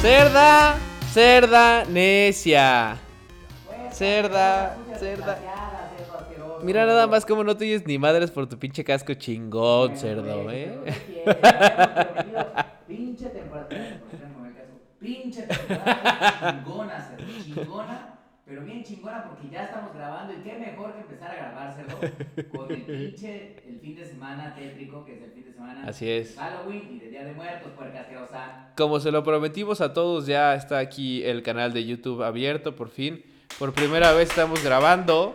Cerda, cerda necia. Cerda, cerda. Mira nada más como no te oyes ni madres por tu pinche casco chingón, cerdo, ¿eh? Pinche temporada. Pinche temporada chingona, cerdo. Chingona, pero bien chingona porque ya estamos grabando. Y qué mejor que empezar a grabar, cerdo, con el pinche el fin de semana tétrico, que es el fin de semana Así es. Halloween y de Día de Muertos, puerca asquerosa. Como se lo prometimos a todos, ya está aquí el canal de YouTube abierto por fin. Por primera vez estamos grabando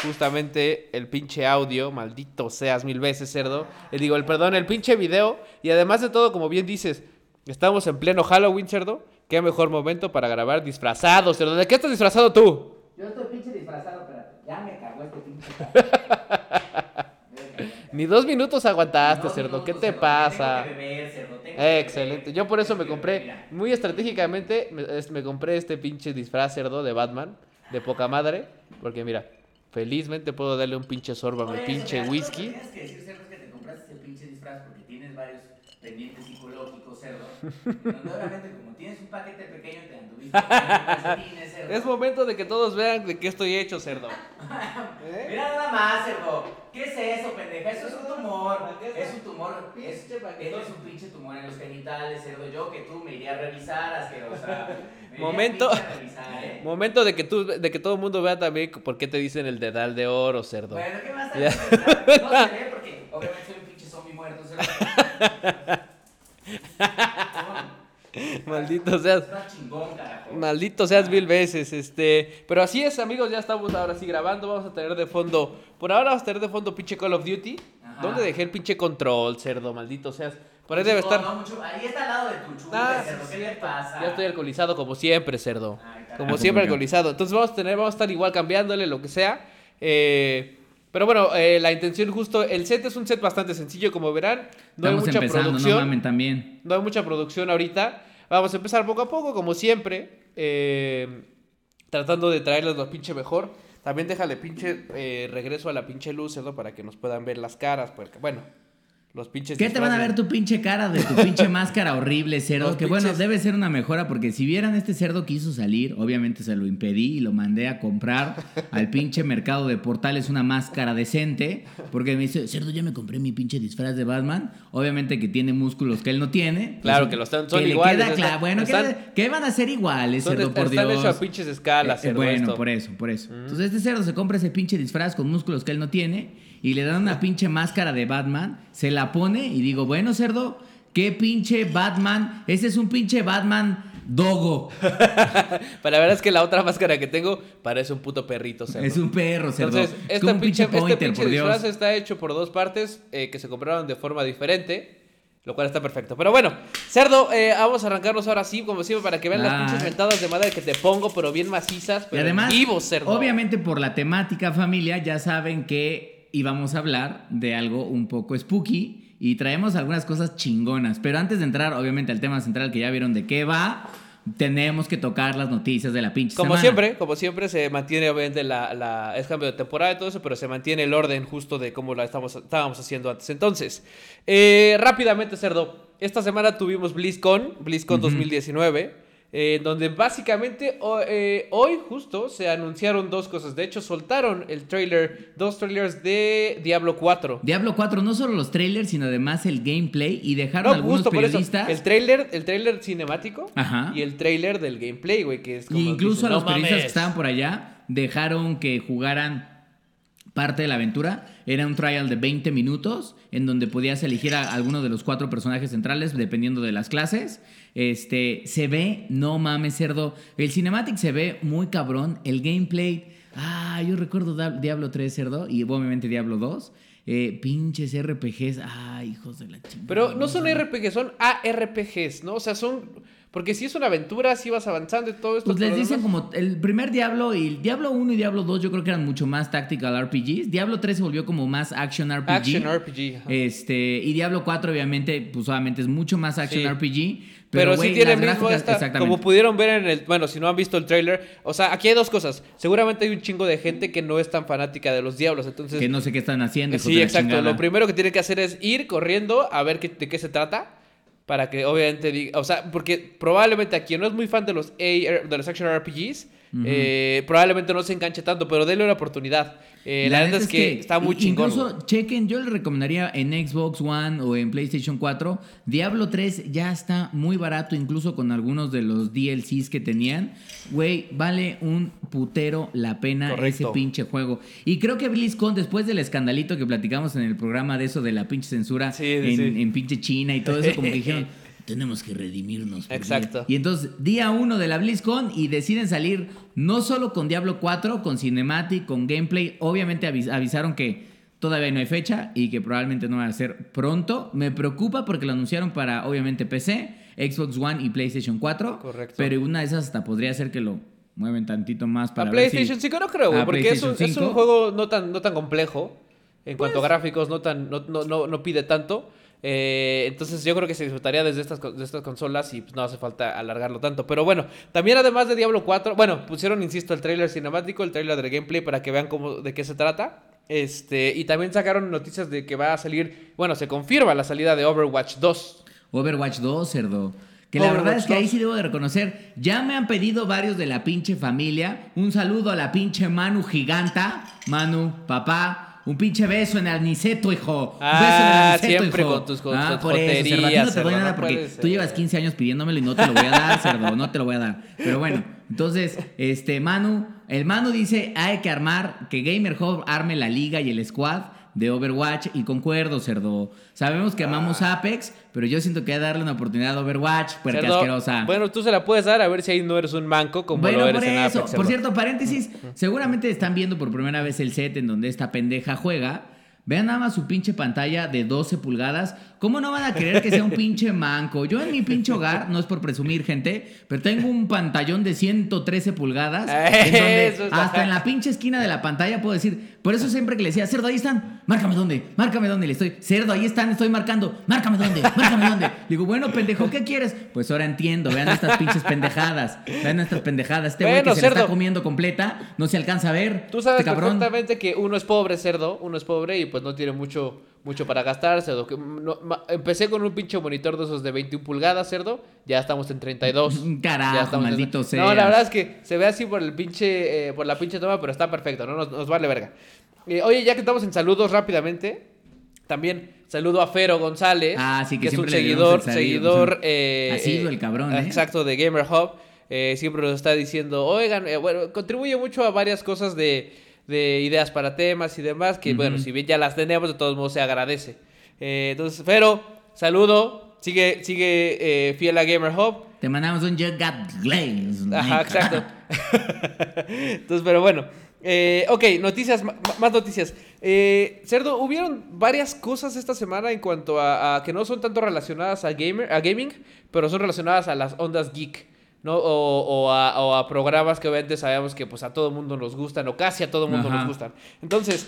justamente el pinche audio, maldito seas mil veces, cerdo. Le digo, el perdón, el pinche video. Y además de todo, como bien dices, estamos en pleno Halloween, cerdo. Qué mejor momento para grabar disfrazado, cerdo. ¿De qué estás disfrazado tú? Yo estoy pinche disfrazado, pero ya me cagó este pinche. Ni dos minutos aguantaste, Dos cerdo. ¿Qué minutos, te cerdo, pasa? Tengo que beber, cerdo, tengo que Eh, beber. excelente. Yo por eso me compré, mira. muy estratégicamente, me, me compré este pinche disfraz cerdo de Batman, de poca madre. Porque mira, felizmente puedo darle un pinche sorbo a mi pinche que whisky. Tienes que decir, cerdo, es que te compraste ese pinche disfraz porque tienes varios pendientes psicológicos, cerdo. Donde obviamente, como tienes un paquete pequeño, te anduviste. Es momento de que todos vean de qué estoy hecho, cerdo. Mira nada más, cerdo. ¿Qué es eso, pendeja? Eso es un tumor. Es un tumor. Es, es un pinche tumor en los genitales, cerdo. Yo que tú me iría a revisar, asquerosa. Me iría Momento. a revisar, ¿eh? Momento de que tú, de que todo el mundo vea también por qué te dicen el dedal de oro, cerdo. Bueno, ¿qué más No se ve porque obviamente soy un pinche zombie muerto, cerdo. Maldito seas. Maldito seas mil veces, este. Pero así es, amigos, ya estamos ahora sí grabando. Vamos a tener de fondo. Por ahora vamos a tener de fondo pinche Call of Duty. Ajá. ¿Dónde dejé el pinche control, cerdo? Maldito seas. Por ahí debe estar. no, mucho- Ahí está al lado de tu chupe, Ah, cerdo. ¿Qué te pasa? Ya estoy alcoholizado como siempre, cerdo. Ay. Como siempre alcoholizado. Entonces vamos a tener, vamos a estar igual cambiándole lo que sea. Eh, pero bueno, eh, la intención justo, el set es un set bastante sencillo, como verán. No Estamos hay mucha empezando, producción. no mamen también. No hay mucha producción ahorita. Vamos a empezar poco a poco, como siempre. eh, tratando de traerles lo pinche mejor. También déjale pinche eh, regreso a la pinche luz, cerdo, para que nos puedan ver las caras. Porque, bueno, los pinches. ¿Qué te van a ver tu pinche cara de tu pinche máscara horrible, cerdo? Los que bueno, debe ser una mejora porque si vieran este cerdo que hizo salir, obviamente se lo impedí y lo mandé a comprar al pinche mercado de portales una máscara decente. Porque me dice, cerdo, ya me compré mi pinche disfraz de Batman. Obviamente que tiene músculos que él no tiene. Claro Pues, que los están- son que le iguales, queda están- claro. Bueno, ¿qué- están- ¿qué, van a ser iguales, Son- cerdo, por están Dios? hechos a pinches escalas, Eh, eh, bueno, esto. por eso, por eso. Entonces este cerdo se compra ese pinche disfraz con músculos que él no tiene y le dan una pinche máscara de Batman, se la pone y digo, bueno, cerdo, ¿qué pinche Batman? Ese es un pinche Batman dogo. Pero la verdad es que la otra máscara que tengo parece un puto perrito, cerdo. Es un perro, cerdo. Entonces, es este como un pinche, pinche este pointer, pinche por Dios. disfraz está hecho por dos partes eh, que se compraron de forma diferente. Lo cual está perfecto. Pero bueno, cerdo, eh, vamos a arrancarnos ahora sí, como siempre, para que vean las Ah. pinches mentadas de madre que te pongo, pero bien macizas, Y pero además, vivos, cerdo. obviamente por la temática familia, ya saben que íbamos a hablar de algo un poco spooky y traemos algunas cosas chingonas. Pero antes de entrar, obviamente, al tema central que ya vieron de qué va, tenemos que tocar las noticias de la pinche Como semana. siempre, como siempre, se mantiene obviamente la, la- es cambio de temporada y todo eso, pero se mantiene el orden justo de cómo la estamos, estábamos haciendo antes. Entonces, eh, rápidamente, Cerdo, esta semana tuvimos BlizzCon, BlizzCon 2019, eh, donde básicamente eh, hoy justo se anunciaron dos cosas. De hecho, soltaron el trailer, dos trailers de Diablo 4. Diablo 4, no solo los trailers, sino además el gameplay y dejaron No, algunos justo por eso. periodistas. El trailer, el trailer cinemático Ajá. y el trailer del gameplay, güey, que es como Y incluso a los "No periodistas que mames". estaban por allá dejaron que jugaran parte de la aventura. Era un trial de 20 minutos en donde podías elegir a alguno de los cuatro personajes centrales dependiendo de las clases. Este, se ve, no mames, cerdo. El cinematic se ve muy cabrón. El gameplay, ah, yo recuerdo Diablo 3, cerdo, y obviamente Diablo 2. Eh, pinches RPGs, ah, hijos de la chingada. Pero no son RPG, son ARPGs, ¿no? O sea, son. Porque si es una aventura, si vas avanzando y todo esto. Pues les dicen como el primer Diablo y el Diablo 1 y Diablo 2 yo creo que eran mucho más tactical RPGs. Diablo 3 se volvió como más action RPG. Action RPG. ajá. Este, y Diablo 4 obviamente, pues obviamente es mucho más action Sí. RPG. Pero, Pero, sí tiene mismo esta. Como pudieron ver en el. Bueno, si no han visto el trailer. O sea, aquí hay dos cosas. Seguramente hay un chingo de gente que no es tan fanática de los diablos. Entonces. que no sé qué están haciendo. sí, exacto. Lo primero que tiene que hacer es ir corriendo a ver qué- de qué se trata. Para que obviamente diga, o sea, porque probablemente a quien no es muy fan de los, AR de los Action RPGs, eh, probablemente no se enganche tanto, pero denle una oportunidad. Eh, la, verdad es que, está muy chingón. Incluso chequen, yo le recomendaría en Xbox One o en PlayStation 4, Diablo 3 ya está muy barato, incluso con algunos de los DLCs que tenían. Güey, vale un putero la pena ese pinche juego. Y creo que BlizzCon, después del escandalito que platicamos en el programa de eso de la pinche censura en, en pinche China y todo eso, como que dijeron tenemos que redimirnos. Exacto. Y entonces, día uno de la BlizzCon y deciden salir no solo con Diablo 4, con Cinematic, con gameplay. Obviamente avisaron que todavía no hay fecha y que probablemente no va a ser pronto. Me preocupa porque lo anunciaron para, obviamente, PC, Xbox One y PlayStation 4. Correcto. Pero una de esas hasta podría ser que lo mueven tantito más para a PlayStation 5 no creo, güey, porque es un, es un, juego no tan, no tan complejo. En cuanto a pues gráficos, no, tan, no, no, no pide tanto. Eh, entonces yo creo que se disfrutaría desde estas, de estas consolas y pues, no hace falta alargarlo tanto. Pero bueno, también además de Diablo 4, bueno, pusieron, insisto, el trailer cinemático, el trailer del gameplay para que vean cómo, de qué se trata. Este, y también sacaron noticias de que va a salir, bueno, se confirma la salida de Overwatch 2. Overwatch 2, cerdo. Que la verdad es que ahí sí debo de reconocer, ya me han pedido varios de la pinche familia. Un saludo a la pinche Manu giganta. Manu, papá, un pinche beso en el aniceto, hijo. Ah, beso en el aniceto, siempre con tus, ah, por eso, no te doy nada porque tú llevas 15 años pidiéndomelo y no te lo voy a dar, cerdo, no te lo voy a dar. Pero bueno, entonces, este, Manu, el Manu dice, hay que armar, que Gamer Hub arme la liga y el squad de Overwatch y concuerdo, cerdo. Sabemos que amamos ah. Apex, pero yo siento que hay que darle una oportunidad a Overwatch, porque asquerosa. Bueno, tú se la puedes dar a ver si ahí no eres un manco como lo eres en Apex. Por cierto, paréntesis, seguramente están viendo por primera vez el set en donde esta pendeja juega. Vean nada más su pinche pantalla de 12 pulgadas ¿Cómo no van a querer que sea un pinche manco? Yo en mi pinche hogar, no es por presumir, gente, pero tengo un pantallón de 113 pulgadas. en donde hasta en la pinche esquina de la pantalla puedo decir. Por eso siempre que le decía, cerdo, ahí están, márcame dónde, márcame dónde. Le estoy, cerdo, ahí están, estoy marcando, márcame dónde, márcame dónde. Le digo, bueno, pendejo, ¿qué quieres? Pues ahora entiendo, vean estas pinches pendejadas. Vean estas pendejadas. Este güey que se está comiendo completa, no se alcanza a ver. Tú sabes este perfectamente que uno es pobre, cerdo, uno es pobre y pues no tiene mucho mucho para gastar, cerdo. empecé con un pinche monitor de esos de 21 pulgadas, cerdo. Ya estamos en 32. Carajo, maldito sea. No, la verdad es que se ve así por el pinche, eh, por la pinche toma, pero está perfecto, ¿no? Nos, vale verga. Eh, oye, ya que estamos en saludos rápidamente, también saludo a Fero González. Ah, sí, que, es un seguidor, seguidor. Eh, ha sido el cabrón, ¿eh? Exacto, de Gamer Hub. siempre nos está diciendo, oigan, bueno, contribuye mucho a varias cosas de de ideas para temas y demás, que bueno, si bien ya las tenemos, de todos modos se agradece. Eh, entonces, pero, saludo, sigue, sigue eh, fiel a Gamer Hub. Te mandamos un Glaze. Ajá, exacto. entonces, pero bueno. Eh, ok, noticias, más noticias. Cerdo, hubieron varias cosas esta semana en cuanto a, a, que no son tanto relacionadas a, gamer, a gaming, pero son relacionadas a las ondas geek. ¿No? O, a, programas que obviamente sabemos que pues a todo mundo nos gustan, o casi a todo mundo nos gustan. Entonces,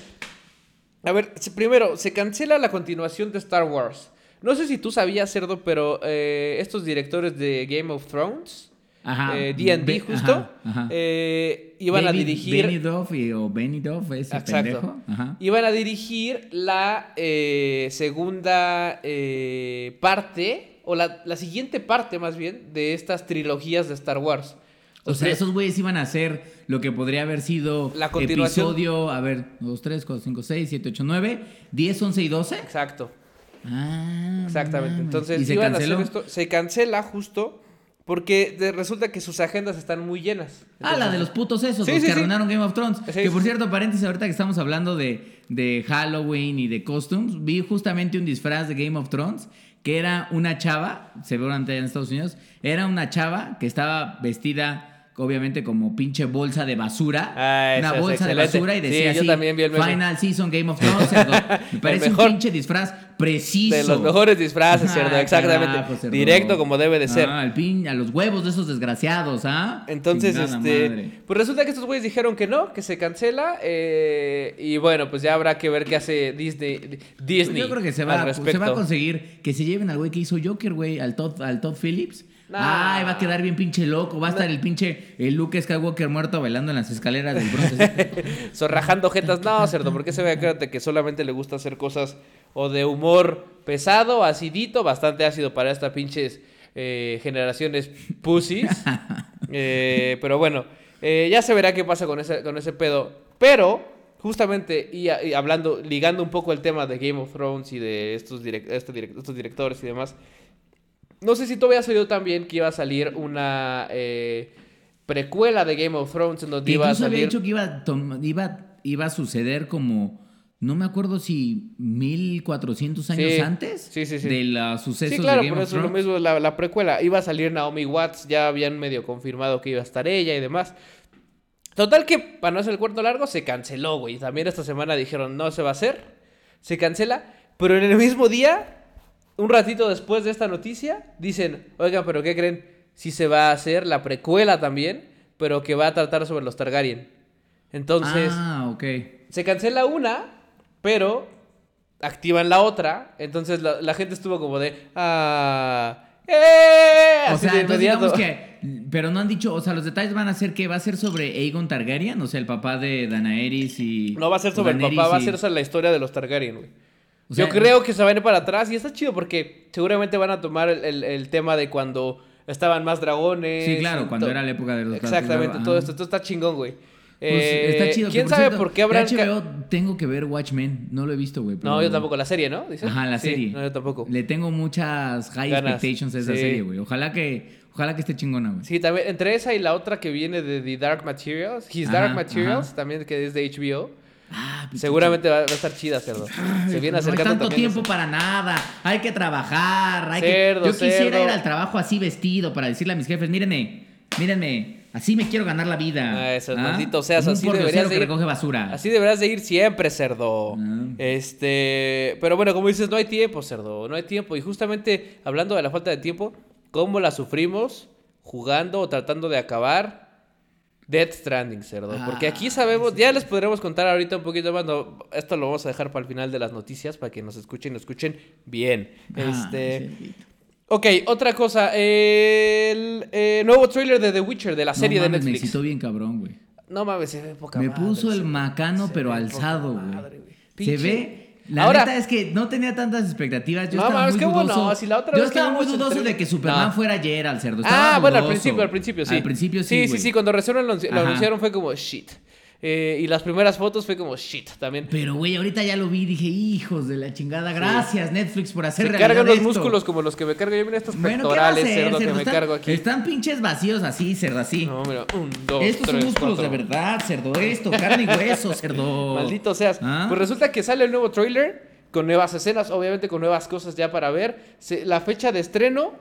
a ver, primero, se cancela la continuación de Star Wars. No sé si tú sabías, Cerdo, pero eh, estos directores de Game of Thrones, D&D eh, justo, eh, iban a dirigir... Benioff o Benioff, ese pendejo. Iban a dirigir la segunda parte o la, siguiente parte más bien, de estas trilogías de Star Wars. O, sea, esos güeyes iban a hacer lo que podría haber sido la continuación. episodio, a ver, 2, 3, 4, 5, 6, 7, 8, 9, 10, 11 y 12. Exacto. Ah, Exactamente. Entonces, se, iban a hacer esto, se cancela justo porque resulta que sus agendas están muy llenas. ah, la de los putos esos, los que arruinaron Game of Thrones. que por cierto, paréntesis, ahorita que estamos hablando de, de Halloween y de costumes, vi justamente un disfraz de Game of Thrones que era una chava, se ve durante en Estados Unidos, era una chava que estaba vestida obviamente como pinche bolsa de basura. Ah, una bolsa de basura y decía sí, yo también vi el Final Season Game of Thrones. Me parece un pinche disfraz preciso. De los mejores disfraces, cerdo, exactamente. Directo como debe de ser. Ah, al pin, a los huevos de esos desgraciados, ¿ah? Entonces, este. Pues resulta que estos güeyes dijeron que no, que se cancela. Eh, y bueno, pues ya habrá que ver qué hace Disney. Disney yo creo que se va, se va a conseguir que se lleven al güey que hizo Joker, güey, al Todd, al Todd Phillips Nah. Ay, va a quedar bien pinche loco. Va a estar el pinche el Luke Skywalker muerto bailando en las escaleras del bronce. Zorrajando jetas. No, cerdo, porque se ve, acuérdate que solamente le gusta hacer cosas o de humor pesado, acidito, bastante ácido para estas pinches eh, generaciones pussies. Eh, pero bueno, eh, ya se verá qué pasa con ese, con ese pedo. Pero, justamente, y, y hablando, ligando un poco el tema de Game of Thrones y de estos, direct- este direct- estos directores y demás. No sé si tú habías oído también que iba a salir una eh, precuela de Game of Thrones en donde que iba a incluso había salir. dicho que iba, a iba, iba a suceder como. No me acuerdo si 1400 años Sí, antes sí, sí, sí. de los sucesos Sí, claro, de Game por of eso es lo Thrones. mismo, la, la precuela. Iba a salir Naomi Watts, ya habían medio confirmado que iba a estar ella y demás. Total que, para no hacer el cuarto largo, se canceló, güey. También esta semana dijeron, no se va a hacer, se cancela. Pero en el mismo día, un ratito después de esta noticia, dicen, oigan, pero ¿qué creen? Sí se va a hacer la precuela también, pero que va a tratar sobre los Targaryen. Entonces, Ah, ok. se cancela una, pero activan la otra. Entonces la, la gente estuvo como de. ¡Ah! ¡Eh! O sea, de entonces digamos que. Pero no han dicho, o sea, los detalles van a ser que va a ser sobre Aegon Targaryen, o sea, el papá de Danaeris y. No va a ser sobre el papá, va a ser sobre la historia de los Targaryen, güey. O sea, Yo creo que se van a ir para atrás y está chido porque seguramente van a tomar el, el- el tema de cuando estaban más dragones. Sí, claro, cuando era la época de los Exactamente, todo esto. Esto está chingón, güey. Pues, Eh, está chido. que, ¿Quién por sabe cierto, por qué ca- HBO tengo que ver Watchmen, no lo he visto, güey. No, yo tampoco. La serie, ¿no? ¿Dices? Ajá, la Sí, serie. no, yo tampoco. Le tengo muchas high Ganas, expectations a esa sí. serie, güey. Ojalá que, ojalá que esté chingona, güey. Sí, también, entre esa y la otra que viene de The Dark Materials, His Ajá, Dark Materials, ajá. también que es de HBO, Ah, seguramente va, va a estar chida, cerdo. Se viene no hay acercando tanto también tiempo eso. para nada. Hay que trabajar. Hay Cerdo, que... Yo quisiera ir al trabajo así vestido para decirle a mis jefes, mírenme, mírenme, así me quiero ganar la vida. Ah, eso, maldito seas, así deberías de ir. recoge basura. Así deberás de ir siempre, cerdo. Ah. Este, pero bueno, como dices, no hay tiempo, cerdo, no hay tiempo. Y justamente hablando de la falta de tiempo, ¿cómo la sufrimos jugando o tratando de acabar Death Stranding, cerdo? Porque aquí Ah, sabemos, ya les podremos contar ahorita un poquito más. no, esto lo vamos a dejar para el final de las noticias para que nos escuchen, nos escuchen bien. Ah, Este, cerdito. ok, otra cosa, el eh, nuevo trailer de The Witcher de la serie no, de mames, Me Netflix. excitó bien cabrón, güey. No mames, se ve poca Me madre, puso el macano, pero alzado, güey. madre, güey. Se ve. La Ahora- neta es que no tenía tantas expectativas. Yo No, estaba muy dudoso. si la otra Yo estaba muy dudoso trailer- de que Superman No. fuera Geralt, cerdo. Estaba Ah, bueno, al principio, al principio sí. Al principio sí, Sí, sí, güey. sí, cuando recién lo, anunci- lo anunciaron fue como shit. Eh, y las primeras fotos fue como shit también. Pero, güey, ahorita ya lo vi y dije, hijos de la chingada. Gracias, Netflix, por hacer Se cargan los esto". músculos como los que me cargo yo. Mira estos Bueno, ¿qué va a pectorales, hacer, cerdo, que me Están- cargo aquí. Están pinches vacíos así, cerdo, así. No, mira, un, dos, Estos son músculos cuatro. de verdad, cerdo. Esto, carne y hueso, cerdo. Maldito seas. ¿Ah? Pues resulta que sale el nuevo trailer con nuevas escenas, obviamente con nuevas cosas ya para ver. Se- la fecha de estreno,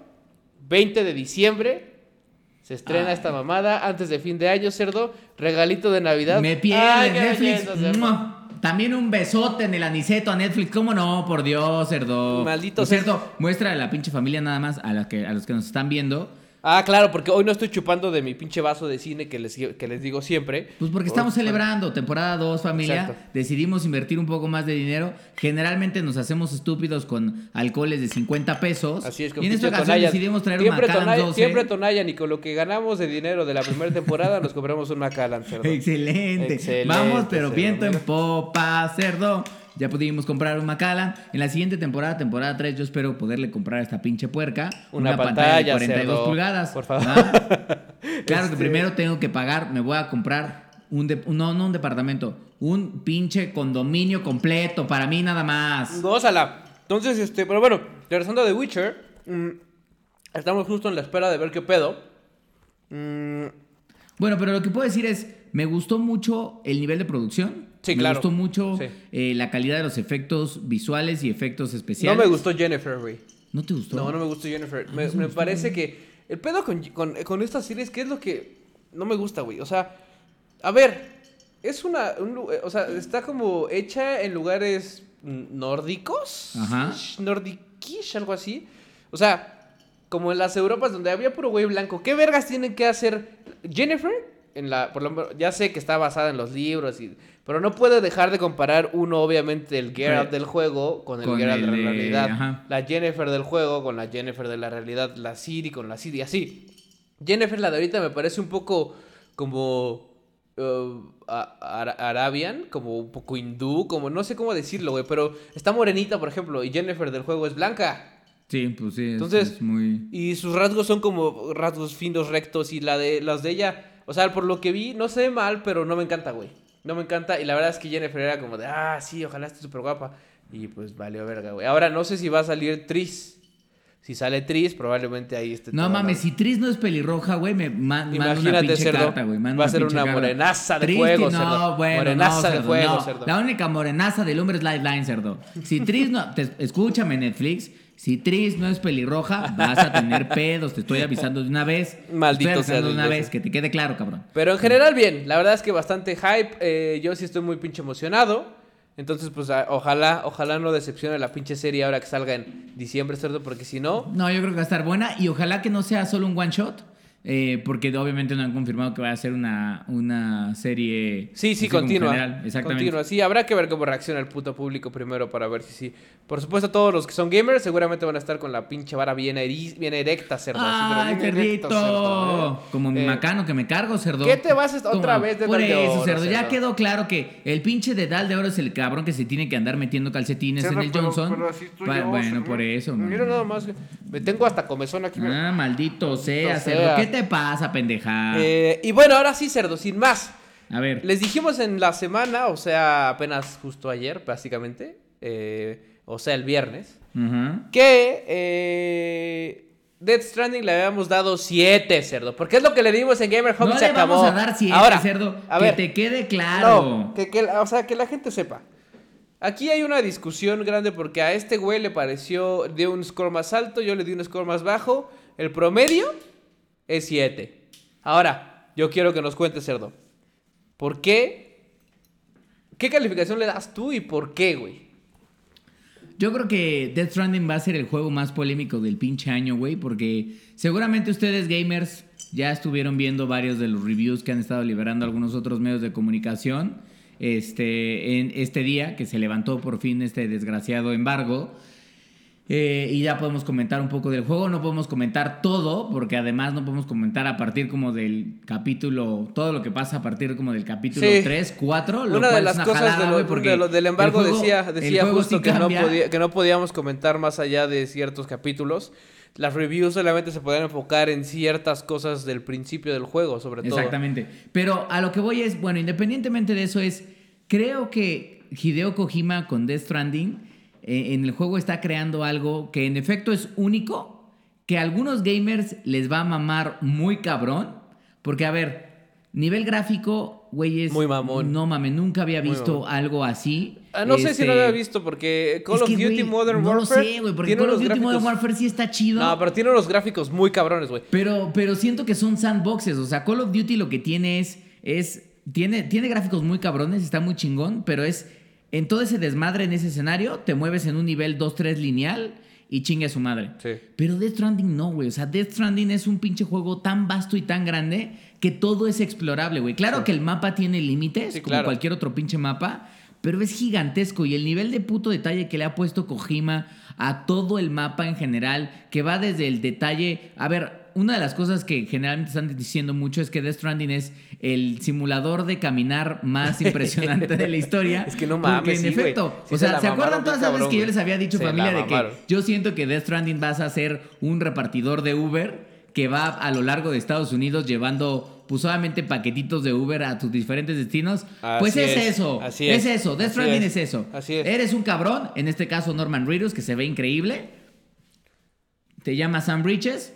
20 de diciembre. Se estrena Ay. esta mamada antes de fin de año, cerdo. Regalito de Navidad. Me Ay, pierde qué Netflix. cerdo. También un besote en el aniceto a Netflix. ¿Cómo no? Por Dios, cerdo. Maldito cierto, muestra a la pinche familia nada más a, la que, a los que nos están viendo. Ah, claro, porque hoy no estoy chupando de mi pinche vaso de cine que les, que les digo siempre. Pues porque estamos celebrando temporada 2, familia. Exacto. Decidimos invertir un poco más de dinero. Generalmente nos hacemos estúpidos con alcoholes de 50 pesos. Así es, con y en esta ocasión decidimos traer un siempre Macallan Tonayan, 12. Siempre Tonayan y con lo que ganamos de dinero de la primera temporada nos compramos un Macallan, cerdo. Excelente. Excelente, Vamos, pero cerdo, viento en popa, cerdo. Ya pudimos comprar un Macallan. En la siguiente temporada, temporada 3, yo espero poderle comprar a esta pinche puerca Una de pantalla, 42 cerdo. pulgadas. Por favor. Claro que Este- primero tengo que pagar, me voy a comprar un de- no, no un departamento, un pinche condominio completo para mí nada más. Gózala. Entonces, este, pero bueno, regresando a The Witcher, mm, estamos justo en la espera de ver qué pedo. Mm, Bueno, pero lo que puedo decir es, me gustó mucho el nivel de producción. Sí, me claro. gustó mucho Sí. eh, la calidad de los efectos visuales y efectos no especiales. me gustó Jennifer, güey. ¿No te gustó? No, no me gustó Jennifer. Sí me me gustó, parece güey. que el pedo con, con, con estas series, ¿qué es lo que no me gusta, güey? O sea, a ver, es una, un lu- o sea, está como hecha en lugares nórdicos. Ajá. Nordiquish, algo así. O sea, como en las Europas donde había puro güey blanco. ¿Qué vergas tienen que hacer Jennifer en la, por lo menos, ya sé que está basada en los libros, y, pero no puedo dejar de comparar uno, obviamente, el Geralt del juego con el con Geralt de la realidad. ajá. La Jennifer del juego con la Jennifer de la realidad, la Siri con la Siri, así. Jennifer, la de ahorita, me parece un poco como uh, Arabian, como un poco hindú, como no sé cómo decirlo, güey, pero está morenita, por ejemplo, y Jennifer del juego es blanca. Sí, pues sí. es- Entonces- es muy. Y sus rasgos son como rasgos finos, rectos. Y la de las de ella, o sea, por lo que vi, no se ve mal, pero no me encanta, güey. No me encanta. Y la verdad es que Jennifer era como de, ah, sí, ojalá esté súper guapa. Y pues valió verga, güey. Ahora no sé si va a salir Tris. Si sale Tris, probablemente ahí esté No mames, si Tris no es pelirroja, güey, me ma- manda una Imagínate, pinche cerdo. carta, güey. manda Va a ser una carta. morenaza de Tris, fuego, no, cerdo. bueno, Morenaza no, de cerdo, fuego, no. cerdo. La única morenaza del hombre es Lifeline, cerdo. Si Tris no... te- escúchame, Netflix. Si Tris no es pelirroja, vas a tener pedos. Te estoy avisando de una vez. Te Maldito estoy sea avisando de una vez, que te quede claro, cabrón. Pero en general, bien. La verdad es que bastante hype. eh, yo sí estoy muy pinche emocionado. Entonces, pues a- ojalá, ojalá no decepcione la pinche serie ahora que salga en diciembre, cerdo, porque si no, No, yo creo que va a estar buena y ojalá que no sea solo un one shot. Eh, porque obviamente no han confirmado que va a ser una, una serie. Sí, sí, continua. general. Exactamente. Continua. Sí, habrá que ver cómo reacciona el puto público primero para ver si sí. Por supuesto, todos los que son gamers seguramente van a estar con la pinche vara bien, eri- bien erecta, cerdo. ¡Ay, cerdo, ¿eh? Como mi Eh, macano que me cargo, cerdo. ¿Qué te vas a- otra Como- vez de Por de eso, Oro, cerdo. Ya quedó claro que el pinche de Dal de Oro es el cabrón que se tiene que andar metiendo calcetines cerdo, en el pero- Johnson. pero así estoy Pa- yo, bueno, cerdo. por eso. Mira man. nada más. Me tengo hasta comezón aquí. Ah, maldito sea, cerdo. ¿Qué te pasa, pendeja? Eh, y bueno, ahora sí, cerdo, sin más. a ver. Les dijimos en la semana, o sea, apenas justo ayer, básicamente, eh, o sea, el viernes, que eh, Death Stranding le habíamos dado 7, cerdo. Porque es lo que le dimos en Gamer Home No y se le acabó. vamos a dar siete, Ahora, cerdo. a que ver, te quede claro. No, que, que- o sea, que la gente sepa. Aquí hay una discusión grande porque a este güey le pareció, dio un score más alto, yo le di un score más bajo. El promedio es 7. Ahora, yo quiero que nos cuentes, cerdo. ¿Por qué? ¿Qué calificación le das tú y por qué, güey? Yo creo que Death Stranding va a ser el juego más polémico del pinche año, güey, porque seguramente ustedes gamers ya estuvieron viendo varios de los reviews que han estado liberando algunos otros medios de comunicación este, en este día que se levantó por fin este desgraciado embargo. Eh, y ya podemos comentar un poco del juego, no podemos comentar todo, porque además no podemos comentar a partir como del capítulo, todo lo que pasa a partir como del capítulo Sí. 3, 4. lo Una de las es cosas jalada, de lo- güey, porque de lo- del embargo juego- decía, decía justo sí que no, podía- que no podíamos comentar más allá de ciertos capítulos. Las reviews solamente se podían enfocar en ciertas cosas del principio del juego, sobre todo. Exactamente. Pero a lo que voy es, bueno, independientemente de eso es, creo que Hideo Kojima con Death Stranding eh, en el juego está creando algo que en efecto es único, que a algunos gamers les va a mamar muy cabrón, porque a ver, nivel gráfico, güey, es... Muy mamón. No mames, nunca había visto algo así. Ah, no sé si Este, lo había visto porque Call es of Duty Modern no Warfare. lo sé, güey, porque Call of Duty Modern Warfare sí está chido. No, pero tiene unos gráficos muy cabrones, güey. Pero, pero siento que son sandboxes. O sea, Call of Duty lo que tiene es. es tiene, tiene gráficos muy cabrones, está muy chingón, pero es. En todo ese desmadre en ese escenario, te mueves en un nivel 2-3 lineal y chingue a su madre. Sí. Pero Death Stranding no, güey. O sea, Death Stranding es un pinche juego tan vasto y tan grande que todo es explorable, güey. Claro Sí. que el mapa tiene límites, Sí, como claro. cualquier otro pinche mapa, pero es gigantesco y el nivel de puto detalle que le ha puesto Kojima a todo el mapa en general, que va desde el detalle, a ver, una de las cosas que generalmente están diciendo mucho es que Death Stranding es el simulador de caminar más impresionante de la historia. Es que no Porque mames, en sí, güey. efecto, Sí o se sea, ¿se acuerdan todas las veces que yo les había dicho, familia, de que yo siento que Death Stranding vas a ser un repartidor de Uber que va a lo largo de Estados Unidos llevando, pues obviamente, paquetitos de Uber a tus diferentes destinos. Así pues es, es, eso. así es. es, eso. Death Stranding es, es. eso. así es. Eres un cabrón, en este caso Norman Reedus, que se ve increíble. Te llamas Sam Bridges.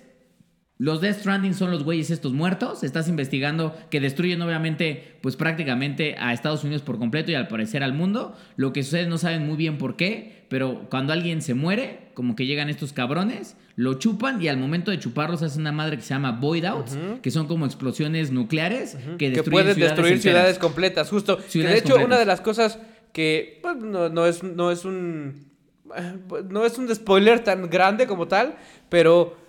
Los Death Stranding son los güeyes estos muertos. Estás investigando que destruyen obviamente pues prácticamente a Estados Unidos por completo y al parecer al mundo. Lo que sucede no saben muy bien por qué, pero cuando alguien se muere, como que llegan estos cabrones, lo chupan y al momento de chuparlos hace una madre que se llama Void Outs, que son como explosiones nucleares que que destruyen puedes ciudades destruir enteras. ciudades completas, justo. que de hecho, completas. una de las cosas que pues, no, no es, no es un. eh, No es un spoiler tan grande como tal, pero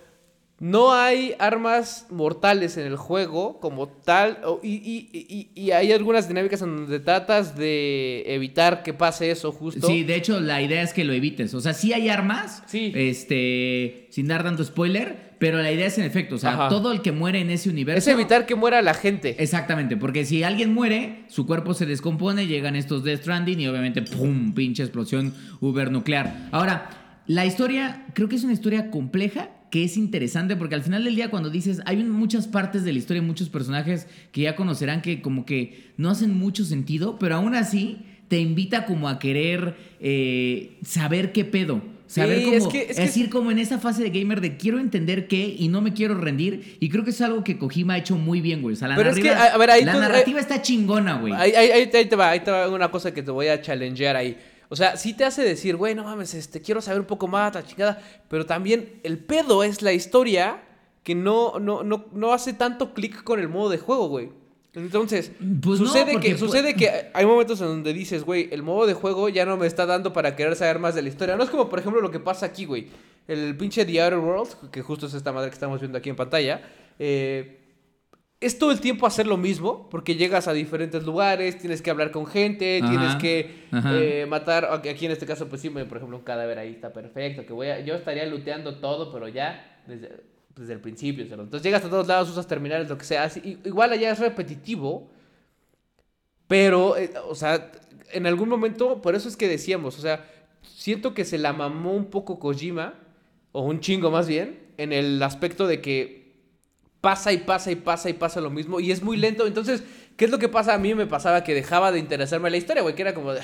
no hay armas mortales en el juego como tal. y, y- y- y hay algunas dinámicas en donde tratas de evitar que pase eso justo. Sí, de hecho, la idea es que lo evites. O sea, sí hay armas. Sí. Este. Sin dar tanto spoiler. Pero la idea es en efecto. O sea, Ajá. todo el que muere en ese universo. es evitar que muera la gente. Exactamente, porque si alguien muere, su cuerpo se descompone, llegan estos Death Stranding y obviamente ¡pum! pinche explosión uber nuclear. Ahora, la historia, creo que es una historia compleja, que es interesante, porque al final del día cuando dices, hay muchas partes de la historia, muchos personajes que ya conocerán que como que no hacen mucho sentido, pero aún así te invita como a querer eh, saber qué pedo. Saber Sí, cómo, es que- es que- es ir como en esa fase de gamer de quiero entender qué y no me quiero rendir. Y creo que es algo que Kojima ha hecho muy bien, güey. O sea, la Pero es que, narrativa, a- a ver, ahí la tú- narrativa está chingona, güey. Ahí te va, ahí te va una cosa que te voy a challengear ahí. O sea, sí te hace decir, güey, no mames, este, quiero saber un poco más, la chingada. Pero también el pedo es la historia que no, no, no, no hace tanto clic con el modo de juego, güey. Entonces, Pues sucede, que, pu- sucede que hay momentos en donde dices, güey, el modo de juego ya no me está dando para querer saber más de la historia. No es como, por ejemplo, lo que pasa aquí, güey. El pinche The Outer Worlds, que justo es esta madre que estamos viendo aquí en pantalla. Eh, es todo el tiempo hacer lo mismo, porque llegas a diferentes lugares, tienes que hablar con gente, Ajá, tienes que eh, matar, aquí en este caso pues sí, por ejemplo un cadáver ahí está perfecto, que voy a, yo estaría looteando todo, pero ya desde, desde el principio, entonces llegas a todos lados, usas terminales, lo que sea, así, igual allá es repetitivo, pero, eh, o sea, en algún momento, por eso es que decíamos, o sea, siento que se la mamó un poco Kojima, o un chingo más bien, en el aspecto de que pasa y pasa y pasa y pasa lo mismo y es muy lento. Entonces, ¿qué es lo que pasa? A mí me pasaba que dejaba de interesarme la historia, güey, que era como de...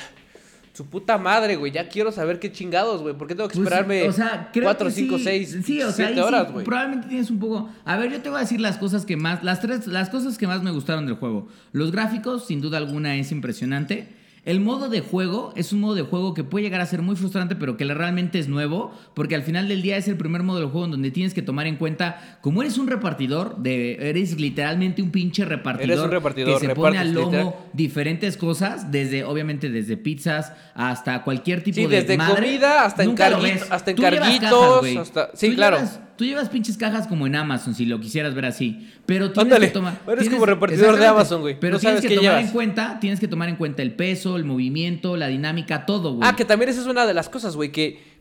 Su puta madre, güey, ya quiero saber qué chingados, güey. ¿Por qué tengo que Pues, esperarme o sea, creo 4, que 5, sí, 6, sí, o sea, ahí 7 horas, sí, güey? probablemente tienes un poco. A ver, yo te voy a decir las cosas que más, las tres, las cosas que más me gustaron del juego. Los gráficos, sin duda alguna, es impresionante. El modo de juego es un modo de juego que puede llegar a ser muy frustrante, pero que realmente es nuevo, porque al final del día es el primer modo de juego en donde tienes que tomar en cuenta, como eres un repartidor, de, eres literalmente un pinche repartidor, Eres un repartidor, que se pone al lomo literal. diferentes cosas, desde obviamente desde pizzas hasta cualquier tipo Sí, de desde madre. comida hasta Nunca lo encarguito- ves. hasta encarguitos, hasta- sí, claro. llevas- tú llevas pinches cajas como en Amazon, si lo quisieras ver así. Pero tienes Ándale, que tomar. eres tienes- como repartidor de. Amazon, güey. Pero No tienes sabes que tomar llevas. en cuenta, tienes que tomar en cuenta el peso, el movimiento, la dinámica, todo, güey. Ah, que también esa es una de las cosas, güey, que...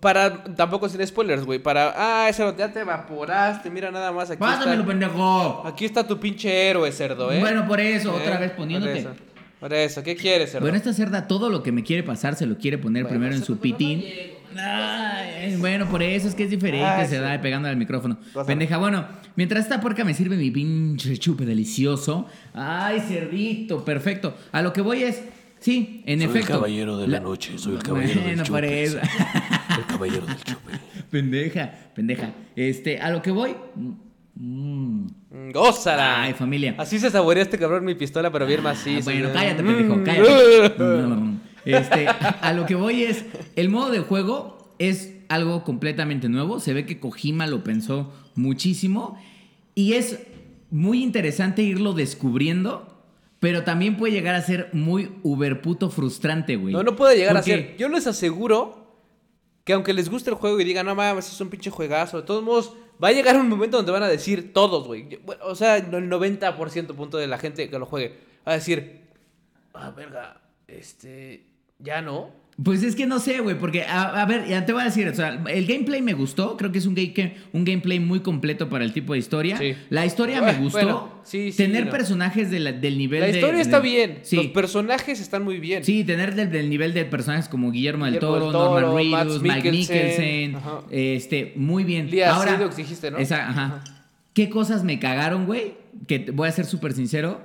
Para, tampoco sin spoilers, güey, para... Ah, ese ya te evaporaste, mira nada más aquí Pásamelo, está... pendejo. Aquí está tu pinche héroe, cerdo, ¿eh? Bueno, por eso, otra ¿Eh? vez poniéndote. Por eso, por eso, ¿qué quieres, cerdo? Bueno, esta cerda todo lo que me quiere pasar se lo quiere poner Bueno, primero en su no pitín. Ay, bueno, por eso es que es diferente, Ay, se sí. da pegando al micrófono. Pásame. Pendeja, bueno, mientras esta puerca me sirve mi pinche chupe delicioso. Ay, cerdito, perfecto. A lo que voy es, sí, en Soy efecto. el caballero de la, noche, soy el caballero Bueno, del por chupe. eso. El caballero del chupe. pendeja, pendeja. Este, a lo que voy. mm, Mm, ¡Gózala! Ay, familia. Así se saborea este cabrón mi pistola, pero bien macizo. Ah, bueno, ¿no? cállate, Mm. pendejo, cállate. Este, a lo que voy es, el modo de juego es algo completamente nuevo. Se ve que Kojima lo pensó muchísimo y es muy interesante irlo descubriendo, pero también puede llegar a ser muy uber puto frustrante, güey. No, no puede llegar a ser. Yo les aseguro que aunque les guste el juego y digan, no mames, es un pinche juegazo, de todos modos, va a llegar un momento donde van a decir todos, güey. Bueno, O sea, el 90% punto de la gente que lo juegue va a decir, ah, verga, este, ya no. Pues es que no sé, güey, porque, a, a ver, ya te voy a decir, o sea, el gameplay me gustó, creo que es un, game, un gameplay muy completo para el tipo de historia. Sí. La historia me gustó. bueno, sí, sí, tener no. personajes de la- del nivel La de- historia de- está bien, Sí. los personajes están muy bien. Sí, tener del, del nivel de personajes como Guillermo del Guillermo Toro, del Toro, Norman Reedus, Mike Mikkelsen, este, muy bien. Lia Ahora, dijiste, ¿no? esa- ajá. ¿Qué cosas me cagaron, güey? Que voy a ser súper sincero.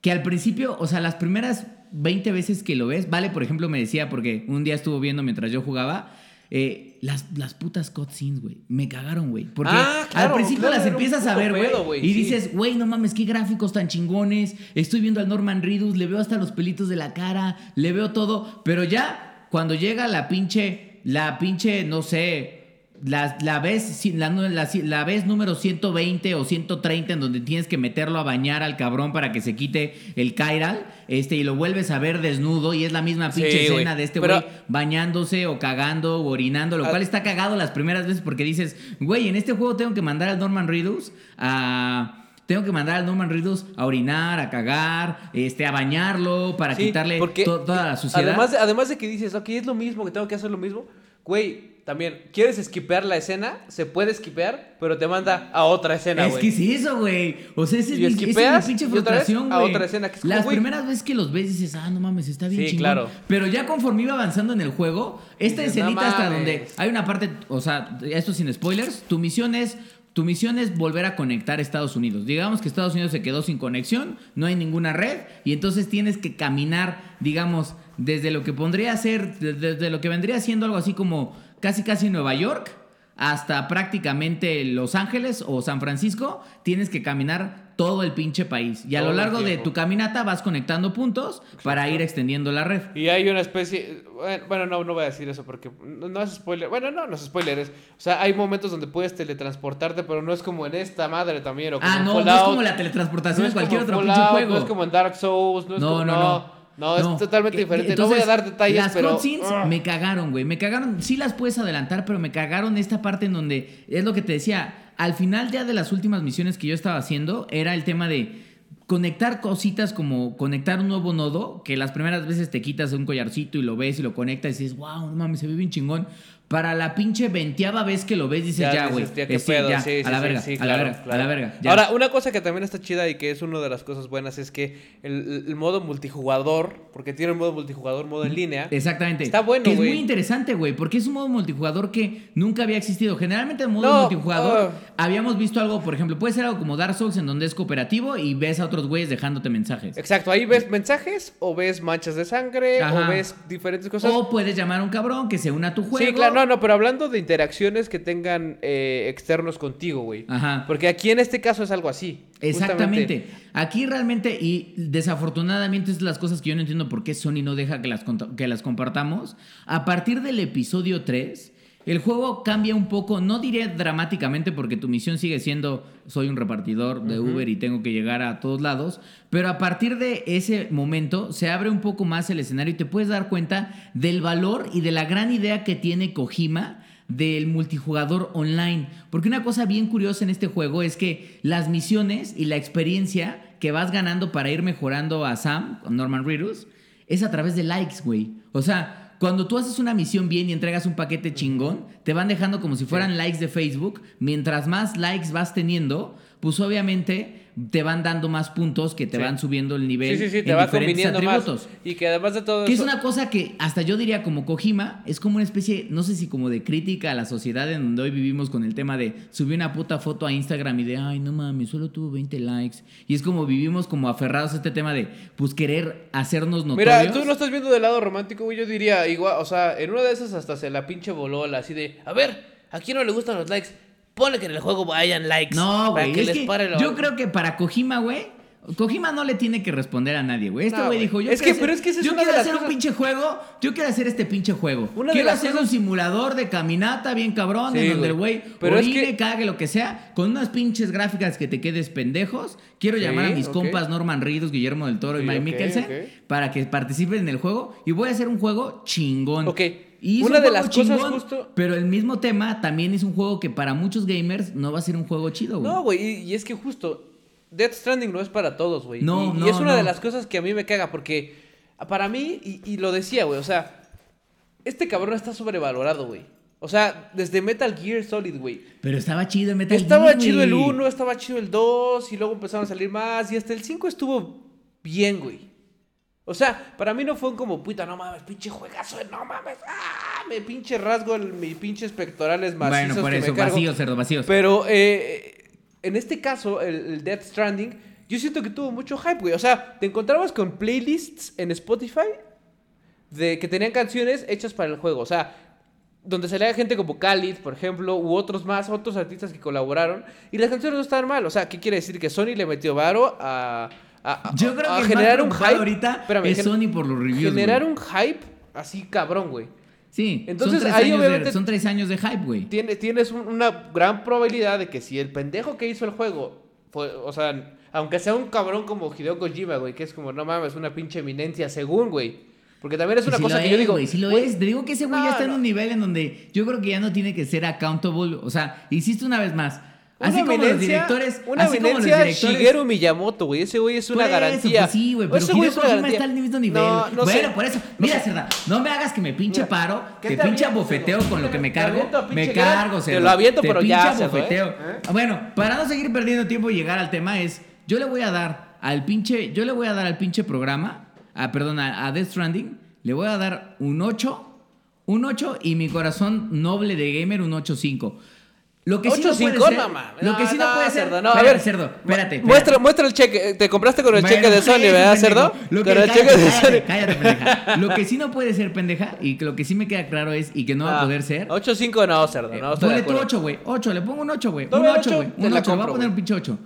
Que al principio, o sea, las primeras 20 veces que lo ves, vale, por ejemplo, me decía, porque un día estuvo viendo mientras yo jugaba, eh, las, las putas cutscenes, güey. Me cagaron, güey. Porque Ah, claro, al principio claro, las empiezas a ver, güey. güey, Y sí. dices, güey, no mames, qué gráficos tan chingones. Estoy viendo al Norman Reedus, le veo hasta los pelitos de la cara, le veo todo. Pero ya, cuando llega la pinche, la pinche, no sé, la, la vez la, la, la vez número 120 o 130 en donde tienes que meterlo a bañar al cabrón para que se quite el Kairal, este, y lo vuelves a ver desnudo y es la misma pinche escena de este güey bañándose o cagando o orinando, lo Ah. cual está cagado las primeras veces porque dices, güey, en este juego tengo que mandar al Norman Reedus a... Tengo que mandar al Norman Reedus a orinar, a cagar, este, a bañarlo para Sí, quitarle porque to- toda la suciedad. Además de, además de que dices, ok, es lo mismo, que tengo que hacer lo mismo. Güey, también, ¿quieres esquipear la escena? Se puede esquipear, pero te manda a otra escena, Es güey. que es eso, güey. O sea, ese es, mi, esa es mi esquipeas, pinche frustración, a güey. otra escena, que es Las primeras veces que los ves dices, ah, no mames, está bien Sí, chingón. claro. Pero ya conforme iba avanzando en el juego, esta Dices, "No escenita hasta mames". donde hay una parte, o sea, esto sin spoilers, tu misión es... Tu misión es volver a conectar Estados Unidos. Digamos que Estados Unidos se quedó sin conexión, no hay ninguna red, y entonces tienes que caminar, digamos, desde lo que pondría ser, desde, desde lo que vendría siendo algo así como casi casi Nueva York, hasta prácticamente Los Ángeles o San Francisco, tienes que caminar todo el pinche país. Y a Todo lo largo de tu caminata vas conectando puntos para ir extendiendo la red. Y hay una especie. Bueno, no, no voy a decir eso porque no, es spoiler. Bueno, no, no es spoiler. Es, o sea, hay momentos donde puedes teletransportarte, pero no es como en esta madre también. O como Ah, no, no es como la teletransportación No en cualquier otro pinche Fallout, juego. No es como en Dark Souls. No, es No, como, no, no, no. no, es totalmente diferente. no voy a entonces, dar detalles, las pero. cutscenes ¡ah! me cagaron, güey. Me cagaron. Sí las puedes adelantar, pero me cagaron esta parte en donde es lo que te decía. Al final ya de las últimas misiones que yo estaba haciendo, era el tema de conectar cositas como conectar un nuevo nodo, que las primeras veces te quitas un collarcito y lo ves y lo conectas y dices, wow, no mames, se ve bien chingón. Para la pinche veinteava vez que lo ves, dices, ya, güey. sí, ya, sí, a la verga, a la verga, a la verga. Ahora, una cosa que también está chida y que es una de las cosas buenas es que el, el modo multijugador, porque tiene un modo multijugador, modo en línea. Exactamente. Está bueno, Que es güey. muy interesante, güey, porque es un modo multijugador que nunca había existido. Generalmente en modo No, multijugador ah. habíamos visto algo, por ejemplo, puede ser algo como Dark Souls en donde es cooperativo y ves a otros güeyes dejándote mensajes. Exacto, ahí ves mensajes o ves manchas de sangre Ajá. o ves diferentes cosas. O puedes llamar a un cabrón que se una a tu juego. Sí, claro, no, no, pero hablando de interacciones que tengan eh, externos contigo, güey. Ajá. Porque aquí en este caso es algo así. Exactamente. justamente. Aquí realmente, y desafortunadamente es las cosas que yo no entiendo por qué Sony no deja que las, que las compartamos. A partir del episodio 3, el juego cambia un poco, no diré dramáticamente porque tu misión sigue siendo soy un repartidor de Uber y tengo que llegar a todos lados, pero a partir de ese momento se abre un poco más el escenario y te puedes dar cuenta del valor y de la gran idea que tiene Kojima del multijugador online. Porque una cosa bien curiosa en este juego es que las misiones y la experiencia que vas ganando para ir mejorando a Sam, con Norman Reedus, es a través de likes, güey. O sea, cuando tú haces una misión bien y entregas un paquete chingón, te van dejando como si fueran likes de Facebook. Mientras más likes vas teniendo, pues obviamente te van dando más puntos que te Sí. van subiendo el nivel Sí, sí, sí, te en va diferentes conviniendo atributos. más. Y que además de todo Que es una cosa que hasta yo diría como Kojima, es como una especie, no sé si como de crítica a la sociedad en donde hoy vivimos con el tema de subir una puta foto a Instagram y de, ay, no mames, solo tuvo 20 likes. Y es como vivimos como aferrados a este tema de, pues, querer hacernos notorios. Mira, tú lo estás viendo del lado romántico, güey. Yo diría igual, o sea, en una de esas hasta se la pinche voló la así de, a ver, ¿a quién no le gustan los likes? Ponle que en el juego vayan likes. No, güey, yo creo que para Kojima, güey, Kojima no le tiene que responder a nadie, güey. Este güey dijo, yo Es quiero que, pero es que es yo quiero hacer un cosas- pinche juego, yo quiero hacer este pinche juego. Una quiero hacer cosas- un simulador de caminata bien cabrón, Sí, en donde el güey. es orine, que- cague, lo que sea, con unas pinches gráficas que te quedes pendejos. Quiero Sí, llamar a mis compas Norman Reedus, Guillermo del Toro Sí, y Mike ok, Mikkelsen para que participen en el juego y voy a hacer un juego chingón. Ok. Y es Una un de las cosas chingón, justo- Pero el mismo tema también es un juego que para muchos gamers no va a ser un juego chido, güey. No, güey, y, y es que justo Death Stranding no es para todos, güey. No, y, y no, es una no. de las cosas que a mí me caga porque para mí, y, y lo decía, güey, o sea, este cabrón está sobrevalorado, güey. O sea, desde Metal Gear Solid, güey. Pero estaba chido en Metal Estaba Gear, chido el güey. 1, estaba chido el 2, y luego empezaron a salir más, y hasta el 5 estuvo bien, güey. O sea, para mí no fue como, puta, no mames, pinche juegazo, no mames, ah, me pinche rasgo el- mis pinches pectorales macizos Bueno, por que eso, me cargo. vacíos, cerdo, vacíos. Pero eh, en este caso, el, el Death Stranding, yo siento que tuvo mucho hype, güey. O sea, te encontrabas con playlists en Spotify de que tenían canciones hechas para el juego. O sea, donde salía gente como Khalid, por ejemplo, u otros más, otros artistas que colaboraron. Y las canciones no estaban mal. O sea, ¿qué quiere decir? Que Sony le metió varo a, a- a- Yo creo a que generar más un hype. ahorita Espérame, es Sony por los reviews, Generar güey. un hype así cabrón, güey. Sí, Entonces, son tres, ahí años de, obviamente- son tres años de hype, güey. Tiene- tienes un- una gran probabilidad de que si el pendejo que hizo el juego, fue- o sea, aunque sea un cabrón como Hideo Kojima, güey, que es como, no mames, una pinche eminencia según, güey. Porque también es una cosa que es, yo digo, güey, sí lo es. Te digo que ese güey no, ya está en un nivel en donde yo creo que ya no tiene que ser accountable. O sea, hiciste una vez más. Una Así como los directores. Una así como los directores. Shigeru Miyamoto, güey. Ese güey es una Por eso, garantía. pues sí, güey, pero Hideo Kojima está al mismo nivel. No, no bueno, sé. por eso. Mira, Cerda, no me hagas que me pinche Mira, paro, ¿qué que te pinche aviento, bofeteo Cerdo? con lo que me Te cargo. Me cargo, Te Cerdo. lo aviento, Te pero ya, ¿eh? bofeteo. ¿Eh? Bueno, para no seguir perdiendo tiempo y llegar al tema es, yo le voy a dar al pinche, yo le voy a dar al pinche programa, a, perdón, a, a Death Stranding, le voy a dar un 8, un 8 y mi corazón noble de gamer un 8.5. Lo que sí no 8.5, puede ser, no lo que sí no, puede ser, Cerdo, no, a ver. cerdo, espérate, Muestra, espérate. muestra el cheque. Te compraste con el Bueno, cheque de Sony, ¿verdad, cerdo? Lo que, con el cállate, cheque de cállate, Sony. cállate, pendeja. Lo que sí no puede ser pendeja y que lo que sí me queda claro es y que no va a Ah, poder ser. 8.5 no, cerdo. eh, No, de ponle tú. 8, güey. 8, le pongo un 8, güey. Un Todavía 8, ocho, güey. Un la 8, le voy a poner un pinche 8.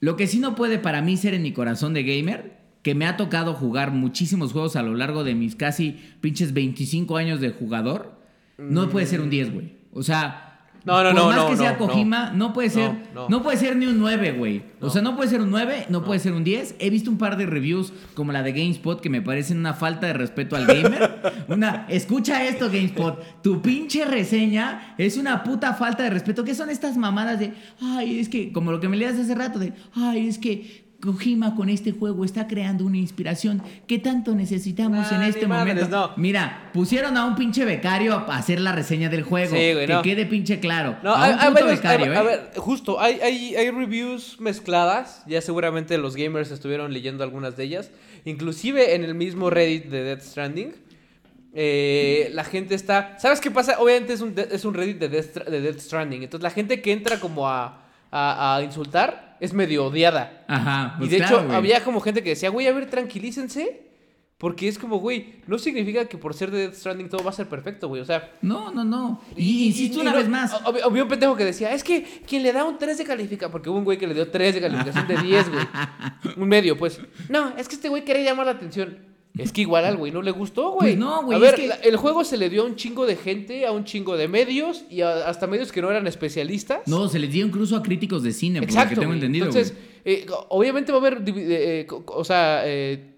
Lo que sí no puede para mí ser en mi corazón de gamer, que me ha tocado jugar muchísimos juegos a lo largo de mis casi pinches 25 años de jugador, no puede ser un 10, güey. O sea, No, no, por no, más no, que sea Kojima, no, puede ser, No, no, no. puede ser ni un 9, güey. O sea, no puede ser un 9, no, puede ser un 10. He visto un par de reviews como la de GameSpot que me parecen una falta de respeto al gamer. una, escucha esto, GameSpot. Tu pinche reseña es una puta falta de respeto. ¿Qué son estas mamadas de, ay, es que, como lo que me leías hace rato, de, ay, es que Kojima con este juego está creando una inspiración que tanto necesitamos Nah, en ni este madres, momento. no. Mira, pusieron a un pinche becario a hacer la reseña del juego. Sí, güey, que no. quede pinche claro. No, a varios- becario, ¿eh? a ver, justo, hay, hay, hay reviews mezcladas, ya seguramente los gamers estuvieron leyendo algunas de ellas, inclusive en el mismo Reddit de Death Stranding, eh, la gente está, ¿sabes qué pasa? Obviamente es un, de- es un Reddit de Death, de Death Stranding, entonces la gente que entra como a, a, a insultar es medio odiada. Ajá. y pues de claro, hecho güey. había como gente que decía, güey, a ver, tranquilícense. Porque es como, güey, no significa que por ser de Death Stranding todo va a ser perfecto, güey. O sea, No, no, no. Y, insisto y una no- vez más. hab- Había un pendejo que decía, es que quien le da un 3 de calificación, porque hubo un güey que le dio 3 de calificación de 10, güey. Un medio, pues. No, es que este güey quería llamar la atención. Es que igual al güey no le gustó, güey. Pues no, güey, A ver, que- el juego se le dio a un chingo de gente, a un chingo de medios y a- hasta medios que no eran especialistas. No, se les dio incluso a críticos de cine, por lo que tengo güey. entendido. Entonces, eh, obviamente va a haber, eh, co- o sea, eh,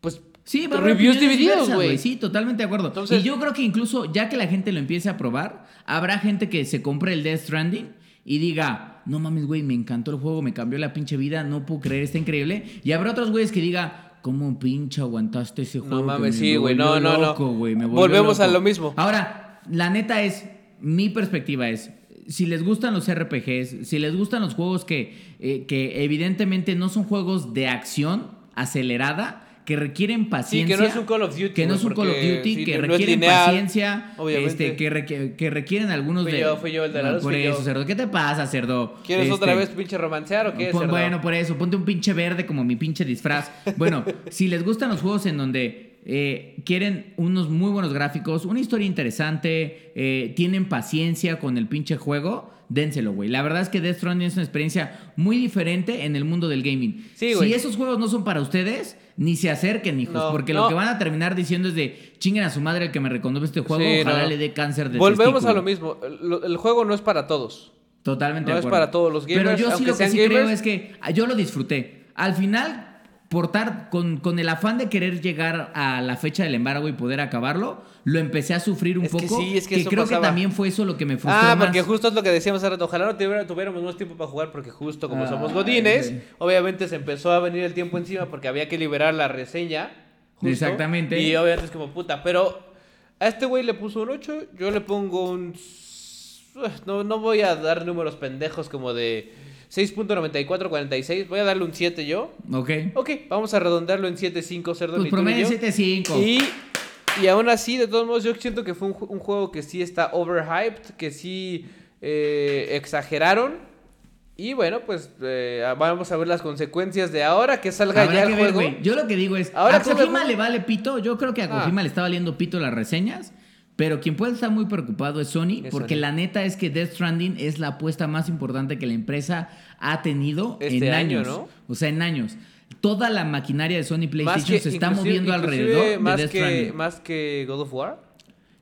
pues, Sí, va a haber reviews divididos, güey. Sí, totalmente de acuerdo. Entonces- y yo creo que incluso ya que la gente lo empiece a probar, habrá gente que se compre el Death Stranding y diga, no mames, güey, me encantó el juego, me cambió la pinche vida, no puedo creer, está increíble. Y habrá otros güeyes que diga, ¿cómo pinche aguantaste ese juego? No mames, me sí, güey, no, no, no. me Volvemos a loco"? lo mismo. Ahora, la neta es, mi perspectiva es, si les gustan los RPGs, si les gustan los juegos que, eh, que evidentemente no son juegos de acción acelerada, que requieren Sí, paciencia. que no es un Call of Duty. que no es un Call of Duty, sí, que no requieren lineal, paciencia, obviamente. este, que, requ- que requieren algunos Fui de... yo, fui yo el de la luz, Por eso, yo. cerdo. ¿Qué te pasa, cerdo? ¿Quieres otra Este, vez pinche romancear o qué? Cerdo? bueno, por eso, ponte un pinche verde como mi pinche disfraz. Bueno, si les gustan los juegos en donde eh, quieren unos muy buenos gráficos, una historia interesante, eh, tienen paciencia con el pinche juego, dénselo, güey. La verdad es que Death Stranding es una experiencia muy diferente en el mundo del gaming. Sí, si esos juegos no son para ustedes, ni se acerquen, hijos, No, porque no. lo que van a terminar diciendo es de chinguen a su madre el que me reconoce este juego, Sí, ojalá no. le dé cáncer de Volvemos a testículo". lo mismo. El, el juego no es para todos. Totalmente No de es para todos los gamers, Pero yo sí lo que sí creo es que ah, yo lo disfruté. Al final, portar con, con el afán de querer llegar a la fecha del embargo y poder acabarlo, lo empecé a sufrir un Es que poco. sí, es que eso creo pasaba. que también fue eso lo que me frustró Ah, más. porque justo es lo que decíamos hace rato. Ojalá no tuviéramos más tiempo para jugar porque justo como Ay, somos godines, obviamente se empezó a venir el tiempo encima porque había que liberar la reseña. justo, Exactamente. Y obviamente es como puta. Pero a este güey le puso un 8, yo le pongo un... No, no voy a dar números pendejos como de 6.9446. Voy a darle un 7 yo. Ok. Ok, vamos a redondearlo en 7.5, cerdo. Pues promedio yo. 7.5. Y, y aún así, de todos modos, yo siento que fue un, ju- un juego que sí está overhyped, que sí eh, exageraron. Y bueno, pues eh, vamos a ver las consecuencias de ahora que salga Habrá ya el que ver, juego. Yo lo que digo es, Ahora a Kojima le vale pito. Yo creo que a Ah. Kojima le está valiendo pito las reseñas. Pero quien puede estar muy preocupado es Sony, Es porque Sony. la neta es que Death Stranding es la apuesta más importante que la empresa ha tenido Este en año, años. ¿no? O sea, en años. Toda la maquinaria de Sony PlayStation que, se está moviendo alrededor de más Death que, Stranding. más que God of War.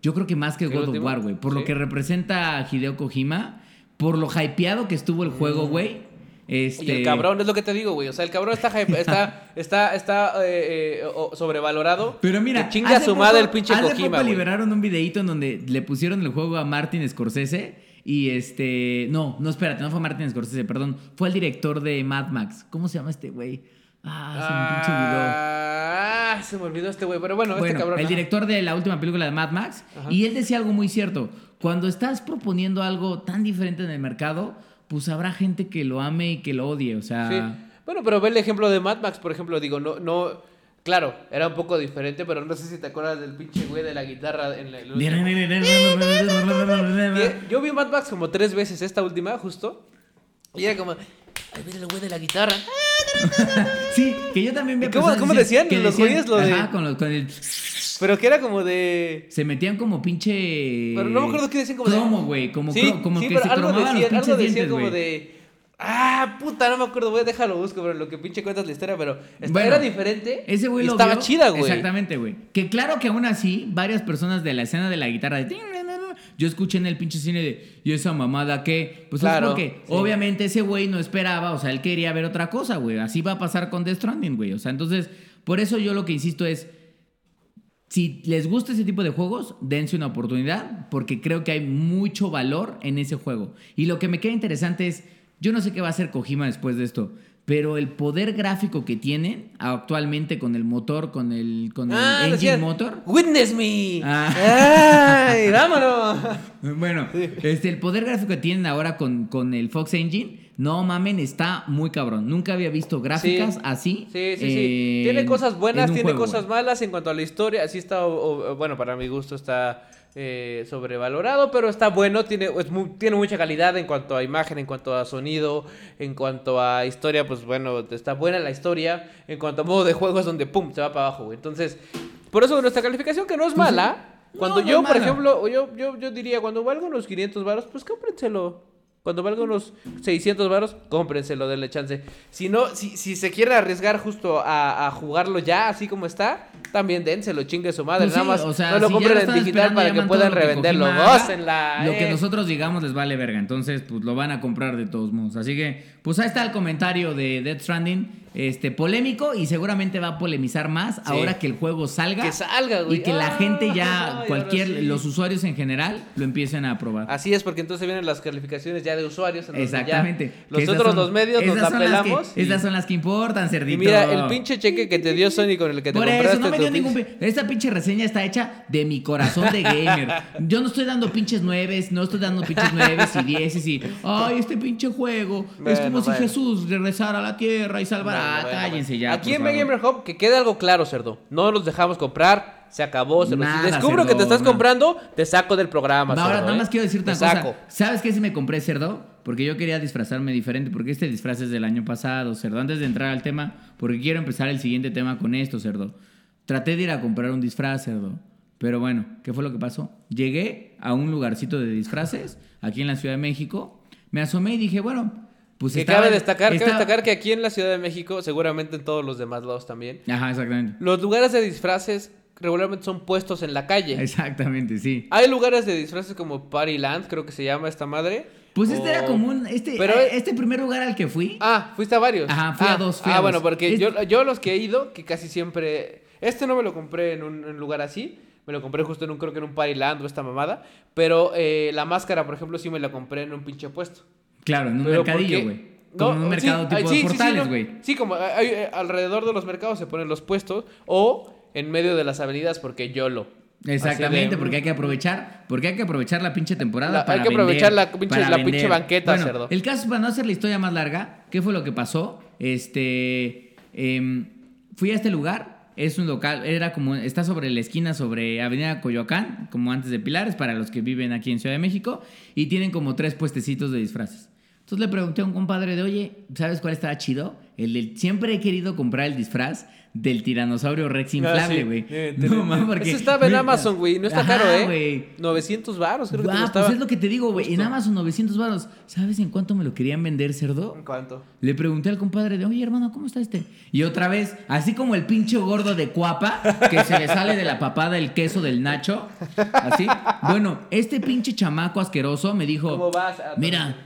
Yo creo que más que ¿Que el God of? War, güey. Por lo que representa a Hideo Kojima, por lo hypeado que estuvo el juego, güey. Este... Y el cabrón, es lo que te digo, güey. O sea, el cabrón está, está, está, está eh, eh, sobrevalorado. Pero mira, Que chinga a hace su poco- madre el pinche hace Kojima, poco liberaron un videito en donde le pusieron el juego a Martin Scorsese y este, no, no espérate, no fue Martin Scorsese, perdón, fue el director de Mad Max. ¿Cómo se llama este güey? Ah, se me pinche olvidó. Ah, se me olvidó este güey. Pero bueno, Bueno, este cabrón. el director de la última película de Mad Max Ajá. y él decía algo muy cierto. Cuando estás proponiendo algo tan diferente en el mercado, pues habrá gente que lo ame y que lo odie, o sea, Sí. Bueno, pero ve el ejemplo de Mad Max, por ejemplo, digo, no, no, claro, era un poco diferente, pero no sé si te acuerdas del pinche güey de la guitarra en la, Yo vi Mad Max como tres veces esta última, justo, y era como, ay, mira el güey de la guitarra. Sí, que yo también vi ¿Y cómo- cómo decían los güeyes lo de- Ajá, con, los- con el... Pero que era como de... Se metían como pinche... Pero no me acuerdo qué decían como de- Cromo, güey, como, sí, cro- como sí, que pero se algo cromaban los decían, pinches algo decían dientes, como de... Ah, puta, no me acuerdo, güey, déjalo busco, pero lo que pinche cuentas la historia, pero esta- Bueno, era diferente. Ese güey lo estaba vio. chida, güey. Exactamente, güey. Que claro que aún así, varias personas de la escena de la guitarra de... Yo escuché en el pinche cine de... ¿Y esa mamada qué? Pues Claro, es porque sí. obviamente ese güey no esperaba, o sea, él quería ver otra cosa, güey. Así va a pasar con Death Stranding, güey. O sea, entonces, por eso yo lo que insisto es... Si les gusta ese tipo de juegos, dense una oportunidad, porque creo que hay mucho valor en ese juego. Y lo que me queda interesante es, yo no sé qué va a hacer Kojima después de esto, pero el poder gráfico que tienen actualmente con el motor, con el, con el Ah, engine motor. Witness me. Ah. Ay, vámonos. Bueno, este, el poder gráfico que tienen ahora con, con el Fox Engine, no mamen, está muy cabrón. Nunca había visto gráficas Sí. así. Sí, sí, sí. Tiene cosas buenas, tiene juego, cosas malas en cuanto a la historia. Así está, o- o- bueno, para mi gusto está eh, sobrevalorado, pero está bueno. Tiene, es tiene mucha calidad en cuanto a imagen, en cuanto a sonido, en cuanto a historia, pues bueno, está buena la historia. En cuanto a modo de juego es donde, pum, se va para abajo. Entonces, por eso nuestra calificación, que no es Pues, mala. Cuando no yo, por mala. ejemplo, yo, yo, yo diría, cuando valga unos 500 varos, pues cómprenselo. Cuando valga unos 600 varos, cómprenselo, denle chance. Si no, si, si se quiere arriesgar justo a, a jugarlo ya, así como está, también dénselo, chingue su madre. Pues Nada sí, más o sea, no lo si compren en digital para que puedan todo lo que revenderlo. Gócenla. Lo que eh. nosotros digamos les vale verga. Entonces, pues lo van a comprar de todos modos. Así que, pues ahí está el comentario de Death Stranding. Este, polémico y seguramente va a polemizar más ahora que el juego salga. Que salga, güey. Y que la Ah, gente ya, ahora cualquier, sí. los usuarios en general, lo empiecen a probar. Así es, porque entonces vienen las calificaciones ya de usuarios. en Exactamente. Los otros los medios nos las que- y- Esas son las que importan, y, cerdito. mira, el pinche cheque que te dio Sony con el que te Por compraste eso, no me dio ningún... Esta pinche reseña está hecha de mi corazón de gamer. Yo no estoy dando pinches nueves, no estoy dando pinches nueves y dieces y... Ay, este pinche juego. es Bueno, como si. Jesús regresara a la tierra y salvara... Ah, bueno, cállense ya, Aquí por en. Gamer Hub, que quede algo claro, cerdo. No los dejamos comprar, se acabó, cerdo. Nada, si descubro cerdo, que te estás nada. comprando, te saco del programa, No, ahora cerdo, nada ¿eh? más quiero decirte Te una cosa. saco. ¿Sabes qué si me compré cerdo? Porque yo quería disfrazarme diferente, porque este disfraz es del año pasado, cerdo. Antes de entrar al tema, porque quiero empezar el siguiente tema con esto, cerdo. Traté de ir a comprar un disfraz, cerdo. Pero bueno, ¿qué fue lo que pasó? Llegué a un lugarcito de disfraces, aquí en la Ciudad de México. Me asomé y dije, bueno, pues Que estaba- cabe destacar, cabe estaba- destacar que aquí en la Ciudad de México, seguramente en todos los demás lados también, Ajá, exactamente. los lugares de disfraces regularmente son puestos en la calle. Exactamente, sí. Hay lugares de disfraces como Partyland, creo que se llama esta madre. Pues este era como un... Este, Pero- este primer lugar al que fui... Ah, fuiste a varios. Ajá, fui ah, a dos, fui ah, a bueno, dos. porque Es- yo, yo los que he ido, que casi siempre... Este no me lo compré en un, en lugar así. Me lo compré justo en un, creo que en un Partyland o esta mamada. Pero eh, la máscara, por ejemplo, sí me la compré en un pinche puesto. Claro, en un Pero mercadillo, güey. Como en un mercado tipo sí, de sí, portales, no. güey. Sí, como hay- hay- eh, alrededor de los mercados se ponen los puestos o en medio de las avenidas porque yo lo. Exactamente, de, porque hay que aprovechar, porque hay que aprovechar la pinche temporada La- hay para que aprovechar vender, la pinche- la banqueta, Bueno, cerdo. El caso para no hacer la historia más larga, ¿qué fue lo que pasó? Este, em, fui a este lugar, es un local, era como está sobre la esquina sobre Avenida Coyoacán, como antes de Pilares para los que viven aquí en Ciudad de México y tienen como tres puestecitos de disfraces. Entonces le pregunté a un compadre de, oye, ¿sabes cuál estaba chido? El del, siempre he querido comprar el disfraz del tiranosaurio Rex Ah, inflable, sí. güey. Eh, no, te- mames, porque... Eso estaba en Amazon, güey. No está ajá, caro, ¿eh? güey. 900 baros, creo que te Ah, costaba. pues es lo que te digo, güey. En Amazon 900 baros. ¿Sabes en cuánto me lo querían vender, cerdo? ¿Cuánto? Le pregunté al compadre de, oye, hermano, ¿cómo está este? Y otra vez, así como el pinche gordo de cuapa, que se le sale de la papada el queso del Nacho, así. Bueno, este pinche chamaco asqueroso me dijo, ¿Cómo vas? a- mira,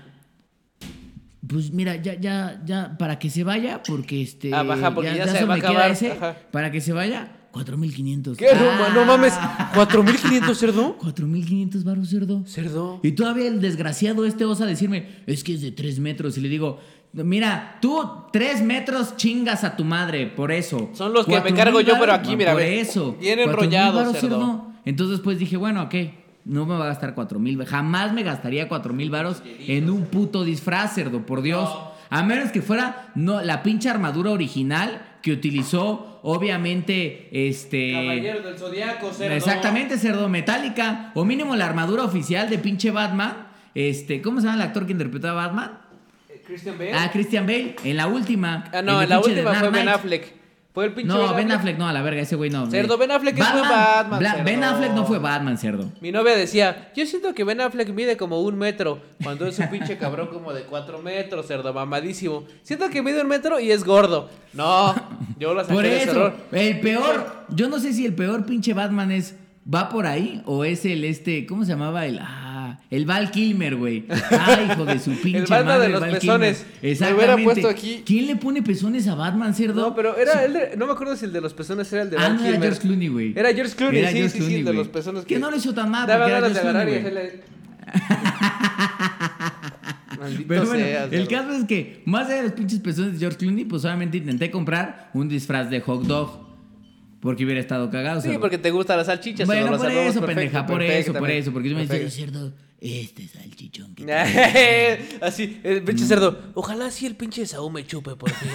pues mira, ya, ya, ya, para que se vaya, porque este... Ah, baja, porque ya se va a acabar, ese, para que se vaya, 4.500. ¿Qué? No, Ah, no mames. ¿4500 cerdo? 4.500 baros, cerdo. Cerdo. Y todavía el desgraciado este osa decirme, es que es de tres metros. Y le digo, mira, tú tres metros chingas a tu madre, por eso. Son los que me cargo yo, pero aquí, mira, Por ve, eso. bien enrollado, varos, cerdo. Entonces pues dije, bueno, ok, no me va a gastar cuatro mil. Jamás me gastaría cuatro mil varos en un puto disfraz, cerdo, por Dios. A menos que fuera no, la pinche armadura original que utilizó, obviamente, este... Caballero del Zodiaco, cerdo. Exactamente, cerdo metálica. O mínimo la armadura oficial de pinche Batman. Este, ¿cómo se llama el actor que interpretaba a Batman? Eh, Christian Bale. Ah, Christian Bale, en la última. Ah, no, en la última fue Ben. Affleck. Fue el pinche No, Ben Affleck no, a la verga, ese güey no. Cerdo, Ben Affleck es Batman, buen Batman, Bla- cerdo. Ben Affleck no fue Batman, cerdo. Mi novia decía, yo siento que Ben Affleck mide como un metro, cuando es un pinche cabrón como de cuatro metros, cerdo, mamadísimo. Siento que mide un metro y es gordo. No, yo lo saqué Por de eso, el peor, yo no sé si el peor pinche Batman es, va por ahí o es el este, ¿cómo se llamaba? El, ah, el Val Kilmer, güey. Ay, hijo de su pinche Batman madre, de los Val pezones. Kilmer. Me Exactamente. puesto aquí. ¿Quién le pone pezones a Batman, cerdo? No, pero era el de, no me acuerdo si el de los pezones era el de Ah, Val no era Kilmer. George Clooney, güey. Era George Clooney, Era sí, George sí, sí, Clooney, el de güey. los pezones Que no lo hizo tan mal, porque era George Clooney. Maldito Pero bueno, seas, el caso es que, más allá de los pinches pezones de George Clooney, pues solamente intenté comprar un disfraz de hot dog. Porque hubiera estado cagado. Sí, cerdo. porque te gustan las salchichas. Bueno, por eso, pendeja, por eso, por eso. Porque yo me decía, Perfecto. cerdo, este salchichón que te-". Así, el pinche cerdo. Ojalá sí el pinche Saúl me chupe por fin.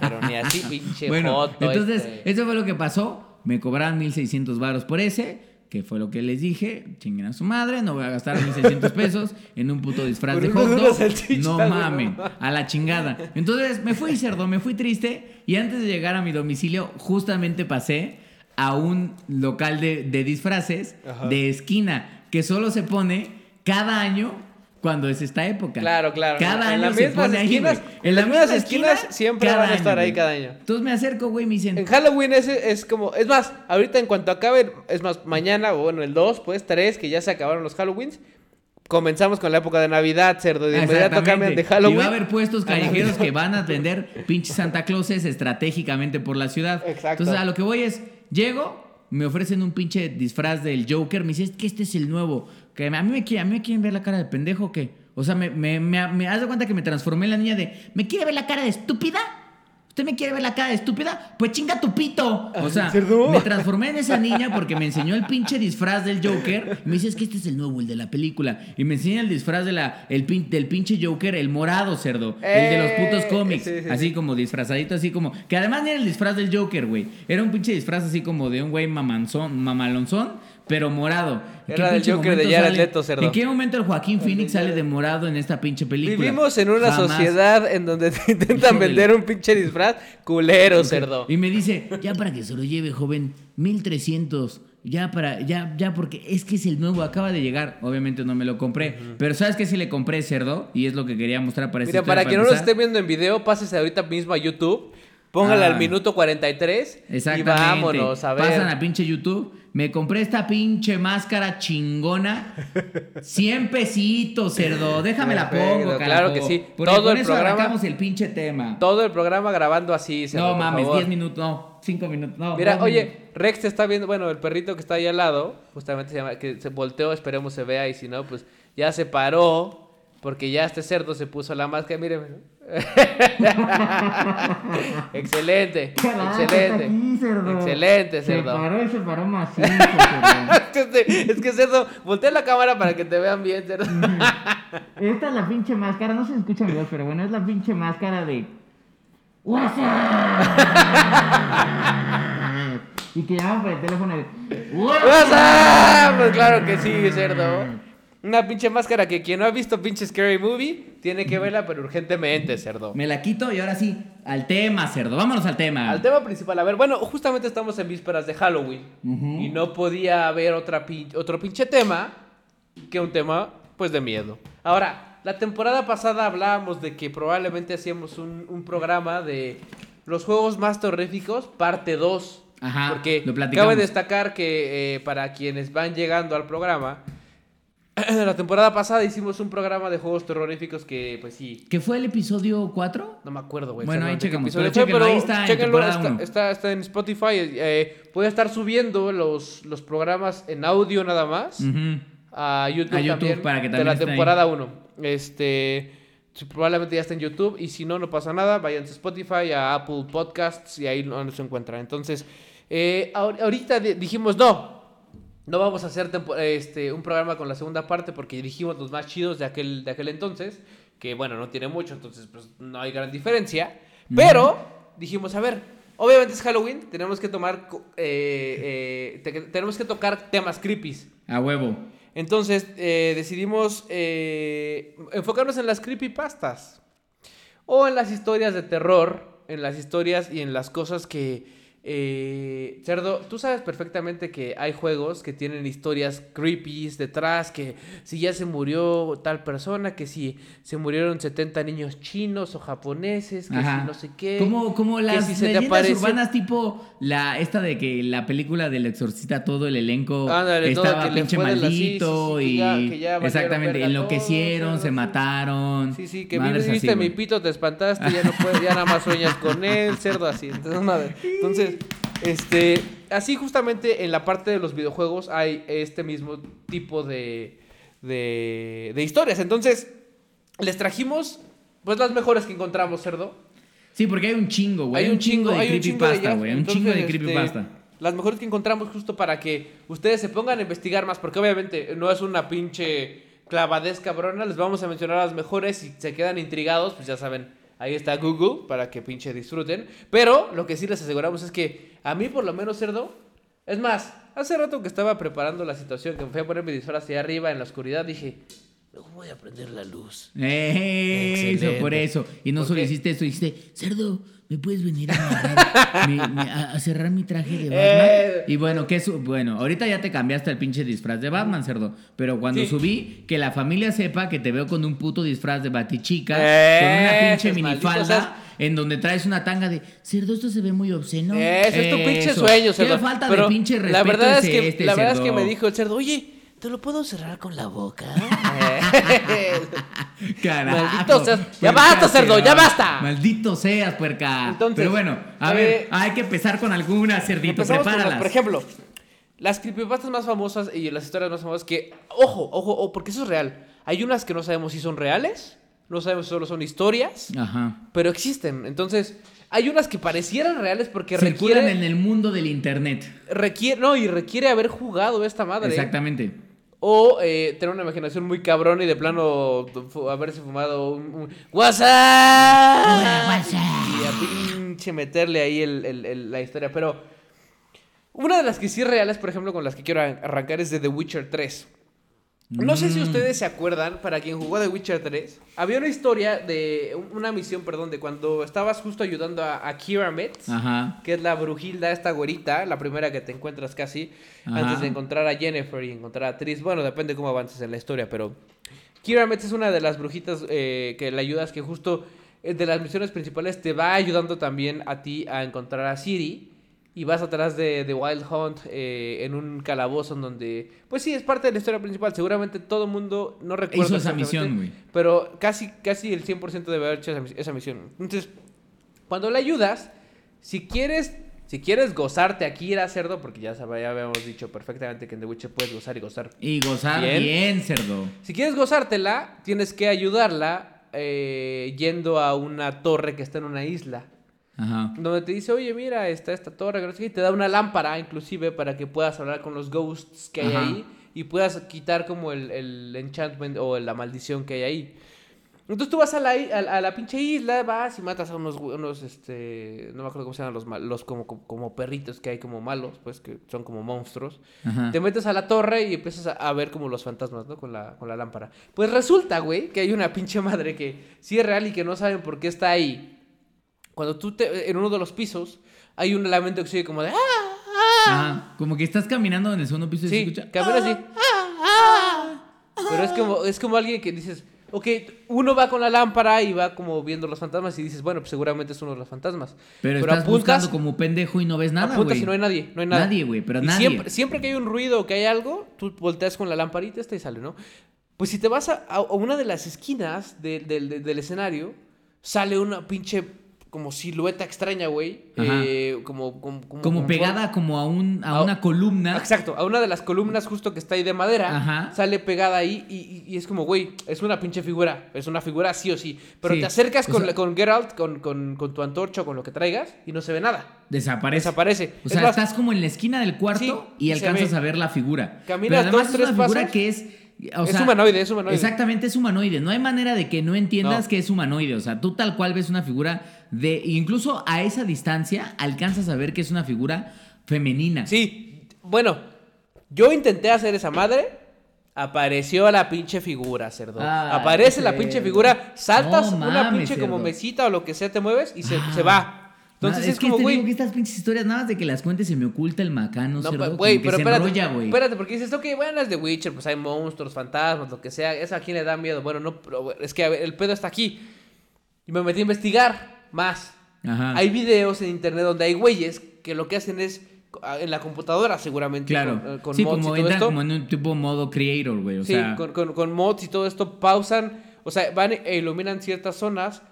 Pero ni así, pinche Bueno, joto entonces, este. eso fue lo que pasó. Me cobraron 1600 varos por ese. Que fue lo que les dije, chinguen a su madre, no voy a gastar 1600 pesos en un puto disfraz Por de hot dog. No mamen, a la chingada. Entonces me fui cerdo, me fui triste y antes de llegar a mi domicilio justamente pasé a un local de, de disfraces Ajá. de esquina que solo se pone cada año cuando es esta época. Claro, claro. Cada En año las se mismas pone esquinas- en las mismas esquinas siempre van a estar ahí cada año. Entonces me acerco, güey, me dicen, En Halloween ese es como, es más, ahorita en cuanto acabe, es más, mañana, o bueno, el 2, pues 3, que ya se acabaron los Halloweens, comenzamos con la época de Navidad, cerdo, de inmediato cambian de Halloween. Y va a haber puestos callejeros que van a vender pinches Santa Clauses estratégicamente por la ciudad. Exacto. Entonces, a lo que voy es, llego, me ofrecen un pinche disfraz del Joker, me dice, es que este es el nuevo. Que a mí me quieren, a mí me quieren ver la cara de pendejo o qué. O sea, me, me, me, me haz de cuenta que me transformé en la niña de, ¿me quiere ver la cara de estúpida? ¿Usted me quiere ver la cara de estúpida? Pues chinga tu pito. O sea, me transformé en esa niña porque me enseñó el pinche disfraz del Joker. Me dice, es que este es el nuevo, el de la película. Y me enseña el disfraz de la, el pin- del pinche Joker, el morado, cerdo. el de los putos Eh, cómics. sí, sí, así sí. como disfrazadito, así como... Que además ni era el disfraz del Joker, güey. Era un pinche disfraz así como de un güey mamanzón, mamalonzón, pero morado. ¿En Era pinche Joker de Jared Leto, cerdo. ¿En qué momento el Joaquín Phoenix sale de morado en esta pinche película? Vivimos en una Jamás. sociedad en donde te intentan vender un pinche disfraz culero, cerdo. Y me dice, ya para que se lo lleve, joven, 1300. Ya para, ya, ya, porque es que es el nuevo, acaba de llegar. Obviamente no me lo compré. Pero ¿sabes qué? Si le compré cerdo. Y es lo que quería mostrar para Mira, para historia, que no empezar. esté viendo en video, pásese ahorita mismo a YouTube, póngale Ah. al minuto 43 Exactamente. y vámonos a ver. Pasan a pinche YouTube. Me compré esta pinche máscara chingona. 100 pesitos, cerdo. Déjame la Perfecto, pongo, claro carajo. que sí. Porque Todo con el eso programa- arrancamos el pinche tema. Todo el programa grabando así, cerdo, no mames, favor. 10 minutos, no, 5 minutos. No, Mira, oye, minutos. Rex te está viendo, bueno, el perrito que está ahí al lado, justamente se llama, que se volteó, esperemos se vea, y si no, pues ya se paró, porque ya este cerdo se puso la máscara, mire. excelente, excelente, excelente, cerdo. y se paró macizo, cerdo. Es que, este- es que cerdo, voltea la cámara para que te vean bien, cerdo. Esta es la pinche máscara, no se escucha mi voz, pero bueno, es la pinche máscara de. WhatsApp. y que llaman por el teléfono de. WhatsApp, pues claro que sí, cerdo. Una pinche máscara que quien no ha visto pinche Scary Movie tiene que verla, pero urgentemente, cerdo. Me la quito y ahora sí, al tema, cerdo. Vámonos al tema. Al tema principal, a ver, bueno, justamente estamos en vísperas de Halloween y no podía haber otra pin- otro pinche tema que un tema, pues, de miedo. Ahora, la temporada pasada hablábamos de que probablemente hacíamos un, un programa de los juegos más terroríficos, parte 2. Ajá, Porque lo cabe destacar que eh, para quienes van llegando al programa, la temporada pasada hicimos un programa de juegos terroríficos que, pues sí, ¿Qué fue el episodio 4? no me acuerdo, güey. Bueno, ahí checamos, episodio pero fue, chéquenlo, ahí está en chéquenlo, está, está- está en Spotify. eh, puede estar subiendo los, los programas en audio nada más Ujú. a YouTube, A YouTube, también, para que de también la esté ahí. temporada 1. Este, probablemente ya está en YouTube y si no, no pasa nada. Vayan a Spotify, a Apple Podcasts y ahí no no se encuentran. Entonces, eh, ahor- ahorita di- dijimos no. No vamos a hacer este, un programa con la segunda parte porque dijimos los más chidos de aquel, de aquel entonces, que bueno, no tiene mucho, entonces pues no hay gran diferencia. Pero dijimos, a ver, obviamente es Halloween, tenemos que tomar, eh, eh, te- tenemos que tocar temas creepies. A huevo. Entonces eh, decidimos enfocarnos en las creepypastas o en las historias de terror, en las historias y en las cosas que... eh, Cerdo, tú sabes perfectamente que hay juegos que tienen historias creepy detrás, que si ya se murió tal persona, que si se murieron 70 niños chinos o japoneses, que Ajá. si no sé qué. Como, como las si leyendas aparece- urbanas tipo la esta de que la película del exorcista todo el elenco Ándale, todo estaba que pinche sí, maldito sí, sí, que y ya- que ya valieron exactamente enloquecieron, se mataron. Sí, sí, que viste mi pito, te espantaste, ya no puedes, ya nada más sueñas con él, cerdo así. Entonces, madre. Entonces, este, así justamente en la parte de los videojuegos hay este mismo tipo de, de, de historias. Entonces, les trajimos, pues las mejores que encontramos, cerdo. Sí, porque hay un chingo, güey. Hay un chingo de creepypasta, güey. Un chingo de este, creepypasta. Las mejores que encontramos justo para que ustedes se pongan a investigar más, porque obviamente no es una pinche clavadez cabrona, les vamos a mencionar las mejores, si se quedan intrigados, pues ya saben, ahí está Google para que pinche disfruten, pero lo que sí les aseguramos es que a mí por lo menos, cerdo, es más, hace rato que estaba preparando la situación, que me fui a poner mi disfraz hacia arriba en la oscuridad, dije, Luego voy a prender la luz. Eh, Eso, por eso. Y no ¿Por solo hiciste eso, dijiste, cerdo, ¿me puedes venir a, amarrar mi- mi- a, a cerrar mi traje de Batman? Eh. Y bueno, ¿qué su bueno, ahorita ya te cambiaste el pinche disfraz de Batman, cerdo. Pero cuando Sí. subí, que la familia sepa que te veo con un puto disfraz de Batichica, Eh, con una pinche malditos, minifalda. en donde traes una tanga de cerdo, esto se ve muy obsceno. Eso es tu pinche sueño, Qué cerdo. falta Pero de pinche respeto La verdad es que, este, la verdad es que me dijo el cerdo, oye, ¿Te lo puedo cerrar con la boca? Carajo, Maldito seas. ¡Ya basta, cerdo! ¡Ya basta! Maldito seas, puerca. Entonces, Pero bueno, a eh, ver, hay que empezar con alguna, cerdito. Con Prepáralas. por ejemplo, las creepypastas más famosas y las historias más famosas que, ojo, ojo, ojo, porque eso es real. Hay unas que no sabemos si son reales, no sabemos si solo son historias, Ajá. pero existen. Entonces, hay unas que parecieran reales porque Circulan requiere, en el mundo del internet. requiere, no, y requiere haber jugado esta madre. Exactamente. O eh, tener una imaginación muy cabrona y de plano haberse fumado un, un WhatsApp. Y a pinche meterle ahí el- el- el- la historia. Pero una de las que sí reales, por ejemplo, con las que quiero ar- arrancar es de The Witcher 3. No sé si Mm. ustedes se acuerdan, para quien jugó The Witcher 3, había una historia de, una misión, perdón, de cuando estabas justo ayudando a, a Kira Metz, Ajá. que es la brujilda, esta güerita, la primera que te encuentras casi, Ajá. antes de encontrar a Jennifer y encontrar a Tris. Bueno, depende cómo avances en la historia, pero Kira Metz es una de las brujitas eh, que le ayudas, que justo eh, de las misiones principales te va ayudando también a ti a encontrar a Siri. Y vas atrás de, de Wild Hunt eh, en un calabozo en donde... Pues sí, es parte de la historia principal. Seguramente todo el mundo no recuerda Hizo esa misión, güey. Pero casi, casi el 100% debe haber hecho esa, mis- esa misión. Entonces, cuando le ayudas, si quieres, si quieres gozarte a Kira Cerdo, porque ya, ya habíamos dicho perfectamente que en The Witcher puedes gozar y gozar. Y gozar Bien. bien, cerdo. Si quieres gozártela, tienes que ayudarla eh, yendo a una torre que está en una isla. Ajá. Donde te dice, oye, mira, está esta torre, que no sé qué", y te da una lámpara, inclusive, para que puedas hablar con los ghosts que hay Ajá. ahí y puedas quitar como el, el enchantment o la maldición que hay ahí. Entonces tú vas a la, a, la- a la pinche isla, vas y matas a unos, unos este, no me acuerdo cómo se llaman los, los como, como, como perritos que hay como malos, pues que son como monstruos. Ajá. Te metes a la torre y empiezas a, a ver como los fantasmas, ¿no? Con la, con la lámpara. Pues resulta, güey, que hay una pinche madre que sí es real y que no saben por qué está ahí. Cuando tú te, en uno de los pisos hay un lamento que sigue como de... ¡Ah! ¡Ah! Ajá. Como que estás caminando en el segundo piso y se Sí, escucha. camina así. Pero es como, es como alguien que dices, ok, uno va con la lámpara y va como viendo los fantasmas y dices, bueno, pues seguramente es uno de los fantasmas. Pero, estás buscando como pendejo y no ves nada, apuntas güey. y no hay nadie, no hay nada. Nadie, güey, pero Y nadie. Siempre, siempre que hay un ruido o que hay algo, tú volteas con la lamparita esta y sale, ¿no? Pues si te vas a, a una de las esquinas de- del escenario, sale una pinche como silueta extraña, güey. Eh, como, como, como, Como pegada como a, un, a A- una columna. Exacto, a una de las columnas justo que está ahí de madera, Ajá. sale pegada ahí y, y- y es como, güey, es una pinche figura, es una figura sí o sí, pero Sí, te acercas o con, sea- con Geralt, con, con, con tu antorcha o con lo que traigas y no se ve nada, Desaparece. desaparece. O Es sea, más, estás como en la esquina del cuarto Sí, y alcanzas a ver la figura. Caminas Pero además dos, es una tres figura pasos. que es. O Es sea, humanoide, es humanoide. Exactamente, es humanoide. No hay manera de que no entiendas No. que es humanoide. O sea, tú tal cual ves una figura de. Incluso a esa distancia alcanzas a ver que es una figura femenina. Sí, bueno, yo intenté hacer esa madre. Apareció la pinche figura, cerdo. Ah, Aparece la pinche figura, saltas No una pinche como mesita o lo que sea, te mueves y se, Ah. se va. Entonces Ah, es, que como, te güey. digo que estas pinches historias, nada más de que las cuentes se me oculta el macano, No, cerdo, como güey, pero se espérate, enrolla, güey. espérate, porque dices, ok, bueno, es de Witcher, pues hay monstruos, fantasmas, lo que sea, eso a quién le da miedo. Bueno, no, pero es que a ver, el pedo está aquí. Y me metí a investigar más. Ajá. Hay videos en internet donde hay güeyes que lo que hacen es en la computadora seguramente Claro. con, eh, con sí, mods como y todo esto. como en un tipo modo creator, güey. O sí, sea, con, con- con mods y todo esto pausan, o sea, van e iluminan ciertas zonas,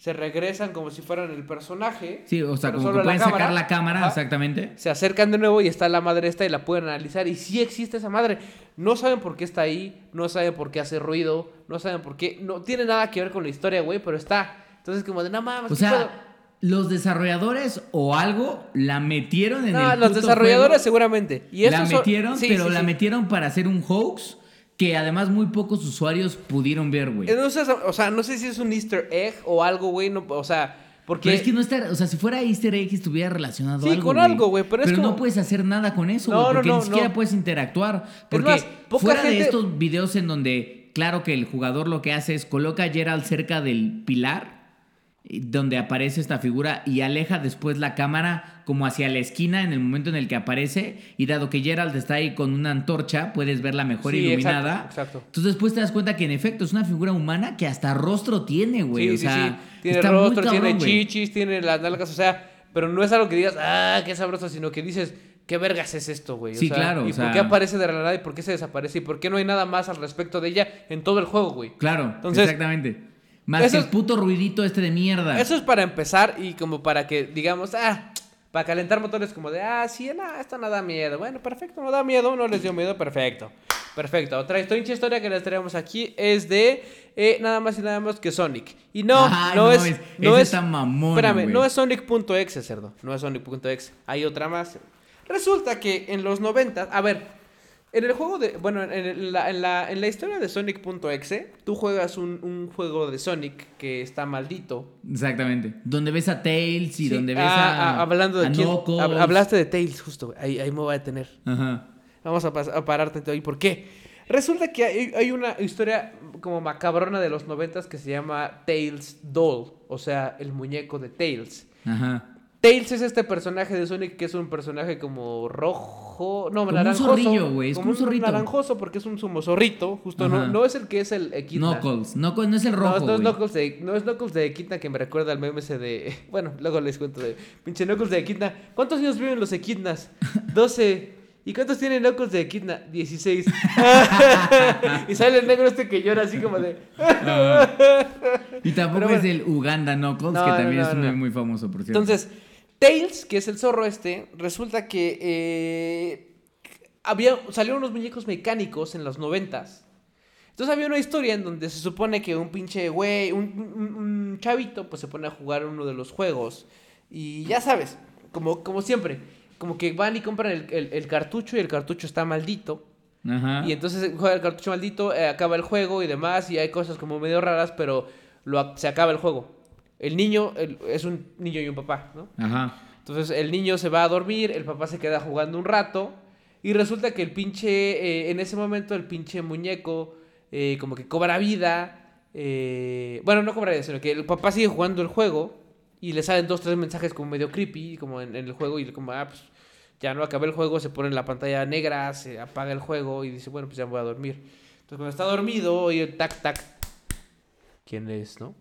se regresan como si fueran el personaje. sí, o sea, como la pueden sacar cámara. la cámara, Ajá. exactamente. Se acercan de nuevo y está la madre esta y la pueden analizar. Y sí existe esa madre. No saben por qué está ahí, no saben por qué hace ruido, no saben por qué. No tiene nada que ver con la historia, güey, pero está. Entonces, como de, no mames, O ¿qué pedo?". sea, los desarrolladores o algo la metieron en No, el los puto desarrolladores juego, seguramente. Y la esos son- metieron, sí, pero sí, la sí. metieron para hacer un hoax que además muy pocos usuarios pudieron ver, güey. Entonces, o sea, no sé si es un easter egg o algo, güey. No, o sea, porque. Pero es que no está, o sea, si fuera Easter egg estuviera relacionado Sí, algo, con algo, güey, pero es no puedes hacer nada con eso, No, güey, no, porque no, ni siquiera no. puedes interactuar. Porque más, poca fuera de estos videos en donde, claro que el jugador lo que hace es coloca a Gerald cerca del pilar, donde aparece esta figura y aleja después la cámara como hacia la esquina en el momento en el que aparece y dado que Gerald está ahí con una antorcha, puedes verla mejor Sí, iluminada. exacto, exacto. Entonces después te das cuenta que en efecto es una figura humana que hasta rostro tiene, güey. sí, o sí, sea. Tiene rostro, cabrón, tiene chichis, tiene las nalgas, o sea, pero no es algo que digas, ah, qué sabroso, sino que dices, ¿qué vergas es esto, güey? O Sí, sea, claro, ¿Y o sea- por qué aparece de la nada y por qué se desaparece y por qué no hay nada más al respecto de ella en todo el juego, güey? Claro, Entonces, exactamente. Más eso que el es- puto ruidito este de mierda. Eso es para empezar y como para que digamos, ah, para calentar motores como de, ah, sí, no, esto no da miedo. Bueno, perfecto, no da miedo, no les dio miedo, perfecto. Perfecto. Otra pinche historia que les traemos aquí es de eh, nada más y nada menos que Sonic. Y no, Ay, no, no es, mames, no es, está mamona, espérame, güey. no es Sonic.exe, cerdo, no es Sonic.exe. Hay otra más. Resulta que en los 90, a ver, en el juego de, bueno, en, la, en la, en la historia de Sonic.exe, tú juegas un, un juego de Sonic que está maldito. Exactamente. Donde ves a Tails y Sí, donde ves ah, a. ah, hablando de a quién, hab- hablaste de Tails, justo. Ahí, ahí me voy a detener. Ajá. Vamos a, pas- a pararte ahí. ¿Por qué? Resulta que hay, hay una historia como macabrona de los noventas que se llama Tails Doll. O sea, el muñeco de Tails. Ajá. Tails es este personaje de Sonic que es un personaje como rojo, no, Como un naranjoso. zorrillo, güey, es como un zorrito. naranjoso porque es un sumo zorrito, justo no, no es el que es el Equidna. Knuckles. Knuckles no es el No, rojo. no, es güey. Knuckles de, no es Knuckles de Equidna que me recuerda al meme ese de... Bueno, luego les cuento de... Pinche Knuckles de Equidna. ¿Cuántos años viven los Equidnas? 12. ¿Y cuántos tiene Knuckles de Equidna? 16. y sale el negro este que llora así como de... Y tampoco es el Uganda Knuckles, No, que no, también no, es un no. muy famoso, por cierto. Entonces, Tails, que es el zorro este, resulta que eh, había, salieron unos muñecos mecánicos en los noventas. Entonces había una historia en donde se supone que un pinche güey, un, un- un chavito, pues se pone a jugar uno de los juegos. Y ya sabes, como, como siempre, como que van y compran el, el- el cartucho y el cartucho está maldito. Ajá. Y entonces juega el cartucho maldito, eh, acaba el juego y demás, y hay cosas como medio raras, pero lo, se acaba el juego. El niño el- es un niño y un papá, ¿no? Ajá. Entonces el niño se va a dormir, el papá se queda jugando un rato, y resulta que el pinche, eh, en ese momento el pinche muñeco eh, como que cobra vida, eh, bueno, no cobra vida, sino que el papá sigue jugando el juego, y le salen dos, tres mensajes como medio creepy, como en, en el juego, y como, ah, pues ya no acabé el juego, se pone en la pantalla negra, se apaga el juego y dice, bueno, pues ya me voy a dormir. Entonces cuando está dormido, oye, tac, tac, ¿quién es, no?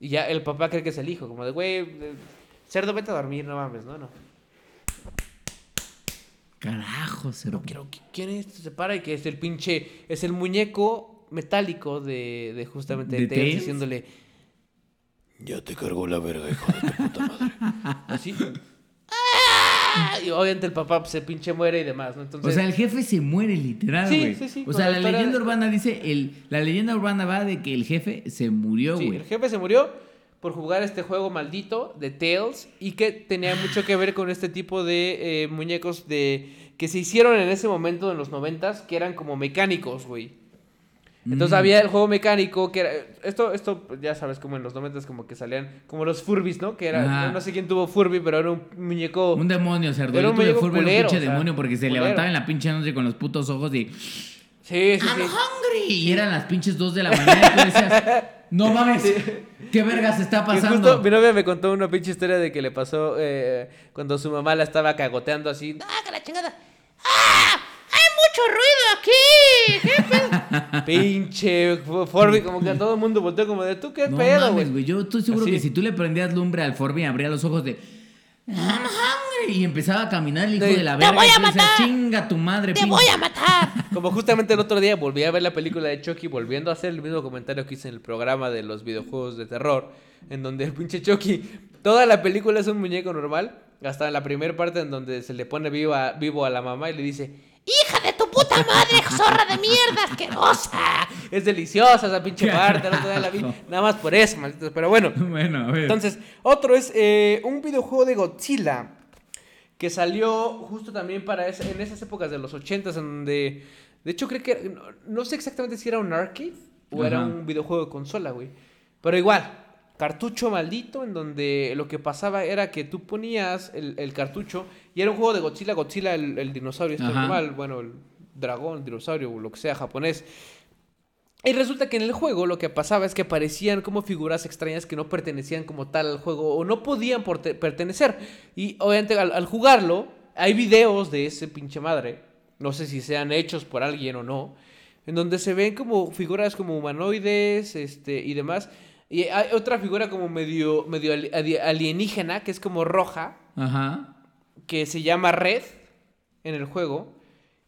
Y ya el papá cree que es el hijo, como de, güey, eh, cerdo, vete a dormir, no mames, no, no. Carajo, cerdo. No quiero, ¿qui- ¿quién es? Se para y que es el pinche, es el muñeco metálico de, de justamente ¿De Tails? diciéndole, Ya te cargó la verga, hijo de tu puta madre. así. ¡Ah! Y obviamente el papá pues, se pinche muere y demás, ¿no? Entonces, O sea, el jefe se muere literal, Sí, güey. sí, sí, O con sea, la leyenda de- urbana dice, el, la leyenda urbana va de que el jefe se murió, Sí, güey. el jefe se murió por jugar este juego maldito de Tails y que tenía mucho que ver con este tipo de eh, muñecos de que se hicieron en ese momento en los noventas que eran como mecánicos, güey. Entonces Mm. había el juego mecánico que era esto esto ya sabes como en los noventas como que salían como los Furbis, ¿no? Que era no sé quién tuvo Furby, pero era un muñeco Un demonio, cerdo. Era un muñeco Furby, era un pinche o sea, demonio porque se culero. levantaba en la pinche noche con los putos ojos y... Sí, sí, I'm sí. hungry. Y eran las pinches dos de la mañana y tú decías, no mames, ¿qué vergas está pasando? justo mi novia me contó una pinche historia de que le pasó eh, cuando su mamá la estaba cagoteando así. ¡Ah, que la chingada! ¡Ah! ¡Hay mucho ruido aquí! ¿Qué pedo? pinche Forby, como que a todo el mundo volteó como de tú, ¿qué No pedo, mames, güey? Yo estoy seguro Así. que si tú le prendías lumbre al Forby, abría los ojos de. I'm hungry. Y empezaba a caminar el hijo Sí. de la ¡Te verga. voy y a matar! Chinga tu madre, ¡Te pinche". voy a matar! Como justamente el otro día volví a ver la película de Chucky, volviendo a hacer el mismo comentario que hice en el programa de los videojuegos de terror, en donde el pinche Chucky, toda la película es un muñeco normal, hasta la primera parte en donde se le pone vivo a, vivo a la mamá y le dice, ¡Hija de tu puta madre, zorra de mierda asquerosa! es deliciosa esa pinche parte, el otro día la vi, Carajo. nada más por eso, malditos, pero bueno. Bueno, a ver. Entonces, otro es eh, un videojuego de Godzilla que salió justo también para en esas épocas de los 80s en donde de hecho creo que no, no sé exactamente si era un arcade o era un videojuego de consola, güey. Pero igual, cartucho maldito en donde lo que pasaba era que tú ponías el, el cartucho y era un juego de Godzilla, Godzilla el, el dinosaurio este Ajá. normal, bueno, el dragón, dinosaurio, o lo que sea japonés. Y resulta que en el juego lo que pasaba es que aparecían como figuras extrañas que no pertenecían como tal al juego o no podían pertenecer. Y obviamente al, al jugarlo hay videos de ese pinche madre, no sé si sean hechos por alguien o no, en donde se ven como figuras como humanoides este, y demás. Y hay otra figura como medio, medio ali- ali- alienígena que es como roja, Ajá. Que se llama Red en el juego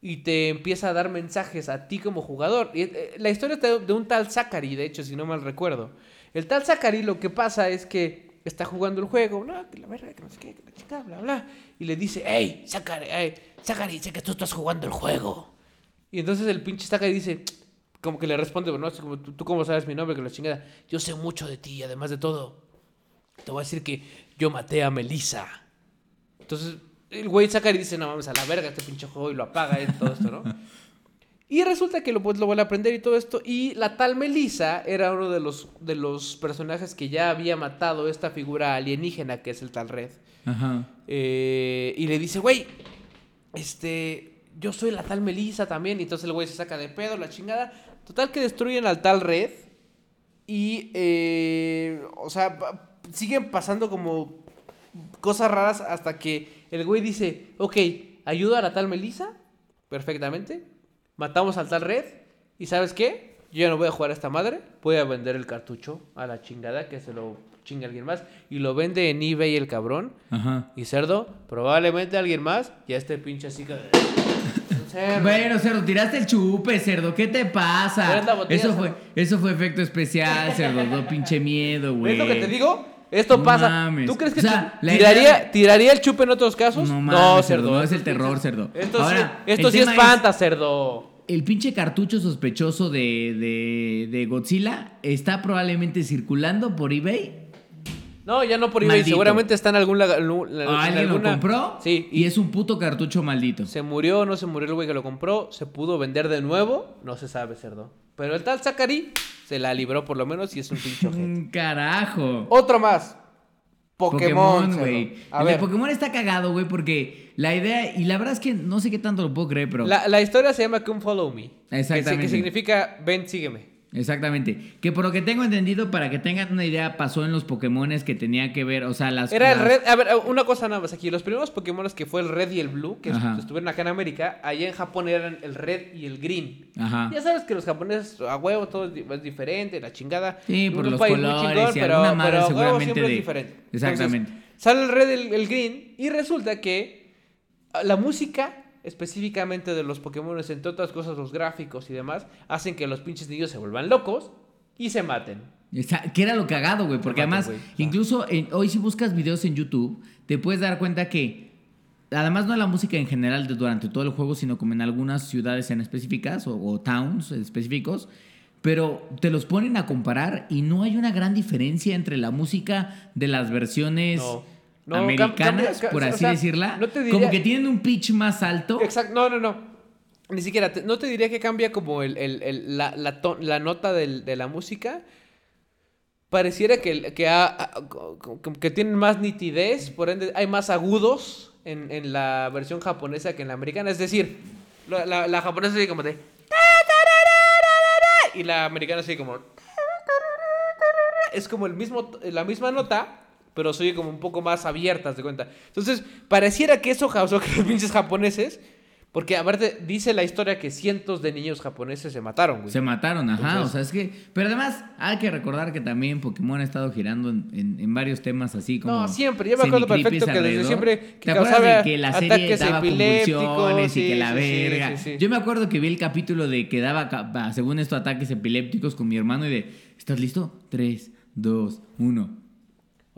y te empieza a dar mensajes a ti como jugador. Eh, la historia es de, de un tal Zachary, de hecho, si no mal recuerdo. El tal Zachary lo que pasa es que está jugando el juego, no, que la verga, que no sé qué, que la chica, bla, bla. Y le dice, hey, Zachary, hey, Zachary, sé que tú estás jugando el juego. Y entonces el pinche Zachary dice, como que le responde, bueno, así como, ¿tú, tú cómo sabes mi nombre? Que la chingada. Yo sé mucho de ti, además de todo. Te voy a decir que yo maté a Melissa. Entonces, el güey Zachary dice, no mames, a la verga este pinche juego y lo apaga y todo esto, ¿no? Y resulta que lo, pues, lo vuelve a aprender y todo esto. Y la tal Melissa era uno de los, de los personajes que ya había matado esta figura alienígena que es el tal Red. Ajá. Eh, y le dice, güey, este, yo soy la tal Melissa también. Y entonces el güey se saca de pedo, la chingada. Total que destruyen al tal Red. Y, eh, o sea, siguen pasando como cosas raras hasta que el güey dice, ok, ayuda a la tal Melissa, perfectamente. Matamos al tal Red. ¿Y sabes qué? Yo ya no voy a jugar a esta madre. Voy a vender el cartucho a la chingada, que se lo chingue alguien más. Y lo vende en eBay el cabrón. Ajá. Y cerdo, probablemente alguien más. Ya este pinche así que... Cerdo. Bueno, cerdo, tiraste el chupe, cerdo. ¿Qué te pasa? Botella, Eso cerdo. fue, eso fue efecto especial, cerdo. No pinche miedo, güey. ¿Ves lo que te digo? Esto No pasa. mames. ¿Tú crees que O sea, tiraría, idea- tiraría el chupe en otros casos? No mames, cerdo, no es el terror, cerdo. Esto Ahora, sí, esto sí es- espanta, cerdo. El pinche cartucho sospechoso de, de, de Godzilla está probablemente circulando por eBay No, ya no por eBay. Maldito. Seguramente está en algún... la- lu- la- ¿O en ¿Alguien lo compró? Sí. Y es un puto cartucho maldito. Se murió no se murió el güey que lo compró. Se pudo vender de nuevo. No se sabe, cerdo. Pero el tal Zachary se la libró por lo menos y es un pinche ojete. Carajo. Otro más. Pokémon, güey. El ver, Pokémon está cagado, güey, porque la idea, y la verdad es que no sé qué tanto lo puedo creer, pero. la, la historia se llama Come Follow Me. que Exactamente. Que, significa ven, sígueme. Exactamente. Que por lo que tengo entendido, para que tengan una idea, pasó en los Pokémones que tenía que ver, o sea, las. Era el las- red. A ver, una cosa nada más aquí. Los primeros Pokémon que fue el red y el blue, que Ajá. estuvieron acá en América, allá en Japón eran el red y el green. Ajá. Ya sabes que los japoneses a huevo todo es, di- es diferente, la chingada. Sí, por los colores y alguna madre a huevo seguramente siempre es de- diferente. Exactamente. Entonces, sale el red y el, el green y resulta que ah, la música específicamente de los Pokémon, entre otras cosas los gráficos y demás, hacen que los pinches niños se vuelvan locos y se maten. Que era lo cagado, güey. Porque maten, además, incluso en- hoy si buscas videos en YouTube, te puedes dar cuenta que. Además, no la música en general de- durante todo el juego, sino como en algunas ciudades en específicas o, o towns específicos. Pero te los ponen a comparar y no hay una gran diferencia entre la música de las versiones No. No, americanas, cambia- por o así sea, decirla. no te Como que tienen un pitch más alto. Exacto, no, no, no. Ni siquiera, te- no te diría que cambia como el, el- el- la, la to- la nota del- de la música. Pareciera que, que, ha- tienen más nitidez, por ende hay más agudos en, en la versión japonesa que en la americana. Es decir, la, la- la japonesa sigue como de... Y la americana sigue como... Es como el mismo, la misma nota, pero soy como un poco más abiertas de cuenta. Entonces, pareciera que eso causó que los pinches japoneses, porque aparte dice la historia que cientos de niños japoneses se mataron, güey. Se mataron, ajá. Entonces- o sea, es que. Pero además, hay que recordar que también Pokémon ha estado girando en, en- en varios temas así como. No, siempre. Yo me acuerdo perfecto que desde siempre que ¿Te acuerdas de que la serie daba convulsiones y que la sí, verga? sí. Yo me acuerdo que vi el capítulo de que daba, según esto, ataques epilépticos con mi hermano y de. ¿Estás listo? 3, 2, 1.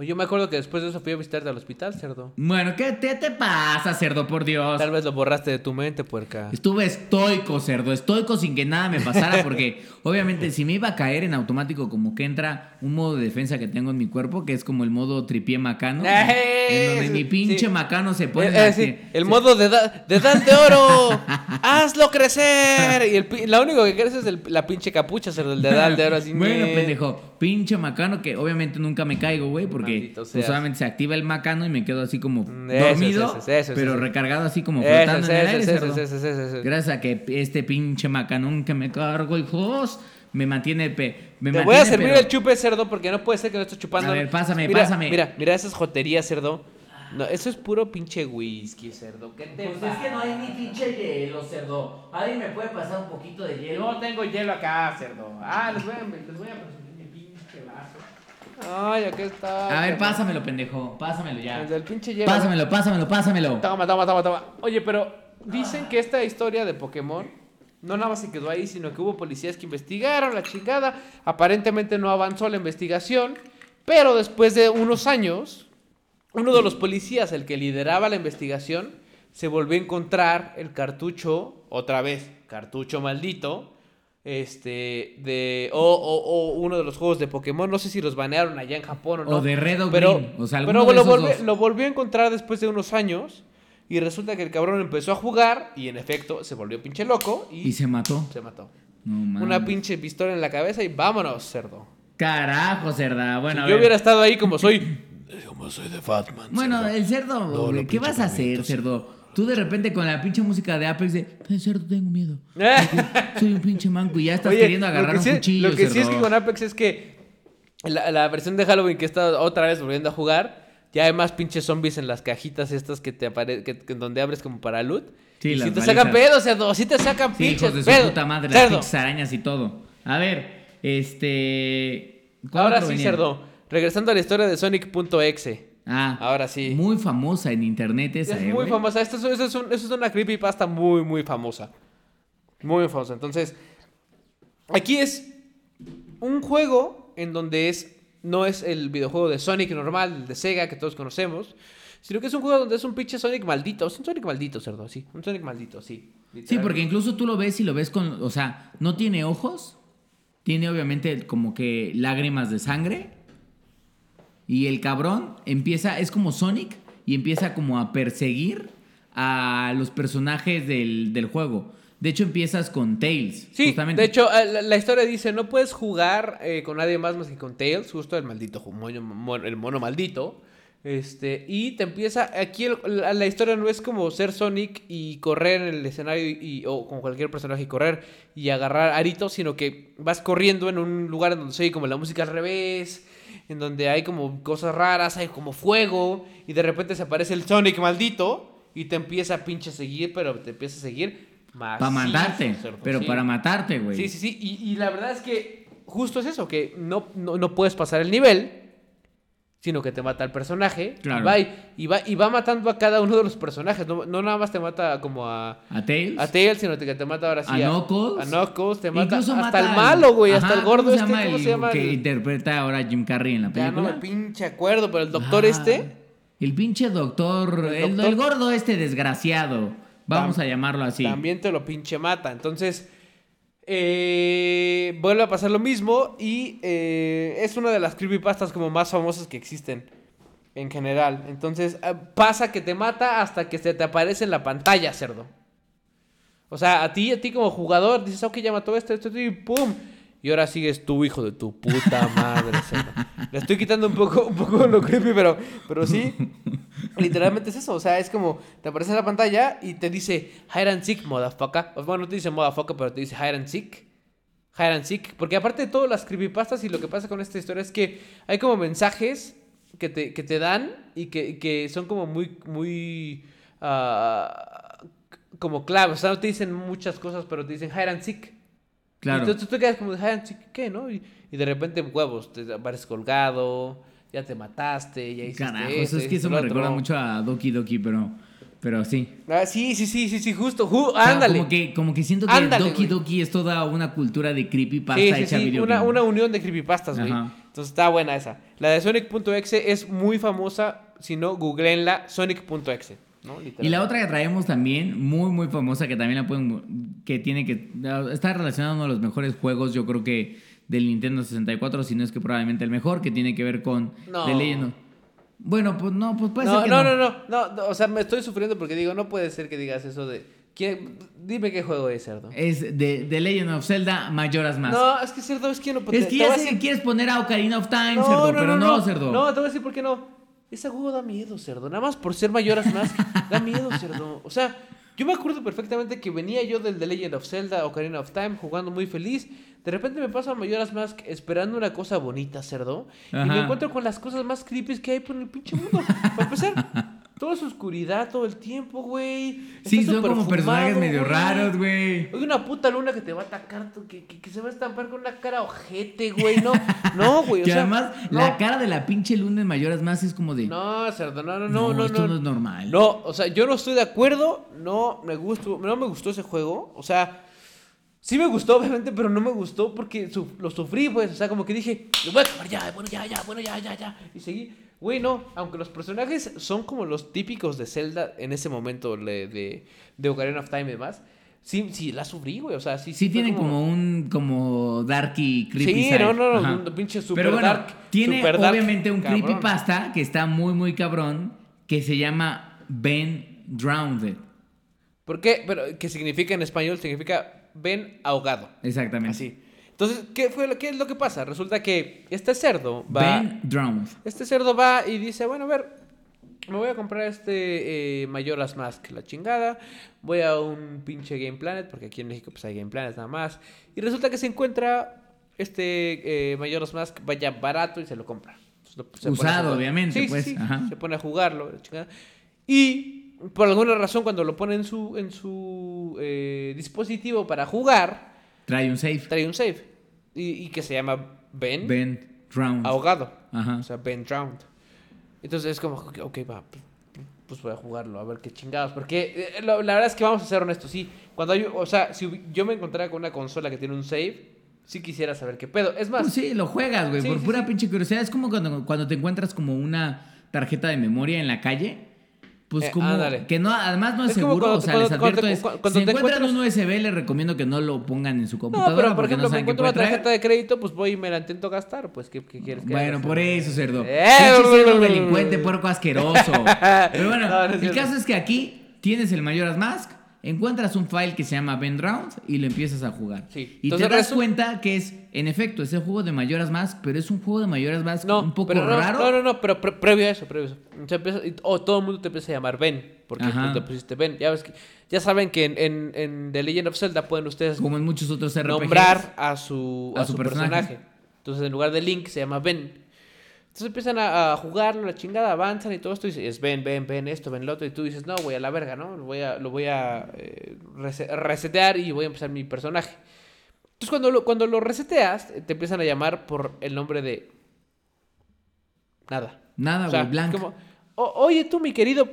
Yo me acuerdo que después de eso fui a visitarte al hospital, cerdo. Bueno, ¿qué te, te pasa, cerdo, por Dios? Tal vez lo borraste de tu mente, puerca. Estuve estoico, cerdo, estoico sin que nada me pasara, porque obviamente si me iba a caer en automático, como que entra un modo de defensa que tengo en mi cuerpo, que es como el modo tripié macano, en donde ¡Eh! mi pinche Sí. macano se Eh, pone. eh, sí, que- el se- modo de, da- de edad de oro. Hazlo crecer. Y el, lo único que crece es el- la pinche capucha, cerdo, el de edad de oro. Así, bueno, pendejo, pinche macano que obviamente nunca me caigo, güey, porque pues, solamente se activa el macano y me quedo así como eso, dormido, eso, eso, eso, pero recargado así como flotando en el aire. Gracias a que este pinche macanón que me cargo, hijos, me mantiene... pe- me Te mantiene, voy a servir pero- el chupe, cerdo, porque no puede ser que no estés chupando. A ver, pásame, mira, pásame. Mira, mira esas joterías, cerdo. No, eso es puro pinche whisky, cerdo. ¿Qué te Pues es que no hay ni pinche hielo, cerdo. ¿Alguien me puede pasar un poquito de hielo? No tengo hielo acá, cerdo. Ah, les voy a, les voy a presumir mi pinche vaso. Ay, aquí está. A ver, pásamelo, pendejo. Pásamelo ya. El del pinche hielo. Pásamelo, pásamelo, pásamelo. Toma, toma, toma, toma. Oye, pero dicen que esta historia de Pokémon no nada más se quedó ahí, sino que hubo policías que investigaron la chingada. Aparentemente no avanzó la investigación, pero después de unos años, uno de los policías, el que lideraba la investigación, se volvió a encontrar el cartucho, otra vez, cartucho maldito, este, de, o, o- o uno de los juegos de Pokémon, no sé si los banearon allá en Japón o no. O de Red o pero, Green, o sea, pero de lo, esos volvió, dos. lo volvió a encontrar después de unos años y resulta que el cabrón empezó a jugar y en efecto se volvió pinche loco y, Y se mató. se mató. No. Una pinche pistola en la cabeza y vámonos, cerdo. Carajo, cerda. Bueno, si a yo ver. hubiera estado ahí como soy, como soy de Fatman. Bueno, cerdo. el cerdo, No, ¿qué vas a hacer, cerdo? Tú de repente con la pinche música de Apex de, "Ay, cerdo, tengo miedo. Soy un pinche manco y ya estás Oye, queriendo agarrar que un sí- cuchillo, Lo que sí es que con Apex es que la, la versión de Halloween que está otra vez volviendo a jugar, ya hay más pinches zombies en las cajitas estas que te aparecen, que, que donde abres como para loot. Sí, y las si te balizas. sacan pedos, cerdo, si te sacan Sí, pinches hijos de su pedos. puta madre, las cerdo. pinches arañas y todo. A ver, este... ¿cuál Ahora sí, venía? cerdo. Regresando a la historia de Sonic.exe. Ah, Ahora sí. Muy famosa en internet esa, Es eh, muy famosa. Esto es, eso es un- es una creepypasta muy, muy famosa. Muy famosa. Entonces, aquí es un juego en donde es no es el videojuego de Sonic normal, el de Sega que todos conocemos, sino que es un juego donde es un pinche Sonic maldito. Es un Sonic maldito, cerdo, sí. Un Sonic maldito, sí. Sí, porque incluso tú lo ves y lo ves con, o sea, no tiene ojos, tiene obviamente como que lágrimas de sangre Y el cabrón empieza, es como Sonic, y empieza como a perseguir a los personajes del, del juego. De hecho, empiezas con Tails. Sí, justamente. de hecho, eh, la, la historia dice, no puedes jugar eh, con nadie más más que con Tails, justo el maldito ju- moño- mon- el mono maldito. Este, y te empieza, aquí el- la, la historia no es como ser Sonic y correr en el escenario y, y- o con cualquier personaje y correr y agarrar aritos, sino que vas corriendo en un lugar en donde se oye como la música al revés, en donde hay como cosas raras, hay como fuego, y de repente se aparece el Sonic maldito y te empieza a pinche seguir, pero te empieza a seguir más. Para matarte, pero sí. para matarte, güey. Sí, sí, sí. Y, y la verdad es que justo es eso, que no, no, no puedes pasar el nivel, sino que te mata el personaje. Claro. Y, va, y, y va, y va matando a cada uno de los personajes. No, no nada más te mata como a, A Tails. a Tails, sino que te mata ahora sí A Knuckles. A Knuckles, te mata Incluso hasta mata el al- malo, güey. Ajá, Hasta el gordo ¿cómo este. se llama ¿Cómo el se llama? Que El- interpreta ahora Jim Carrey en la Ya no película. me pinche acuerdo, pero el doctor Ah, este. El pinche doctor. El El, doctor- el gordo este desgraciado. Vamos Tam- a llamarlo así. También te lo pinche mata. Entonces, eh, vuelve a pasar lo mismo y eh, es una de las creepypastas como más famosas que existen en general. Entonces, eh, pasa que te mata hasta que se te aparece en la pantalla, cerdo. O sea, a ti, a ti como jugador, dices, ok, ya mató esto, esto, esto, y pum. Y ahora sigues tú, hijo de tu puta madre. Le estoy quitando un poco, un poco lo creepy, pero, pero sí. Literalmente es eso. O sea, es como te aparece en la pantalla y te dice hide and seek, motherfucker. Bueno, no te dice motherfucker, pero te dice hide and seek. Hide and seek. Porque aparte de todas las creepypastas y lo que pasa con esta historia es que hay como mensajes que te, que te dan y que, que son como muy, muy. ah, como claves. O sea, no te dicen muchas cosas, pero te dicen hide and seek. Claro. Y entonces tú te quedas como, "Ay, sí, ¿qué, no? Y, y de repente, huevos, te apareces colgado, ya te mataste, ya hiciste Carajo, eso es que eso me recuerda otro". mucho a Doki Doki, pero, pero sí. Ah, sí, sí, sí, sí, sí, justo, ju- O sea, ándale. Como que, como que siento que Ándale, Doki. Doki es toda una cultura de creepypasta Sí, sí, hecha sí, video una, una unión de creepypastas, güey. Entonces está buena esa. La de Sonic.exe es muy famosa, si no, googleenla, Sonic.exe, ¿no? Y la otra que traemos también, muy, muy famosa, que también la pueden. que tiene que. está relacionada a uno de los mejores juegos, yo creo que del Nintendo 64, si no es que probablemente el mejor, que tiene que ver con No. The Legend of- Bueno, pues no, pues puede no, ser que no, no. no, no, no, no, o sea, me estoy sufriendo porque digo, no puede ser que digas eso de... ¿quién- Dime qué juego es, cerdo. Es de The Legend of Zelda Majora's Mask. No, es que cerdo, es que no... es que ya sé que decir- quieres poner a Ocarina of Time, cerdo, pero no, cerdo. No, te voy a decir por qué no. Ese juego da miedo, cerdo. Nada más por ser mayoras más, da miedo, cerdo. O sea, yo me acuerdo perfectamente que venía yo del The Legend of Zelda, Ocarina of Time, jugando muy feliz. De repente me paso a Mayoras Mask esperando una cosa bonita, cerdo. Y me encuentro con las cosas más creepy que hay por el pinche mundo. Para empezar, toda su oscuridad todo el tiempo, güey. sí, son como personajes medio raros, güey. Hay una puta luna que te va a atacar, que, que, que se va a estampar con una cara ojete, güey. No, no, güey. O Que sea, además, no. la cara de la pinche luna en Majora's Mask es como de. No, cerdo, no, no, no, No, no, esto no. no es normal. No, o sea, yo no estoy de acuerdo, no me gustó, no me gustó ese juego, o sea, sí me gustó obviamente, pero no me gustó porque su- lo sufrí, pues, o sea, como que dije, lo voy a acabar ya, bueno, ya, ya, bueno, ya, ya, ya, y seguí. Güey, no, aunque los personajes son como los típicos de Zelda en ese momento de, de Ocarina of Time y demás, sí, sí, la sufrí, güey, o sea, sí. Sí fue tienen como un como darky creepy Sí, side. no, no, no, Ajá. un pinche super Pero bueno, dark, tiene super dark, obviamente un cabrón. creepypasta que está muy muy cabrón que se llama Ben Drowned. ¿Por qué? Pero, ¿qué significa en español? Significa ven ahogado. Exactamente. Así. Entonces, ¿qué, fue lo, ¿qué es lo que pasa? Resulta que este cerdo va. Ben Drowned. Este cerdo va y dice: Bueno, a ver, me voy a comprar este eh, Majora's Mask, la chingada. Voy a un pinche Game Planet, porque aquí en México pues hay Game Planet nada más. Y resulta que se encuentra este eh, Majora's Mask, vaya barato y se lo compra. Se Usado, obviamente, Sí, pues, sí, ajá. Se pone a jugarlo, la chingada. Y por alguna razón, cuando lo pone en su, en su eh, dispositivo para jugar Trae un safe. trae un save. Y, y que se llama Ben, Ben Drowned. ahogado. Ajá. O sea, Ben drowned. Entonces es como, ok, va, pues, voy a jugarlo, a ver qué chingados. Porque eh, lo- la verdad es que vamos a ser honestos, sí. Cuando hay, o sea, si yo me encontrara con una consola que tiene un save, sí quisiera saber qué pedo. Es más, Pues sí, lo juegas, güey, Sí, por sí, pura sí. pinche curiosidad. Es como cuando, cuando te encuentras como una tarjeta de memoria en la calle. Pues Eh, como ándale. que no, además no es, seguro, cuando- o sea, cuando- les cuando advierto te- es, cuando si te encuentran encuentras- un USB les recomiendo que no lo pongan en su No, computadora pero por porque ejemplo, no me saben qué encuentro una tarjeta traer. de crédito, pues voy y me la intento gastar. Pues, ¿qué, qué quieres que Bueno, por eso, cerdo. ¡Eh! Cerdo delincuente, puerco asqueroso. Pero bueno, No, no el cierto. caso es que aquí tienes el Majora's Mask, encuentras un file que se llama Ben Round y lo empiezas a jugar. Sí. Y Entonces, te das resu- cuenta que es, en efecto, es el juego de Majora's Mask, pero es un juego de Majora's Mask No, un poco pero no, raro. No, no, no, pero pre- previo a eso, previo a eso. Empieza- todo el mundo te empieza a llamar Ben, porque tú te pusiste Ben. Ya, ves que, ya saben que en, en, en The Legend of Zelda pueden ustedes Como en muchos otros RPGs. nombrar a su, a a su su personaje. personaje. Entonces, en lugar de Link, se llama Ben. Entonces empiezan a, a jugar la chingada, avanzan y todo esto. Y dices, ven, ven, ven esto, ven lo otro. Y tú dices, no, voy a la verga, ¿no? Lo voy a, lo voy a eh, rese- resetear y voy a empezar mi personaje. Entonces, cuando lo, cuando lo reseteas, eh, te empiezan a llamar por el nombre de. Nada. Nada, O sea, blanco. como, "O- oye, tú, mi querido.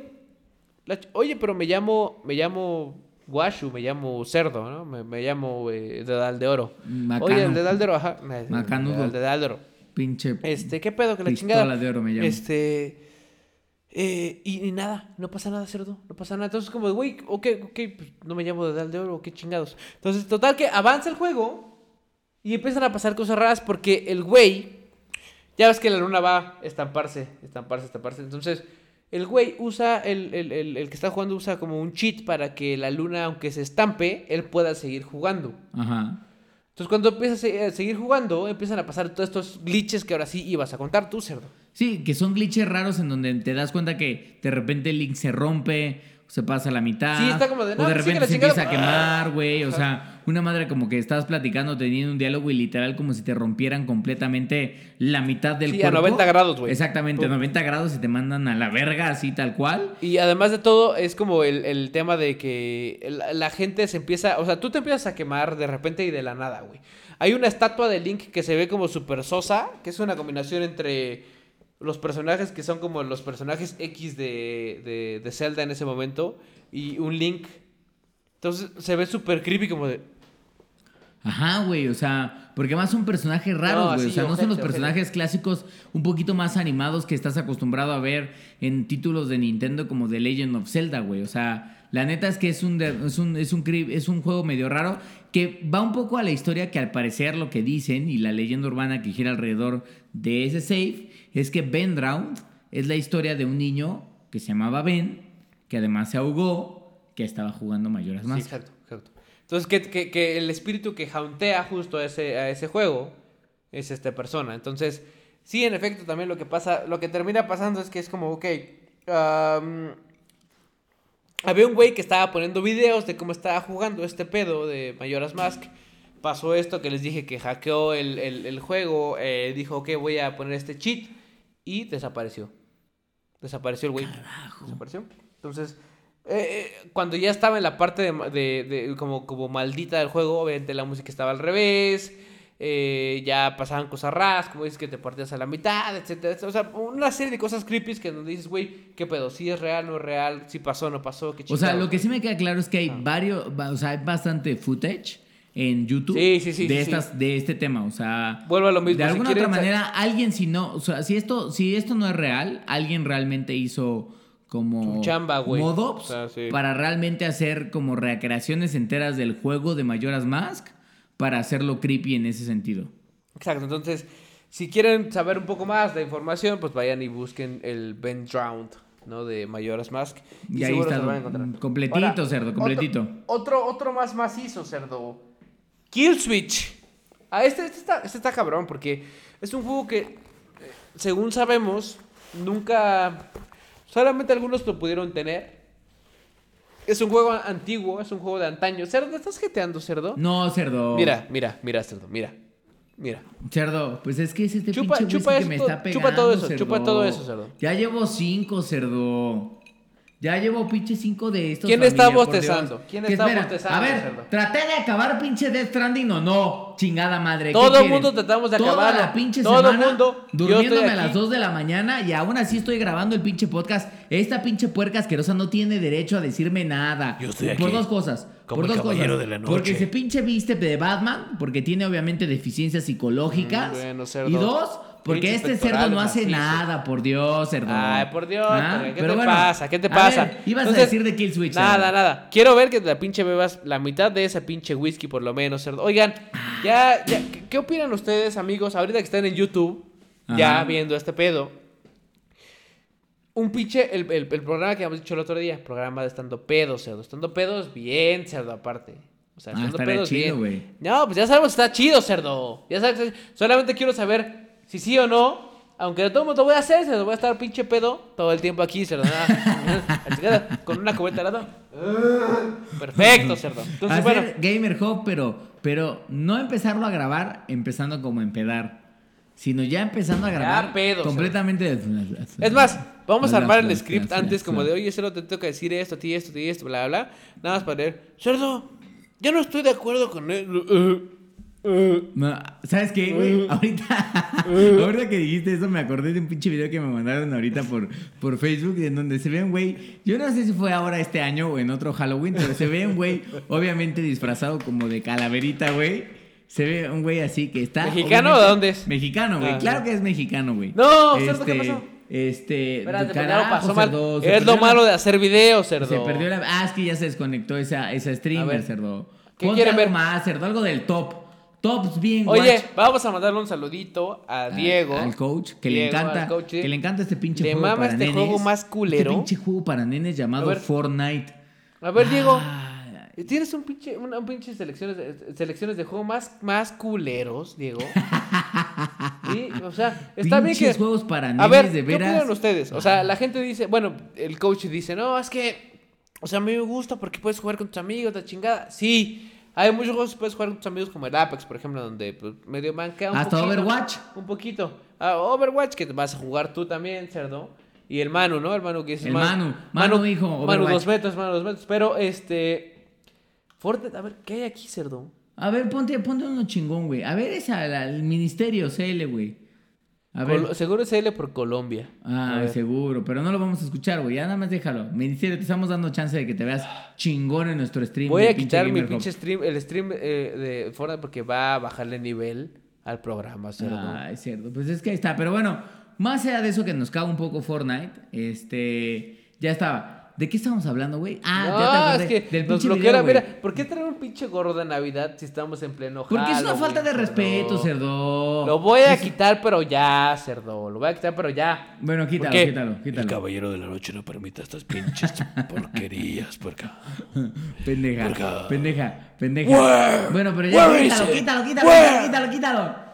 oye, pero me llamo. Me llamo. Guashu, me llamo Cerdo, ¿no? Me, me llamo eh, Dedal de Oro. Macano. Oye, el Dedal de Oro, ajá. Macanudo. El Dedal de Oro. Pinche Este, ¿qué pedo que la chingada? de oro me llamo. Este. eh, y, y nada, no pasa nada, cerdo, no pasa nada. Entonces, como, güey, ok, ok, pues no me llamo Dedal de Oro, qué chingados. Entonces, total que avanza el juego y empiezan a pasar cosas raras porque el güey, ya ves que la luna va a estamparse, estamparse, estamparse. Entonces, el güey usa, el, el, el, el que está jugando usa como un cheat para que la luna, aunque se estampe, él pueda seguir jugando. Ajá. Entonces, cuando empiezas a se- a seguir jugando, empiezan a pasar todos estos glitches que ahora sí ibas a contar tú, cerdo. Sí, que son glitches raros en donde te das cuenta que de repente el link se rompe, se pasa a la mitad. Sí, está como de, o "No, de sí, que repente se chingada". empieza a quemar, güey. O sea, una madre como que estabas platicando, teniendo un diálogo y literal como si te rompieran completamente la mitad del Sí, a cuerpo. 90 grados, güey. Exactamente, a Pum. 90 grados y te mandan a la verga así tal cual. Y además de todo, es como el, el tema de que la, la gente se empieza, o sea, tú te empiezas a quemar de repente y de la nada, güey. Hay una estatua de Link que se ve como super sosa, que es una combinación entre los personajes que son como los personajes X de, de, de Zelda en ese momento y un Link. Entonces se ve súper creepy como de... Ajá, güey, o sea, porque además son personajes raros, No, güey. o sea, no son los ojete. personajes clásicos un poquito más animados que estás acostumbrado a ver en títulos de Nintendo como The Legend of Zelda, güey. O sea, la neta es que es un, es un, es un, es un juego medio raro que va un poco a la historia que al parecer lo que dicen y la leyenda urbana que gira alrededor de ese save es que Ben Drowned es la historia de un niño que se llamaba Ben, que además se ahogó, que estaba jugando Mayoras Sí, Mask. exacto, exacto. Entonces que, que- que el espíritu que jauntea justo a ese, a ese juego es esta persona. Entonces, sí, en efecto, también lo que pasa, lo que termina pasando es que es como, ok, había un güey que estaba poniendo videos de cómo estaba jugando este pedo de Mayoras Mask. Pasó esto que les dije que hackeó el, el- el juego, eh, dijo, ok, voy a poner este cheat y desapareció. Desapareció el güey. Desapareció. Entonces, eh, eh, cuando ya estaba en la parte de, de- de como, como maldita del juego, obviamente la música estaba al revés. eh, ya pasaban cosas raras, como dices que te partías a la mitad, etcétera, etcétera. O sea, una serie de cosas creepy que donde dices, güey, ¿qué pedo? Si es real, no es real, si pasó, no pasó, qué O sea, lo que sí me queda claro es que hay Ah. varios, va- o sea, hay bastante footage en YouTube Sí, sí, sí, de estas, de este tema. O sea, Vuelvo a lo mismo. de si alguna quieren otra manera, alguien si no, o sea, si esto, si esto no es real, alguien realmente hizo como chamba, modops O sea, sí. para realmente hacer como recreaciones enteras del juego de Majora's Mask para hacerlo creepy en ese sentido. Exacto, entonces, si quieren saber un poco más de información, pues vayan y busquen el Ben Drowned, ¿no? De Mayoras Mask. Y ahí seguro está, se lo van a encontrar. completito, cerdo, completito. Otro, otro, otro más macizo, cerdo. Kill Switch. Ah, este, este, está, este está cabrón, porque es un juego que, eh, según sabemos, nunca... Solamente algunos lo pudieron tener. Es un juego antiguo, es un juego de antaño. Cerdo, ¿estás jeteando, cerdo? No, cerdo. Mira, mira, mira, cerdo, mira. Mira. Cerdo, pues es que es este Chupa- pinche chupa eso que me está chupa pegando, todo eso, cerdo. chupa todo eso, cerdo. Ya llevo cinco, cerdo. Ya llevo pinche cinco de estos. ¿Quién está familia, por bostezando? ¿Quién está espera, bostezando, A ver, cerdo? traté de acabar pinche Death Stranding o no. Chingada madre. ¿qué Todo el mundo tratamos de Toda acabarlo. la pinche Todo el semana mundo. Durmiéndome a las aquí. 2 de la mañana y aún así estoy grabando el pinche podcast. Esta pinche puerca asquerosa no tiene derecho a decirme nada. Yo estoy Por aquí, dos cosas. como por el dos caballero cosas. de la noche. Porque se pinche viste de Batman, porque tiene obviamente deficiencias psicológicas. Mm, bueno, cerdo. y dos, Porque este cerdo no hace nada, por Dios, cerdo. Ay, por Dios, ¿Ah? ¿qué Pero te bueno, pasa? ¿Qué te a pasa? ver, ibas Entonces, a decir de Kill Switch. Nada, cerdo. nada. Quiero ver que la pinche bebas la mitad de esa pinche whisky por lo menos, cerdo. Oigan, ya, ya, ¿qué, opinan ustedes, amigos? Ahorita que están en YouTube, ya viendo este pedo. Un pinche, el, el- el programa que habíamos dicho el otro día, programa de estando pedo, cerdo. Estando pedos bien, cerdo, aparte. O sea, Ah, pedos chido, bien. güey. No, pues ya sabemos que está chido, cerdo. Ya sabes, solamente quiero saber si sí o no. Aunque de todo modo lo voy a hacer, cerdo. Voy a estar pinche pedo todo el tiempo aquí, cerdo. Chingada, con una cubeta al lado. Perfecto, cerdo. Entonces, Hacer bueno. Gamer Hub, pero, pero no empezarlo a grabar empezando como empedar. Sino ya empezando a grabar pedo, completamente. Es más, vamos a armar el script antes como de, oye, cerdo, te tengo que decir esto, a ti, esto, a ti, esto, bla, bla, bla. Nada más para leer. Cerdo, yo no estoy de acuerdo con él. Uh, uh. No, ¿Sabes qué, güey? Ahorita, ahorita que dijiste eso, me acordé de un pinche video que me mandaron ahorita por, por Facebook, en donde se ve un güey. Yo no sé si fue ahora este año o en otro Halloween, pero se ve un güey, obviamente disfrazado como de calaverita, güey. Se ve un güey así que está. ¿Mexicano o de dónde es? Mexicano, güey. Ah, claro que es mexicano, güey. No, cerdo, ¿qué pasó? Este. Espérate, carajo, pasó mal. cerdo, se Es lo malo la- de hacer videos, cerdo. Se perdió la. Ah, es que ya se desconectó esa, esa streamer, cerdo. ¿qué Ponte quieren algo ver? más, cerdo, algo del top. Tops bien, Oye, guach. vamos a mandarle un saludito a Al- Diego. Al coach, que le Diego, encanta. al coach, sí. Que le encanta este pinche Le juego mama para este nenes. juego más culero. Este pinche juego para nenes llamado A ver. Fortnite. A ver, Diego. Ay, Tienes un pinche, una, un pinche selecciones, de- selecciones de juego más, más culeros, Diego. Y, o sea, está bien que. Pinches juegos para A nenes, ver, de ¿qué veras. opinan ustedes? O sea, la gente dice, bueno, el coach dice, no, es que, o sea, a mí me gusta porque puedes jugar con tus amigos, la chingada. Sí, hay muchos juegos que puedes jugar con tus amigos, como el Apex, por ejemplo, donde pues, medio manca un Hasta poquito, Overwatch. Un poquito. Ah, Overwatch, que vas a jugar tú también, cerdo. Y el Manu, ¿no? El Manu que es El Manu. Manu Manu Overwatch. dos metros, Manu dos metros. Pero, este... Fortnite, a ver, ¿qué hay aquí, cerdo? A ver, ponte, ponte uno chingón, güey. A ver, esa, la- el ministerio CL, güey. A ver. Col- seguro es L por Colombia. A Ay, ver. seguro, pero no lo vamos a escuchar, güey. Ya nada más déjalo. Ministerio, te estamos dando chance de que te veas chingón en nuestro stream. Voy a quitar mi pinche stream, el stream eh, de Fortnite porque va a bajarle nivel al programa, cerdo. Ay, cierto. Pues es que ahí está. Pero bueno, más allá de eso que nos caga un poco Fortnite, este. Ya estaba. ¿De qué estábamos hablando, güey? Ah, ya te no, es que del nos bloquea mira. ¿Por qué traer un pinche gorro de Navidad si estamos en pleno Porque es una Halloween, falta de respeto, cerdo. Lo voy a Es- quitar, pero ya, cerdo. Lo voy a quitar, pero ya. Bueno, quítalo, qué? quítalo, El quítalo. caballero de la noche no permite estas pinches porquerías, puerca. Pendeja, Verga. pendeja, pendeja. Where? Bueno, pero ya Where quítalo, quítalo, quítalo, quítalo, quítalo, quítalo.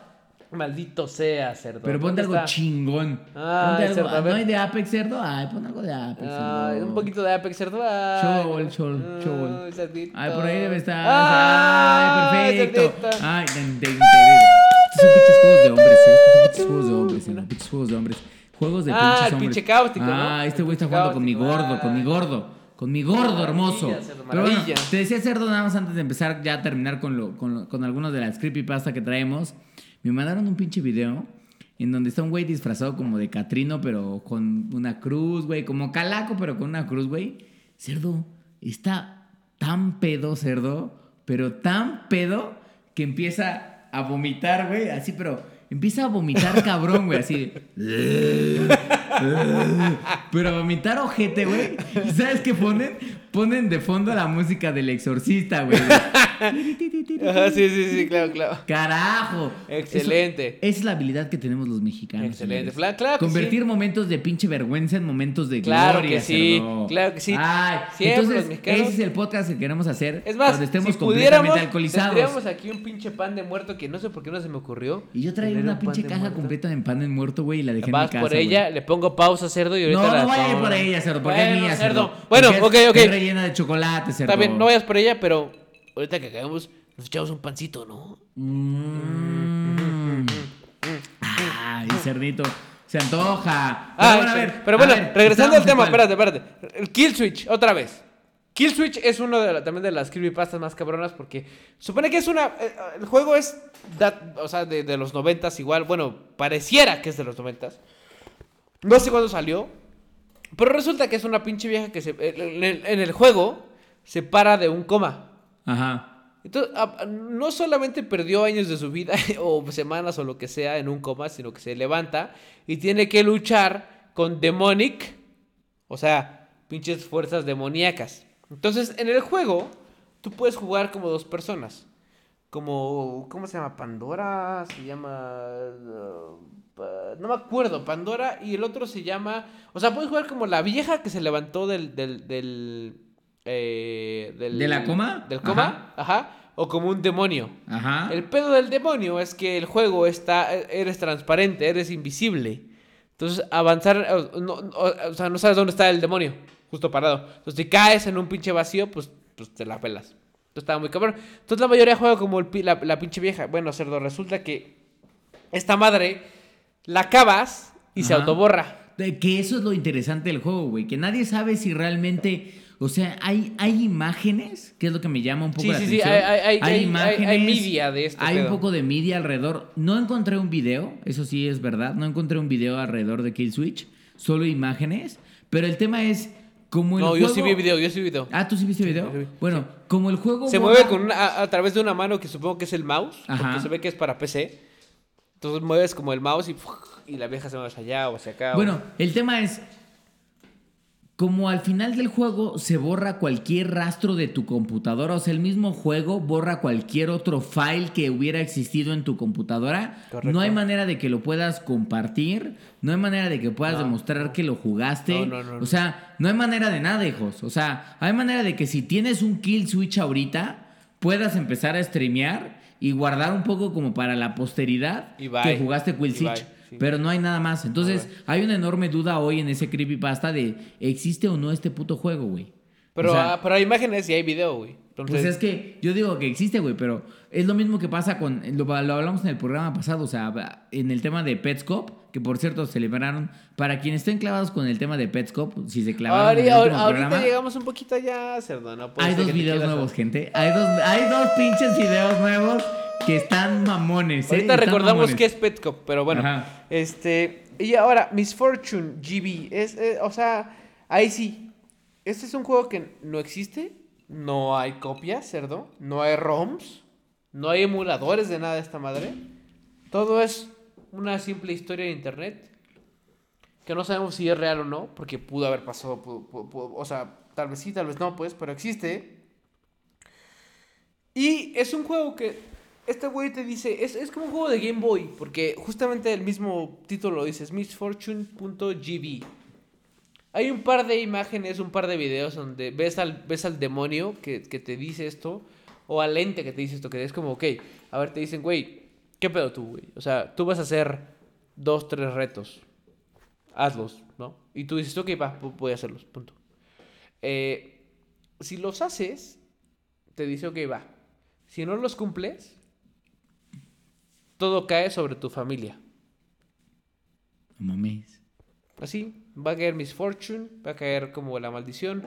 Maldito sea, cerdo. Pero ponte ¿Dónde algo está? chingón. Ah, ponte algo. cerdo. ¿No hay de Apex, cerdo? Ay, pon algo de Apex. Ay, cerdo. un poquito de Apex, cerdo. Ay, Chol, chol, chol. Ay, por ahí debe estar. Ay, Ay, perfecto. cerdito. Ay, te enteré. Estos son pinches juegos de hombres, ¿eh? Estos son pinches juegos de hombres, cerdo. Pinches juegos de hombres. Juegos de Ah, pinches el hombres. pinche cáustico. Ah, este güey está jugando con mi cáustico, gordo, con mi ah. gordo. Con mi gordo hermoso. cerdo, Pero bueno, te decía cerdo nada más antes de empezar ya a terminar con, lo, con, lo- con algunos de las creepypasta que traemos. Me mandaron un pinche video en donde está un güey disfrazado como de Catrino, pero con una cruz, güey. Como calaco, pero con una cruz, güey. Cerdo, está tan pedo, cerdo, pero tan pedo que empieza a vomitar, güey. Así, pero empieza a vomitar cabrón, güey. Así. Pero a vomitar ojete, güey. ¿Y ¿Sabes qué ponen? Ponen de fondo la música del exorcista, güey. Ajá, sí, sí, sí, claro, claro. Carajo. Excelente. Eso- esa es la habilidad que tenemos los mexicanos. Excelente. claro que Convertir sí. momentos de pinche vergüenza en momentos de Claro gloria. que sí, cerdo. claro que sí. Ay, Siempre entonces, los mexicanos- ese es el podcast que queremos hacer. Es más, donde estemos si completamente alcoholizados. tendríamos aquí un pinche pan de muerto que no sé por qué no se me ocurrió. Y yo traía una un pinche caja completa de pan de muerto, güey, y la dejé en mi casa. por güey. ella, le pongo pausa, cerdo, y ahorita No, la no vaya por ella, cerdo, porque Bueno, es mía, cerdo. Bueno, Porque ok, ok. Es rellena de chocolate, cerdo. Está bien, no vayas por ella, pero ahorita que acabemos, nos echamos un pancito, ¿no? Mm. Ay, cerdito. Se antoja. Ah, bueno, pero bueno, a ver, regresando al tema, espérate, espérate. El Kill Switch, otra vez. Kill Switch es uno de la- también de las creepypastas más cabronas porque supone que es una... eh, el juego es, o sea, de, de los noventas igual, bueno, pareciera que es de los noventas. No sé cuándo salió, pero resulta que es una pinche vieja que se, en, el, en el juego se para de un coma. Ajá. Entonces, no solamente perdió años de su vida o semanas o lo que sea en un coma, sino que se levanta y tiene que luchar con Demonic, o sea, pinches fuerzas demoníacas. Entonces, en el juego, tú puedes jugar como dos personas. Como, ¿cómo se llama? Pandora, se llama... uh, no me acuerdo, Pandora y el otro se llama... O sea, puedes jugar como la vieja que se levantó del... del, del, eh, del ¿De la coma? Del coma, ajá. O como un demonio. Ajá. El pedo del demonio es que el juego está, eres transparente, eres invisible. Entonces, avanzar, o, no, o- o sea, no sabes dónde está el demonio, justo parado. Entonces, si caes en un pinche vacío, pues, pues te la pelas. Entonces, estaba muy cabrón. Entonces, la mayoría juega como el la, la pinche vieja. Bueno, cerdo, resulta que esta madre la acabas y se autoborra. Que eso es lo interesante del juego, güey. Que nadie sabe si realmente. O sea, hay, hay imágenes, que es lo que me llama un poco Sí, la sí, sí, atención. hay- hay- hay- hay- hay media de este Hay un poco de media alrededor. No encontré un video, eso sí es verdad. No encontré un video alrededor de Kill Switch. Solo imágenes. Pero el tema es. Como el No, juego... yo sí vi video, yo sí vi video. Ah, ¿tú sí viste video? sí vi. Bueno, como el juego. Se mueve con una- a, a través de una mano que supongo que es el mouse, Ajá. porque se ve que es para PC. Entonces mueves como el mouse y, y la vieja se mueve hacia allá o hacia acá. o- Bueno, el tema es. Como al final del juego se borra cualquier rastro de tu computadora, o sea, el mismo juego borra cualquier otro file que hubiera existido en tu computadora, Correcto. no hay manera de que lo puedas compartir, no hay manera de que puedas No. demostrar que lo jugaste, No, no, no, no. o sea, no hay manera de nada, hijos, o sea, hay manera de que si tienes un kill switch ahorita, puedas empezar a streamear y guardar un poco como para la posteridad que jugaste sí. Pero no hay nada más. Entonces, hay una enorme duda hoy en ese creepypasta de ¿existe o no este puto juego, güey? pero, O sea, ah, pero hay imágenes y hay video, güey. Entonces, pues es que yo digo que existe, güey, pero es lo mismo que pasa con. Lo, lo hablamos en el programa pasado, o sea, en el tema de Petscop, que por cierto celebraron. Para quienes estén clavados con el tema de Petscop, si se clavaron. en el último ahorita programa, llegamos un poquito allá, cerdo. No puede Hay dos videos nuevos, gente. Hay dos, hay dos pinches videos nuevos que están mamones. ¿eh? Ahorita recordamos que es Petcop, pero bueno. Ajá. Este. Y ahora, Miss Fortune GB. Es, eh, o sea, ahí sí. Este es un juego que no existe. No hay copias, cerdo. No hay ROMs. No hay emuladores de nada de esta madre. Todo es una simple historia de internet. Que no sabemos si es real o no. Porque pudo haber pasado. pudo- pudo- o sea, tal vez sí, tal vez no, pues. Pero existe. Y es un juego que este güey te dice, es, es como un juego de Game Boy, porque justamente el mismo título lo dice, es misfortune.gb. Hay un par de imágenes, un par de videos donde ves al, ves al demonio que, que te dice esto, o al ente que te dice esto, que es como, ok, a ver, te dicen, güey, ¿qué pedo tú, güey? O sea, tú vas a hacer dos, tres retos, hazlos, ¿no? Y tú dices, ok, va, voy a hacerlos, punto. Eh, si los haces, te dice, ok, va. Si no los cumples, todo cae sobre tu familia. Mames. Así, va a caer misfortune, va a caer como la maldición,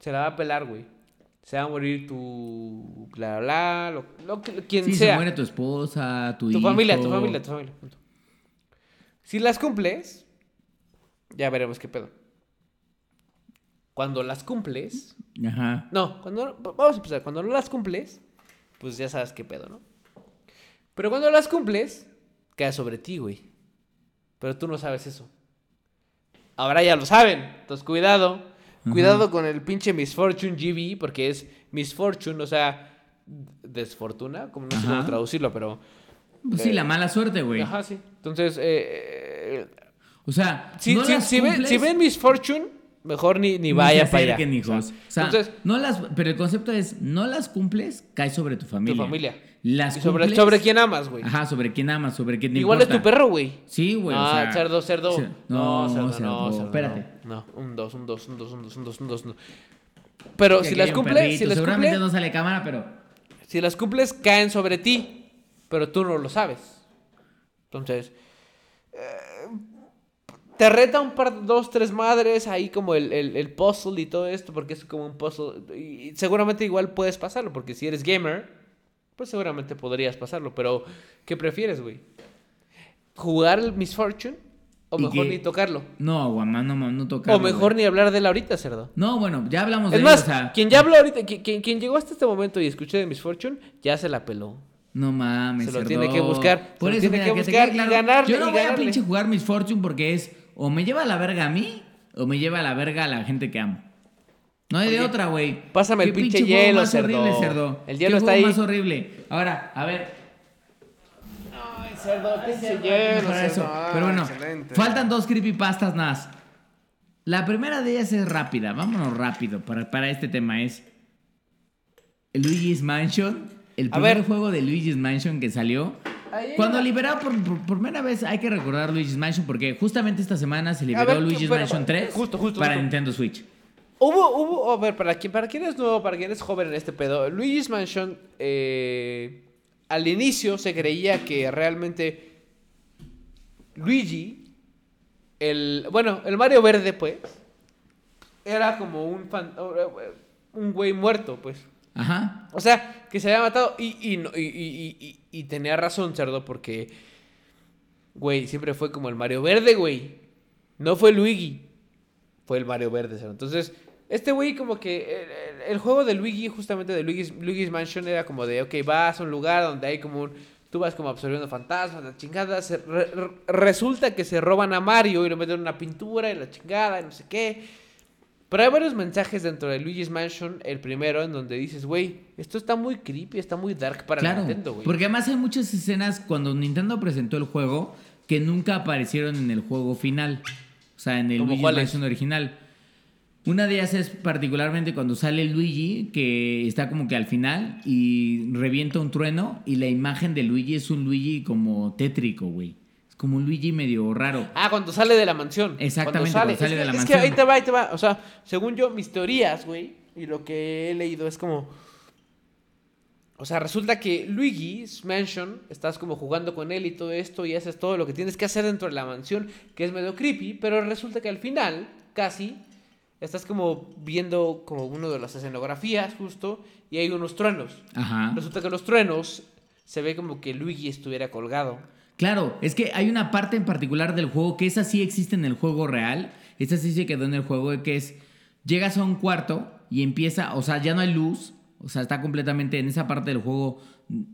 se la va a pelar, güey. Se va a morir tu bla bla, bla, lo, lo quien Sí, se sea. muere tu esposa, tu, tu hijo. familia, tu familia, tu familia. Si las cumples, ya veremos qué pedo. Cuando las cumples, Ajá. No, cuando vamos a empezar, cuando no las cumples, pues ya sabes qué pedo, ¿no? Pero cuando las cumples, cae sobre ti, güey. Pero tú no sabes eso. Ahora ya lo saben. Entonces, cuidado. Cuidado con el pinche Misfortune GB, porque es Misfortune, o sea, desfortuna, como no sé Ajá. cómo traducirlo, pero. Pues sí, la mala suerte, güey. Ajá, sí. Entonces, eh, O sea, si, no si- las si ven, si ven Misfortune, mejor ni, ni vaya para allá. hijos. O sea, entonces, no las, pero el concepto es, no las cumples, cae sobre tu familia. familia. Las y sobre, cumples- sobre quién amas, güey. Ajá, sobre quién amas, sobre quién te Igual importa. es tu perro, güey. Sí, güey. o ah, sea, cerdo, cerdo. cer- no, no, cerdo, no, cerdo, cerdo. espérate. No, un dos, un dos, un dos, un dos, un dos, un dos. Pero si las perrito, si las seguramente no sale cámara, pero si las cumples, caen sobre ti. Pero tú no lo sabes. Entonces, eh, te reta un par, dos, tres madres, ahí como el, el, el puzzle y todo esto, porque es como un puzzle. Y seguramente igual puedes pasarlo, porque si eres gamer, pues seguramente podrías pasarlo. Pero, ¿qué prefieres, güey? ¿Jugar el Misfortune O mejor que- ni tocarlo. No, Guamán, no, no tocarlo. O mejor güey. ni hablar de él ahorita, cerdo. No, bueno, ya hablamos de Es él, más, o sea, quien ya habló ahorita, quien, quien- llegó hasta este momento y escuché de Miss Fortune, ya se la peló. No mames, Se lo cerdo. tiene que buscar, Por se lo eso, tiene mira, que buscar y claro, ganarle, Yo no y voy a pinche jugar Miss Fortune porque es o me lleva a la verga a mí o me lleva a la verga a la gente que amo. No hay de otra, güey. pásame el ¿Qué pinche juego hielo, más cerdo. horrible, cerdo. El ¿Qué hielo está juego ahí. más horrible. Ahora, a ver, Ay, cerdo, qué para eso. Pero bueno, faltan dos creepypastas más. La primera de ellas es rápida, vámonos rápido para, para este tema. Es Luigi's Mansion, el primer ver. juego de Luigi's Mansion que salió. Ahí Cuando liberado por, por- por primera vez, hay que recordar Luigi's Mansion porque justamente esta semana se liberó ver, Luigi's pero- Mansion 3 justo, justo, para justo. Nintendo Switch. Hubo, hubo, a ver, para quien, para quien es nuevo, para quien es joven en este pedo, Luigi's Mansion, eh, al inicio se creía que realmente Luigi, el, bueno, el Mario Verde, pues, era como un, fan- un güey muerto, pues. Ajá. O sea, que se había matado y, y, y- y tenía razón, cerdo, porque, güey, siempre fue como el Mario Verde, güey. No fue Luigi, fue el Mario Verde, cerdo. Entonces, este güey como que el, juego de Luigi, justamente de Luigi's, Luigi's Mansion, era como de, ok, vas a un lugar donde hay como un... Tú vas como absorbiendo fantasmas, la chingada. se- re- re- resulta que se roban a Mario y lo meten en una pintura y la chingada y no sé qué. Pero hay varios mensajes dentro de Luigi's Mansion, el primero, en donde dices, güey, esto está muy creepy, está muy dark para claro. Nintendo, güey. Porque además hay muchas escenas cuando Nintendo presentó el juego que nunca aparecieron en el juego final. O sea, en el ¿Cómo Luigi's? Mansion original. Una de ellas es particularmente cuando sale Luigi, que está como que al final y revienta un trueno y la imagen de Luigi es un Luigi como tétrico, güey. Es como un Luigi medio raro. Ah, cuando sale de la mansión. Exactamente, Cuando cuando sale es de que- la es mansión. que ahí te va, ahí te va. O sea, según yo, mis teorías, güey, y lo que he leído es como... O sea, resulta que Luigi's Mansion, estás como jugando con él y todo esto y haces todo lo que tienes que hacer dentro de la mansión, que es medio creepy, pero resulta que al final, casi, estás como viendo como uno de las escenografías justo y hay unos truenos. Ajá. Resulta que los truenos se ve como que Luigi estuviera colgado. Claro, es que hay una parte en particular del juego que esa sí existe en el juego real. Esa sí se quedó en el juego que es llegas a un cuarto y empieza, o sea, ya no hay luz, o sea, está completamente en esa parte del juego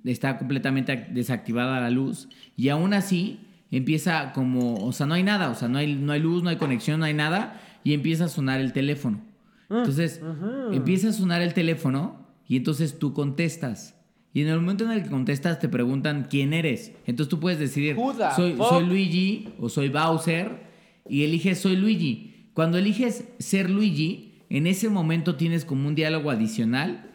está completamente desactivada la luz y aún así empieza como, o sea, no hay nada, o sea, no hay no hay luz, no hay conexión, no hay nada y empieza a sonar el teléfono. Entonces, empieza a sonar el teléfono y entonces tú contestas. Y en el momento en el que contestas te preguntan quién eres. Entonces tú puedes decidir, soy, soy Luigi o soy Bowser y eliges soy Luigi. Cuando eliges ser Luigi, en ese momento tienes como un diálogo adicional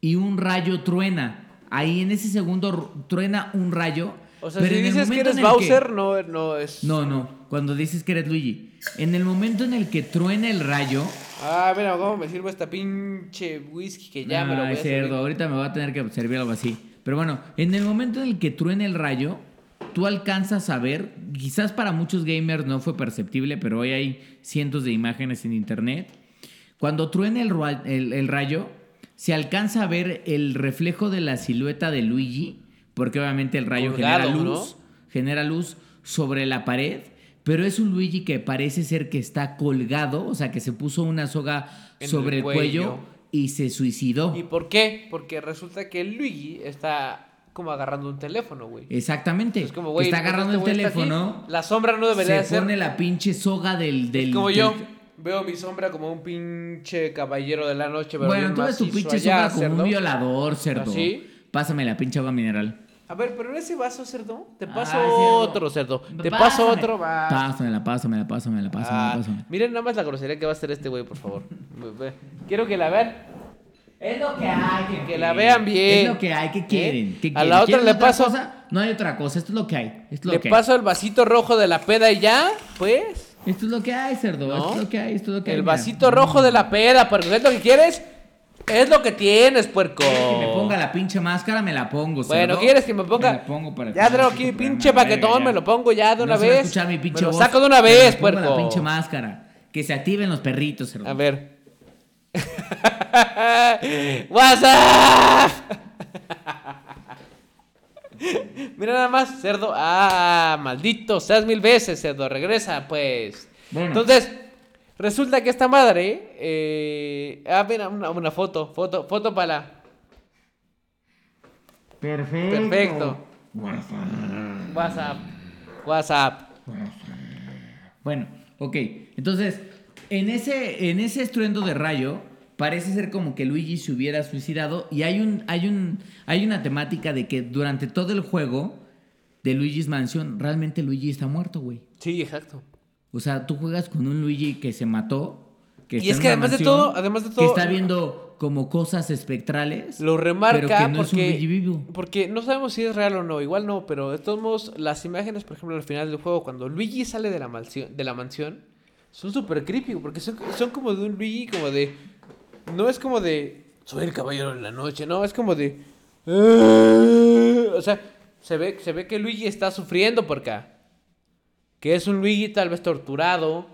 y un rayo truena. Ahí en ese segundo truena un rayo. O sea, pero si dices que eres Bowser, no, no es... No, no, cuando dices que eres Luigi. En el momento en el que truena el rayo, Ah, mira, ¿cómo me sirvo esta pinche whisky que ya me lo voy a cerdo, servir? ahorita me va a tener que servir algo así. Pero bueno, en el momento en el que truena el rayo, tú alcanzas a ver, quizás para muchos gamers no fue perceptible, pero hoy hay cientos de imágenes en internet. Cuando truena el, ra- el- el rayo, se alcanza a ver el reflejo de la silueta de Luigi, porque obviamente el rayo Colgado, genera ¿no? luz, genera luz sobre la pared, pero es un Luigi que parece ser que está colgado, o sea, que se puso una soga En sobre el el cuello y se suicidó. ¿Y por qué? Porque resulta que Luigi está como agarrando un teléfono, güey. Exactamente. Es como, güey, está ¿por qué agarrando este el aquí? teléfono. La sombra no debería se ser... pone la pinche soga del. del Es como del- yo. Veo mi sombra como un pinche caballero de la noche, pero Bueno, tú ves tu pinche allá, soga como cerdo. un violador, cerdo. ¿Así? Pásame la pinche agua mineral. A ver, pero en ese vaso, cerdo, te paso Ay, cerdo. otro, cerdo. Te Pásame. paso otro, va. Pásamela, pásamela, pásamela, pásamela, Ah, pásamela. miren nada más la grosería que va a hacer este güey, por favor. Quiero que la vean. Es lo que hay, Que, que la vean bien. Es lo que hay, ¿qué quieren? ¿Qué A quieren? la otra ¿Quieren le paso, cosa? No hay otra cosa, esto es lo que hay. Esto es lo le que paso el vasito rojo de la peda y ya, pues. Esto es lo que hay, cerdo. ¿No? Esto es lo que hay, esto es lo que hay. El mira. vasito rojo de la peda, porque es lo que quieres. Es lo que tienes, puerco. ¿Quieres que me ponga la pinche máscara? Me la pongo, Bueno, cerdo. ¿quieres que me ponga? Me la pongo para ya traigo aquí pinche paquetón, me lo pongo ya de una No se va a vez. escuchar mi pinche me lo voz, saco de una pero vez, me pongo puerco. la pinche máscara. Que se activen los perritos, cerdo. A ver. WhatsApp. Mira nada más, cerdo. Ah, maldito, seas mil veces, cerdo. Regresa, pues. Bueno. Entonces, resulta que esta madre. Eh... Ah, mira, una, una foto. Foto, foto para la. Perfecto. Perfecto. WhatsApp. WhatsApp. Bueno, ok. Entonces, en ese, en ese estruendo de rayo, parece ser como que Luigi se hubiera suicidado. Y hay un, hay un, hay una temática de que durante todo el juego de Luigi's Mansion, realmente Luigi está muerto, güey. Sí, exacto. O sea, tú juegas con un Luigi que se mató. Que Y está es que además de todo, además de Que está viendo como cosas espectrales. Lo remarca pero que no es un porque, Luigi vivo. porque no sabemos si es real o no, igual no, pero de todos modos, las imágenes, por ejemplo, al final del juego, cuando Luigi sale de la mansión, de la mansión son súper creepy, porque son, son como de un Luigi, como de... No es como de... Soy el caballero de la noche, no, es como de... O sea, se ve, se ve que Luigi está sufriendo por acá. Que es un Luigi tal vez torturado.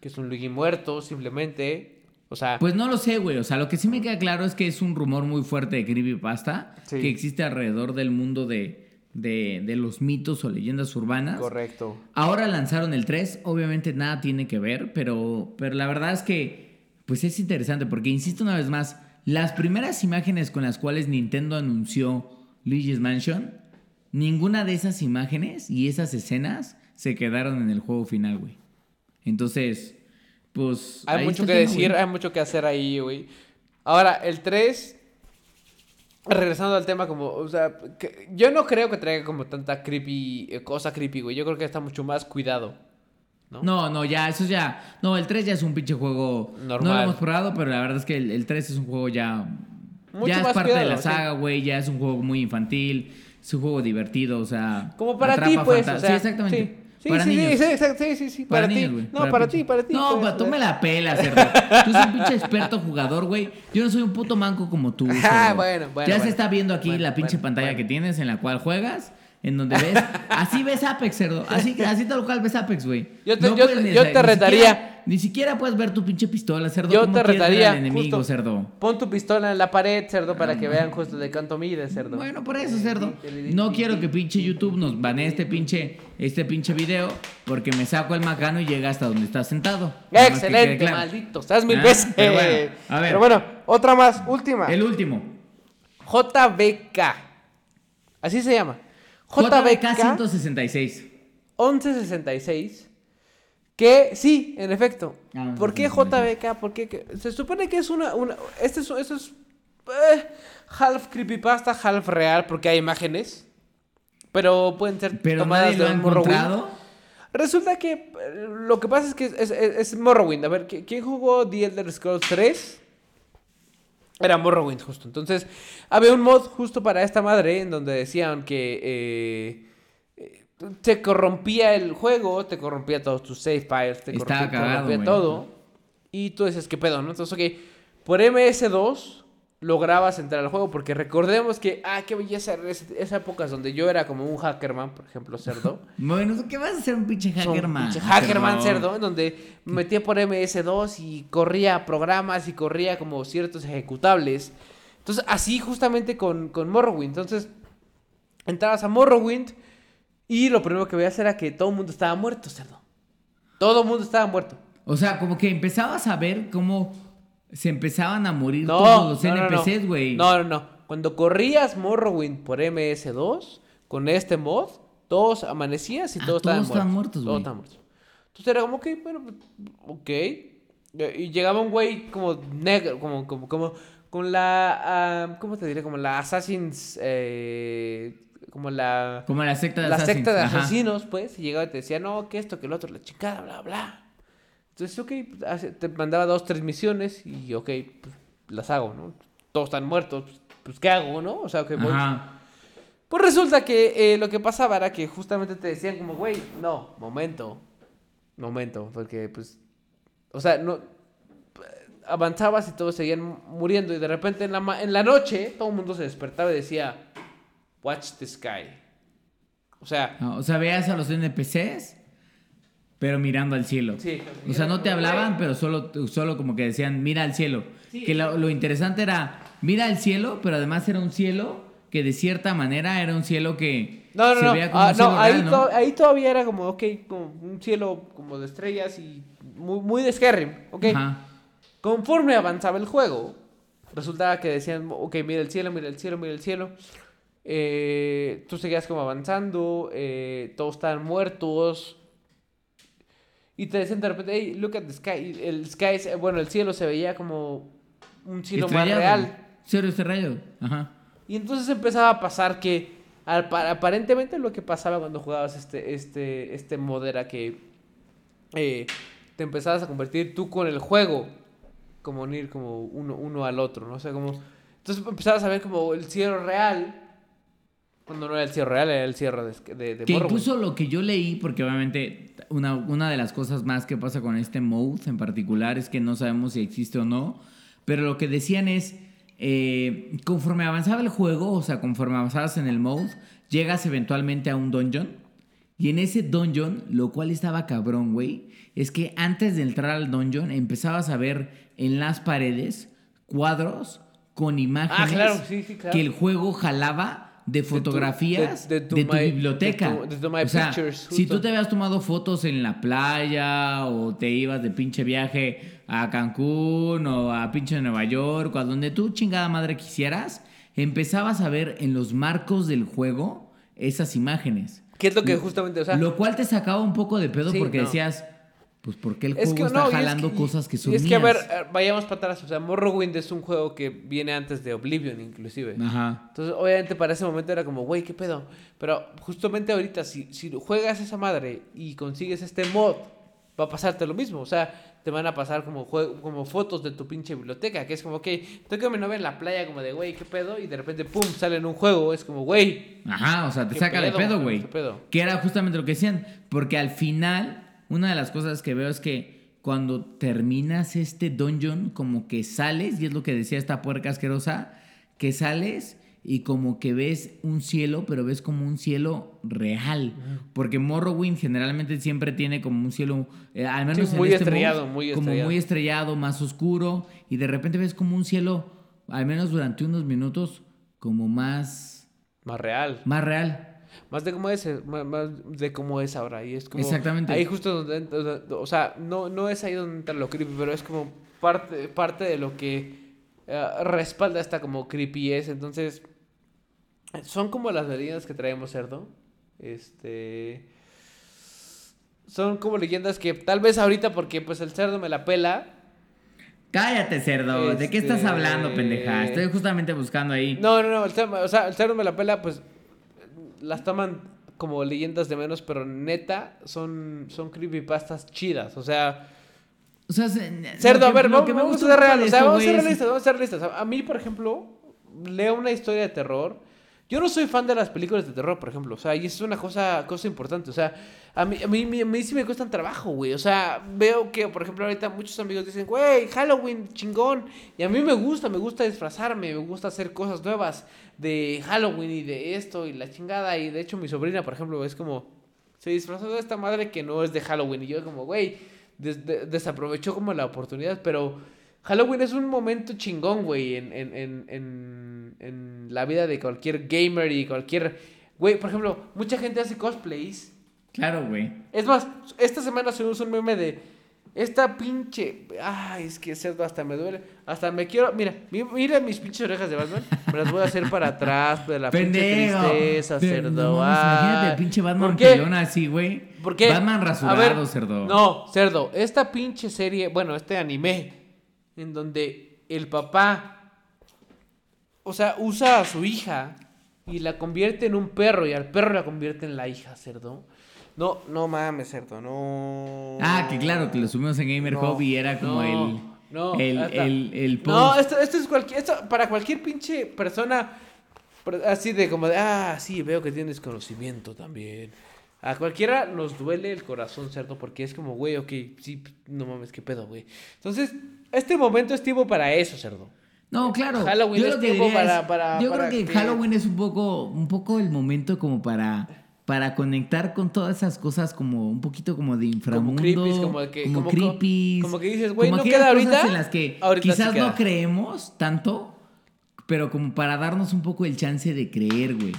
Que es un Luigi muerto, simplemente. O sea... Pues no lo sé, güey. O sea, lo que sí me queda claro es que es un rumor muy fuerte de creepypasta Sí. que existe alrededor del mundo de, de, de los mitos o leyendas urbanas. Correcto. Ahora lanzaron el 3, obviamente nada tiene que ver, pero, pero la verdad es que pues es interesante porque, insisto una vez más, las primeras imágenes con las cuales Nintendo anunció Luigi's Mansion, ninguna de esas imágenes y esas escenas se quedaron en el juego final, güey. Entonces, pues... Hay mucho que tema, decir, güey. hay mucho que hacer ahí, güey. Ahora, el 3, regresando al tema, como, o sea, que- yo no creo que traiga como tanta creepy, eh, cosa creepy, güey. Yo creo que está mucho más cuidado. ¿no? No, no, ya, eso ya. No, el 3 ya es un pinche juego. No Normal. lo hemos probado, pero la verdad es que el, el 3 es un juego ya. Mucho ya es parte de la saga, güey. Ya es un juego muy infantil. Es un juego divertido, o sea. Como para ti, pues, fanta- o sea, sí, exactamente. sí. Sí, para sí, niños. sí, sí, sí, sí, Para, para, ti. niños, güey. No, para, ti, para ti. No, pues, pa- tú me la pelas, cerdo. Tú eres un pinche experto jugador, güey. Yo no soy un puto manco como tú. Ah, bueno, bueno, Ya se está viendo aquí Bueno, la pinche bueno, pantalla que tienes en la cual juegas. En donde ves, así ves Apex, cerdo. Así, así tal cual ves Apex, güey. Yo te- yo te- yo retaría. siquiera- Ni siquiera puedes ver tu pinche pistola, cerdo. Yo ¿Cómo te retaría. al enemigo, justo, cerdo. Pon tu pistola en la pared, cerdo, para que vean justo de cuánto mide, cerdo. Bueno, por eso, cerdo. No quiero que pinche YouTube nos banee este pinche, este pinche video porque me saco el macano y llega hasta donde estás sentado. Excelente, claro. maldito. Estás mil Ah, veces. pero bueno, a ver. Pero bueno, otra más, última. El último. JBK. Así se llama. JBK JBK 166. 1166. Que sí, en efecto. Ah, ¿Por qué 1166. JBK? Porque que- se supone que es una. una este es, eso es. eh, half creepypasta, half real, porque hay imágenes. Pero pueden ser Pero tomadas de Morrowind. Resulta que eh, lo que pasa es que es, es- Morrowind. A ver, ¿qui- ¿quién jugó The Elder Scrolls 3? Era Morrowind, justo. Entonces, había un mod justo para esta madre en donde decían que eh, te corrompía el juego, te corrompía todos tus save files, te Estaba corrompía, cagado, corrompía todo. Y tú dices, ¿qué pedo, no? Entonces, ok, por MS2 lograbas entrar al juego porque recordemos que, ah, qué belleza, esa, esa época es donde yo era como un hackerman, por ejemplo, cerdo. Bueno, ¿qué vas a hacer un pinche hackerman? pinche Hackerman cerdo, en donde me metía por MS2 y corría programas y corría como ciertos ejecutables. Entonces, así justamente con, con Morrowind. Entonces, entrabas a Morrowind y lo primero que veías era que todo el mundo estaba muerto, cerdo. Todo el mundo estaba muerto. O sea, como que empezabas a ver cómo se empezaban a morir No, todos los no. NPCs, güey. No, no, no. Cuando corrías Morrowind por MS2, con este mod, todos amanecías y Ah, todos, todos estaban muertos. muertos, Todos estaban muertos. Entonces era como, ok, bueno, ok. Y llegaba un güey como negro, como, como, como, con la, ah, ¿cómo te diré? Como la Assassin's, eh, como la... Como la secta de la Assassins, secta de ajá. asesinos, pues, y llegaba y te decía, no, que esto, que el otro, la chingada, bla, bla. Entonces, ok, te mandaba dos, tres misiones y, ok, pues, las hago, ¿no? Todos están muertos, pues, pues, ¿qué hago, no? O sea, ok, voy. Ajá. Pues resulta que eh, lo que pasaba era que justamente te decían como, güey, no, momento, momento, porque, pues, o sea, no, avanzabas y todos seguían muriendo y de repente en la, ma- en la noche todo el mundo se despertaba y decía, watch the sky. O sea, Ah, O sea, veías a los NPCs, pero mirando al cielo. Sí. O sea, no te hablaban, pero solo, solo como que decían, mira al cielo. Que lo, lo interesante era, mira al cielo, pero además era un cielo que de cierta manera era un cielo que No, no, se no. veía como Ah, un cielo no, ahí, real, ¿no? to- ahí todavía era como, ok, como un cielo como de estrellas y muy, muy de Skyrim, ok. Ajá. Conforme avanzaba el juego, resultaba que decían, ok, mira el cielo, mira el cielo, mira el cielo. Eh, tú seguías como avanzando, eh, todos estaban muertos. Y te decían de repente, hey, look at the sky. El sky, bueno, el cielo se veía como un cielo más real. Cielo estrellado. Ajá. Y entonces empezaba a pasar que al- aparentemente lo que pasaba cuando jugabas este, este, este mod era que eh, te empezabas a convertir tú con el juego, como unir como uno, uno al otro, ¿no? O sea, como... Entonces empezabas a ver como el cielo real, cuando no era el cielo real, era el cielo de, de, de Que Morrowind. incluso lo que yo leí, porque obviamente una, una de las cosas más que pasa con este mode en particular es que no sabemos si existe o no, pero lo que decían es, eh, conforme avanzaba el juego, o sea, conforme avanzabas en el mode, llegas eventualmente a un dungeon. Y en ese dungeon, lo cual estaba cabrón, güey, es que antes de entrar al dungeon empezabas a ver en las paredes cuadros con imágenes Ah, claro, sí, sí, claro. que el juego jalaba de fotografías de- de, de tu tu My- biblioteca. de tu- My o sea, Pictures, si tú te habías tomado fotos en la playa o te ibas de pinche viaje a Cancún o a pinche Nueva York o a donde tú chingada madre quisieras, empezabas a ver en los marcos del juego esas imágenes. ¿Qué es lo que justamente, o sea... Lo cual te sacaba un poco de pedo Sí, porque no. decías, pues ¿por qué el Es juego que está no, y es jalando que- cosas que son y es que, a ver, mías? eh, vayamos para atrás. O sea, Morrowind es un juego que viene antes de Oblivion, inclusive. Ajá. Entonces, obviamente, para ese momento era como, güey, ¿qué pedo? Pero justamente ahorita, si, si juegas esa madre y consigues este mod, va a pasarte lo mismo. O sea, te van a pasar como, jue- como fotos de tu pinche biblioteca, que es como, ok, tengo que mi novia en la playa, como de, güey, ¿qué pedo? Y de repente, pum, sale en un juego. Es como, güey, Ajá, o sea, te ¿Qué saca de pedo, pedo, güey? güey. ¿Qué pedo? Que era justamente lo que decían. Porque al final, una de las cosas que veo es que cuando terminas este dungeon, como que sales, y es lo que decía esta puerca asquerosa, que sales y como que ves un cielo, pero ves como un cielo real. Porque Morrowind generalmente siempre tiene como un cielo, eh, al menos Sí, en muy este estrellado, muy como estrellado. muy estrellado, más oscuro, y de repente ves como un cielo, al menos durante unos minutos, como más, más real. más real. Más de cómo es, más, más de cómo es ahora. Y es como. Exactamente. Ahí justo donde. O sea, no, no es ahí donde entra lo creepy, pero es como parte, parte de lo que eh, respalda esta como creepy es. Entonces. Son como las leyendas que traemos, cerdo. Este. Son como leyendas que tal vez ahorita, porque pues el cerdo me la pela. Cállate, cerdo. ¿De qué estás Este- hablando, pendeja? Estoy justamente buscando ahí. No, no, no. El cerdo, o sea, el cerdo me la pela, pues. Las toman como leyendas de menos, pero neta son, son creepypastas chidas. O sea. O sea, se- Cerdo, a ver, que me gusta ser real, de o sea, vamos a ser realistas, vamos a ser realistas. A mí, por ejemplo, leo una historia de terror. Yo no soy fan de las películas de terror, por ejemplo. O sea, y es una cosa, cosa importante. O sea, a mí, a, mí, a mí sí me cuestan trabajo, güey. O sea, veo que, por ejemplo, ahorita muchos amigos dicen, güey, Halloween, chingón. Y a mí me gusta, me gusta disfrazarme, me gusta hacer cosas nuevas de Halloween y de esto y la chingada. Y de hecho, mi sobrina, por ejemplo, es como, se disfrazó de esta madre que no es de Halloween. Y yo como, güey, des- de- desaprovechó como la oportunidad, pero Halloween es un momento chingón, güey, en, en, en, en, en la vida de cualquier gamer y cualquier... Güey, por ejemplo, mucha gente hace cosplays. Claro, güey. Es más, esta semana se usó un meme de... Esta pinche... Ay, es que cerdo hasta me duele. Hasta me quiero... Mira, mi- mira mis pinches orejas de Batman. Me las voy a hacer para atrás, de la pinche tristeza, Pero, cerdo. no imagínate el pinche Batman pelón así, güey. ¿Por qué? Batman A rasurado, ver, cerdo. No, cerdo. Esta pinche serie, bueno, este anime, en donde el papá, o sea, usa a su hija y la convierte en un perro y al perro la convierte en la hija, cerdo. No, no mames, cerdo, no. Ah, que claro, que lo subimos en Gamer No, Hobby y era como no, el, no, el, el, el post. No, esto, esto es cualquier, esto para cualquier pinche persona per- así de como de, ah, sí, veo que tienes conocimiento también. A cualquiera nos duele el corazón, cerdo, porque es como, güey, ok, sí, no mames, qué pedo, güey. Entonces, este momento es tiempo para eso, cerdo. No, claro. Halloween yo es lo que tiempo para- es- para- yo para creo que, que- Halloween es un poco, un poco el momento como para, para conectar con todas esas cosas como un poquito como de inframundo, creepies, como que- como como- creepies, como que dices, güey, ¿no queda cosas ahorita? en las que Ahorita sí quizás no creemos tanto, pero como para darnos un poco el chance de creer, güey.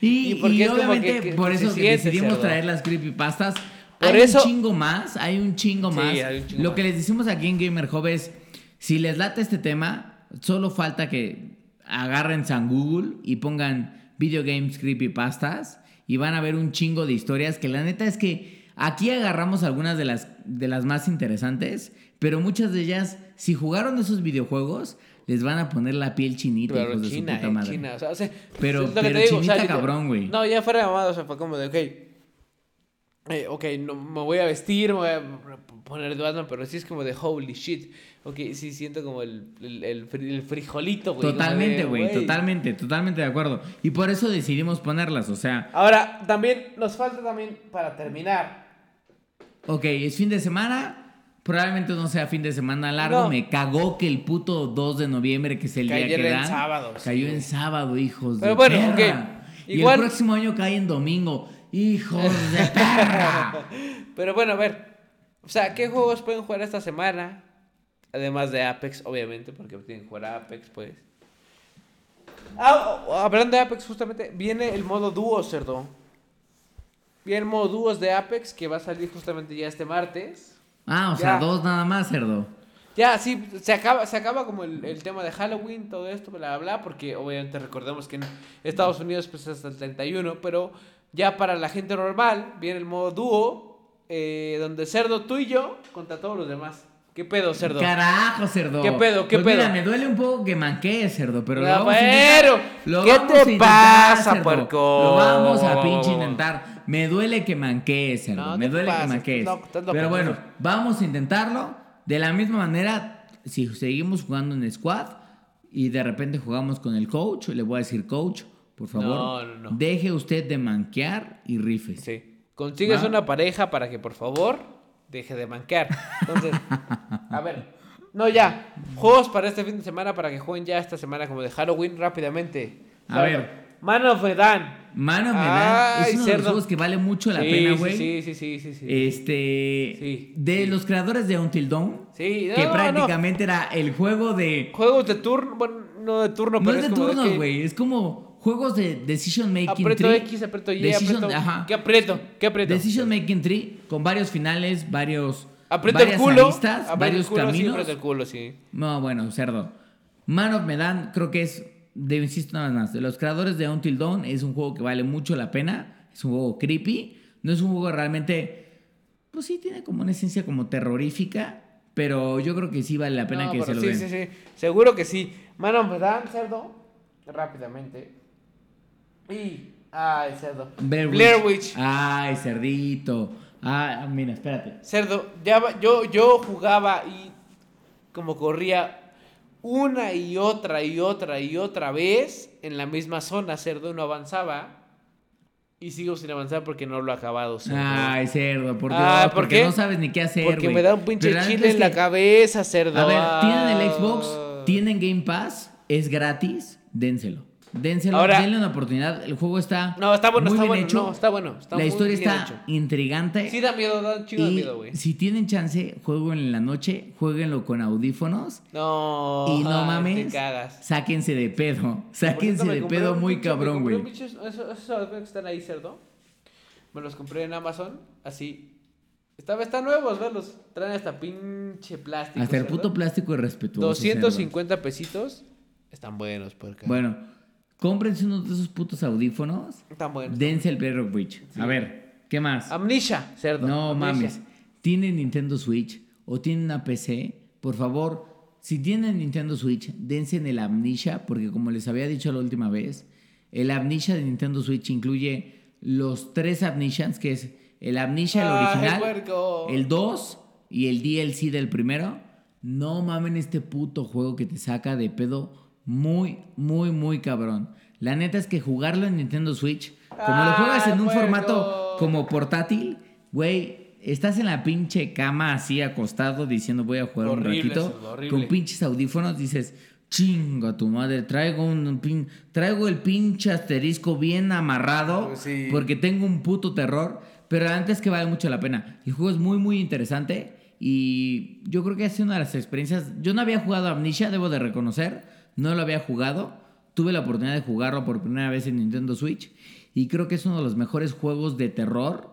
Y, Y obviamente que- que por eso que decidimos cerdo. traer las creepypastas. Por hay eso- un chingo más, hay un chingo Sí, más. hay un chingo Lo más. que les decimos aquí en Gamer Hub es, si les late este tema, solo falta que agarren San Google y pongan Video Games Creepypastas y van a ver un chingo de historias que la neta es que aquí agarramos algunas de las, de las más interesantes, pero muchas de ellas, si jugaron esos videojuegos, les van a poner la piel chinita, Pero hijos de China, su puta eh, madre. China. O sea, o sea, Pero- pero digo, o sea, chinita cabrón, güey. No, ya fuera de mamada, o sea, fue como de, ok. Eh, ok, no, me voy a vestir, me voy a poner de Batman, pero sí es como de holy shit. Ok, sí siento como el, el, el fri- el frijolito, güey. Totalmente, güey, totalmente, totalmente de acuerdo. Y por eso decidimos ponerlas, o sea, Ahora, también nos falta también para terminar. ok, es fin de semana, probablemente no sea fin de semana largo, No. me cagó que el puto 2 de noviembre, que es el día que en dan, sábado, sí, cayó güey. en sábado, hijos Pero de bueno, perra. ok, Y igual- el próximo año cae en domingo, hijos de perra. Pero bueno, a ver. O sea, ¿qué juegos pueden jugar esta semana? Además de Apex, obviamente, porque tienen que jugar a Apex, pues. Ah, oh, hablando de Apex, justamente, viene el modo dúo, cerdo. Viene el modo dúos de Apex que va a salir justamente ya este martes. Ah, o sea, dos nada más, cerdo. Ya, sí, se acaba, se acaba como el, el tema de Halloween, todo esto, bla, bla, bla, porque obviamente recordemos que en Estados Unidos pues hasta el 31, pero ya para la gente normal viene el modo dúo, eh, donde Cerdo tú y yo contra todos los demás. ¿Qué pedo, Cerdo? Carajo, cerdo. ¿Qué pedo? ¿Qué Pues Mira, pedo? me duele un poco que manquee, cerdo, pero lo Ah, vamos a intentar. Lo ¿qué vamos te a intentar, pasa, cerdo. puerco? Lo vamos a pinche intentar. Me duele que manquee, cerdo. No, me ¿qué te duele pasa? que manquees. Loco, Pero bueno, vamos a intentarlo. De la misma manera, si seguimos jugando en squad y de repente jugamos con el coach, le voy a decir, coach, por favor, No, no, no. deje usted de manquear y rifes. Sí. Consigues una pareja para que por favor deje de manquear. Entonces, a ver. No, ya. Juegos para este fin de semana para que jueguen ya esta semana como de Halloween rápidamente. A ver. Man of Medan. Mano, me da. Ay, Es uno de los cerdo. juegos que vale mucho la Sí, pena, güey. Sí, sí, sí, sí, sí. Este. Sí, de los creadores de Until Dawn. Sí, no, que no. prácticamente era el juego de. Juegos de turno, bueno, no de turno, No pero es de que güey. Es como juegos de Decision Making Aprieto Tree. X, aprieto Y, Decision- aprieto. ajá. ¿Qué aprieto? ¿Qué aprieto? Decision Making Tree con varios finales, varios. Aprieto el varias culo. aristas, aprieto varios el culo, sí, caminos. aprieto el culo, sí. No, bueno, cerdo. Man of Medan, creo que es. De, insisto nada más. De los creadores de Until Dawn, es un juego que vale mucho la pena. Es un juego creepy. No es un juego realmente. Pues sí, tiene como una esencia como terrorífica. Pero yo creo que sí vale la pena No, que se lo sí, den. sí, sí. Seguro que sí. Man of Medan, cerdo. Rápidamente. Y. Ay, cerdo. Blair Witch. Blair Witch. Ay, cerdito. Ah, mira, espérate. Cerdo, ya va- yo, yo jugaba y como corría una y otra y otra y otra vez en la misma zona, cerdo, no avanzaba. Y sigo sin avanzar porque no lo he acabado, cerdo. Ay, cerdo, por Dios. Ah, ¿por porque qué? no sabes ni qué hacer, porque me da un pinche chile en la cabeza, cerdo. A ver, tienen el Ah. Xbox, tienen Game Pass, es gratis, dénselo. Dénselo, Ahora- denle una oportunidad. El juego está No, está bueno, muy está bien bueno. hecho. No, está bueno. Está la muy historia bien está hecho. intrigante. Sí da miedo, da de y miedo, güey. si tienen chance, jueguen en la noche, jueguenlo con audífonos No. y no ay, mames, Te cagas. sáquense de pedo. Sáquense de pedo muy pinche- cabrón, güey. Esos esos audífonos que están ahí, cerdo. Me los compré en Amazon, así. Esta están nuevos, verlos. Traen hasta pinche plástico. Hasta el cerdo. puto plástico es respetuoso. cerdo. 250 pesitos. Están buenos, puerca. Bueno, cómprense uno de esos putos audífonos. Están buenos. Dense el Blair Witch. A ver, ¿qué más? Amnesia, cerdo. No Amnesia. mames. Tienen Nintendo Switch o tienen una PC, por favor, si tienen Nintendo Switch, dense en el Amnesia, porque como les había dicho la última vez, el Amnesia de Nintendo Switch incluye los tres Amnesians, que es el Amnesia, el original, puerco. el 2 y el DLC del primero. No mamen este puto juego que te saca de pedo muy, muy, muy cabrón. La neta es que jugarlo en Nintendo Switch, como lo juegas en un formato como portátil, güey, estás en la pinche cama así acostado diciendo voy a jugar Horrible, un ratito con pinches audífonos, dices, chinga tu madre, traigo un pin- traigo el pinche asterisco bien amarrado Pues sí. porque tengo un puto terror, pero la neta es que vale mucho la pena. El juego es muy muy interesante y yo creo que ha sido una de las experiencias, yo no había jugado Amnesia, debo de reconocer, no lo había jugado. Tuve la oportunidad de jugarlo por primera vez en Nintendo Switch. Y creo que es uno de los mejores juegos de terror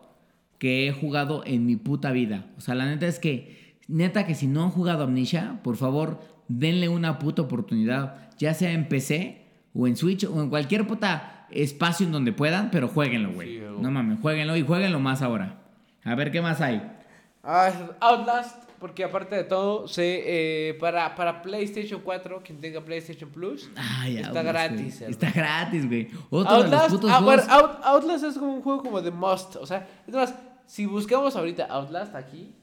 que he jugado en mi puta vida. O sea, la neta es que, neta que si no han jugado Amnesia, por favor, denle una puta oportunidad. Ya sea en PC o en Switch o en cualquier puta espacio en donde puedan, pero jueguenlo, güey. Sí, no mames, jueguenlo y jueguenlo más ahora. A ver qué más hay. Ah, Outlast, porque aparte de todo, se, eh, para, para PlayStation 4, quien tenga PlayStation Plus, está Outlast, gratis. Está gratis, güey. Otro de los Outlast, ah, bueno. Out- Outlast es como un juego como de must. O sea, es más, si buscamos ahorita Outlast aquí,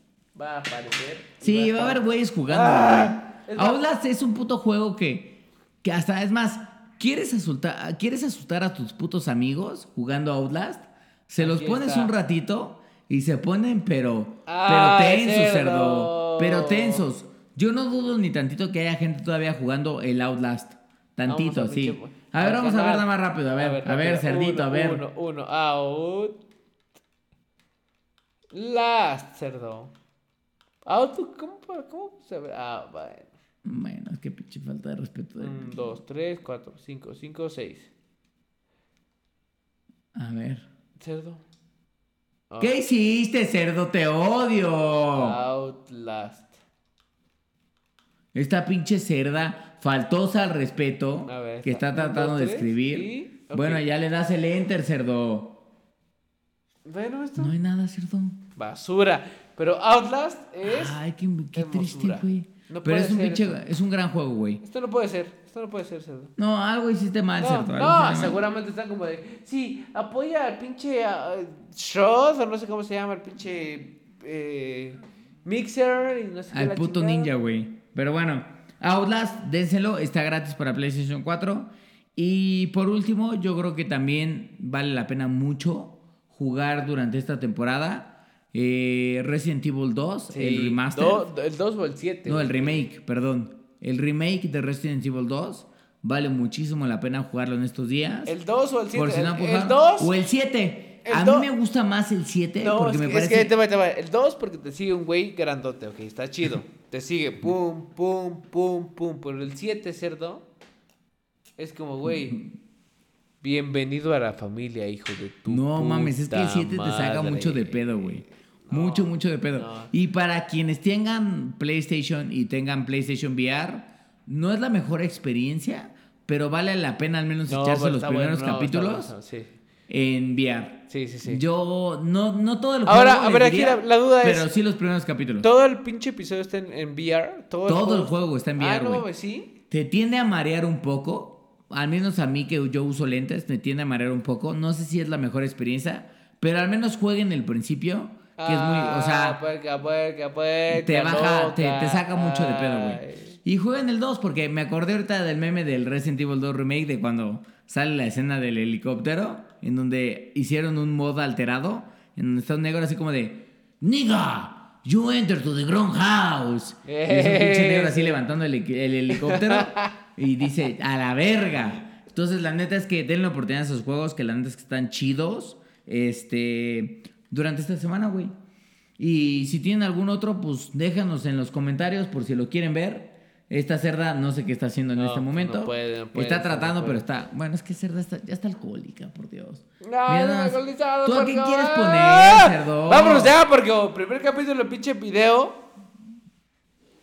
va a aparecer. Sí, va a estar- haber güeyes jugando, Ah, güey. es más- Outlast es un puto juego que, que hasta, es más, ¿quieres asustar, ¿quieres asustar a tus putos amigos jugando Outlast? Se los pones está. un ratito y se ponen, pero, Ah, pero tensos, cerdo. cerdo. Pero tensos. Yo no dudo ni tantito que haya gente todavía jugando el Outlast. Tantito, sí. pinche- A ver, vamos a ver nada más rápido. A ver, a ver, cerdito, Uno, a ver. Uno, uno, out. Last, cerdo. Out, ¿cómo, cómo se ve? Ah, bueno. Bueno, es que pinche falta de respeto. de- 1, 2, 3, 4, 5, 5, 6. A ver. Cerdo. Ah, ¿Qué hiciste, cerdo? Te odio. Outlast. Esta pinche cerda faltosa al respeto A ver, que está. tratando de escribir. Bueno, ya le das el enter, cerdo. Bueno, esto. No hay nada, cerdo. Basura. Pero Outlast es. Ay, qué, qué triste, güey. No Pero es un pinche, es un gran juego, güey. Esto no puede ser. Esto no puede ser, cerdo. No, algo hiciste mal, No, cerdo. no, mal. seguramente están como de. Sí, apoya al pinche Shot, o no sé cómo se llama, el pinche. eh, Mixer y no sé qué. Al puto chingada. ninja, güey. Pero bueno, Outlast, dénselo, está gratis para PlayStation 4. Y por último, yo creo que también vale la pena mucho jugar durante esta temporada eh, Resident Evil 2, Sí, el remaster. do- el 2 o el 7. no, el remake, perdón. El remake de Resident Evil 2 vale muchísimo la pena jugarlo en estos días. El 2 o el 7. por si no han el, jugado. 2. O el 7. el A do- mí me gusta más el 7 No, porque es, me que- parece... es que te va, te va. El 2 porque te sigue un güey grandote, ok, está chido. Te sigue pum, pum, pum, pum. Pero el 7, cerdo, es como, güey, bienvenido a la familia, hijo de tu No mames, es que el puta 7 te saca mucho de pedo, güey. Mucho, mucho de pedo. no. Y para quienes tengan PlayStation y tengan PlayStation VR, no es la mejor experiencia, pero vale la pena al menos No, echarse pero los primeros bueno, no, capítulos bueno, sí. en VR. Sí, sí, sí. Yo, no, no todo el Ahora, juego. a ver, les aquí la- la duda es- Pero sí los primeros capítulos. Todo el pinche episodio está en, en VR. Todo, Todo el juego está en Ah, VR, no, güey. mames, sí. Te tiende a marear un poco. Al menos a mí que yo uso lentes, me tiende a marear un poco. No sé si es la mejor experiencia, pero al menos jueguen el principio, que es muy, o sea, Ah, puerca, puerca, puerca, te baja, te, te saca mucho de pedo, güey. Y jueguen el 2 porque me acordé ahorita del meme del Resident Evil 2 Remake de cuando sale la escena del helicóptero en donde hicieron un modo alterado en donde está un negro así como de Nigga, you enter to the ground house. Y es un pinche negro así levantando el, el helicóptero y dice a la verga. Entonces la neta es que denle oportunidad a esos juegos que la neta es que están chidos. Este durante esta semana, güey. Y si tienen algún otro, pues déjanos en los comentarios por si lo quieren ver. Esta cerda no sé qué está haciendo en No, este momento. no puede, no puede, está no tratando, puede. pero está. Bueno, es que cerda está, ya está alcohólica, por Dios. No, Mira no me ¿Tú a qué quieres poner, cerdo? Vámonos ya, porque el primer capítulo, pinche video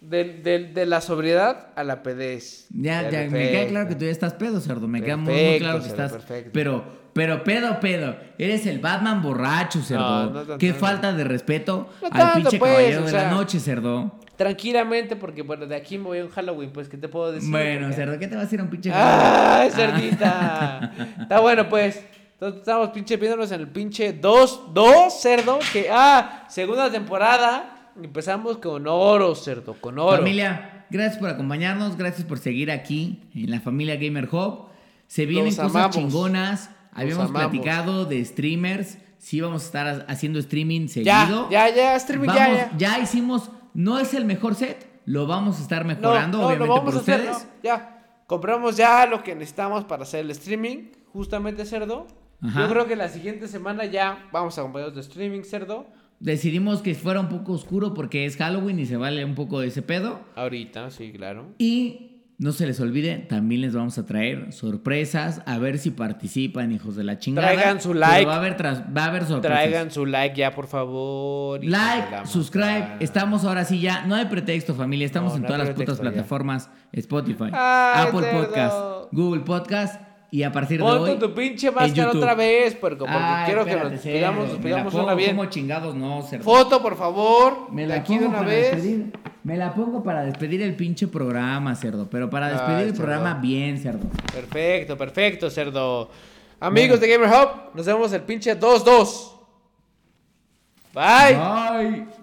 del- del- de la sobriedad a la pedez. Ya, ya, me perfecto. queda claro que tú ya estás pedo, cerdo. Me queda muy, muy Perfecto, claro que cerdo, estás. perfecto. Pero, pero pedo, pedo. Eres el Batman borracho, cerdo. No, no tanto, Qué falta de respeto al pinche pues, caballero de sea. la noche, cerdo. Tranquilamente, porque bueno, de aquí me voy a un Halloween, pues, ¿qué te puedo decir? Bueno, Porque- cerdo, ¿qué te vas a ir a un pinche ¡Ay, Ah. cerdita! Está bueno, pues. Entonces estamos pinche viéndonos en el pinche 2, 2, cerdo. Que, ah, segunda temporada. Empezamos con oro, cerdo, con oro. Familia, gracias por acompañarnos, gracias por seguir aquí en la familia Gamer Hub. Se vienen Los cosas amamos. chingonas. Habíamos amamos. platicado de streamers. Sí, vamos a estar ha- haciendo streaming Ya, seguido. ya, ya, streaming, ya, ya. hicimos, no es el mejor set, lo vamos a estar mejorando, no, obviamente lo vamos por a hacer, ustedes. no, ya. Compramos ya lo que necesitamos para hacer el streaming. Justamente, cerdo. Ajá. Yo creo que la siguiente semana ya vamos a acompañarnos de streaming, cerdo. Decidimos que fuera un poco oscuro porque es Halloween y se vale un poco de ese pedo. Ahorita, sí, claro. Y No se les olvide, también les vamos a traer sorpresas, a ver si participan, hijos de la chingada. Traigan su Pero like. Va a haber, tras- va a haber sorpresas. Traigan su like ya, por favor. Like, subscribe, estamos ahora sí ya, no hay pretexto familia, estamos No, en no todas las putas ya. plataformas, Spotify, Ay, Apple cerdo. Podcast, Google Podcast y a partir de Ponte hoy tu pinche máscara otra vez, puerco, porque Ay, quiero que nos pidamos, nos pidamos pongo una bien. como chingados no, cerdo. Foto, por favor. Me la aquí de pongo una para vez. despedir. Me la pongo para despedir el pinche programa, cerdo. Pero para despedir Ay, el programa bien, cerdo. Perfecto, perfecto, cerdo. Amigos de Gamer Hub, nos vemos el pinche 2-2. Bye. Bye.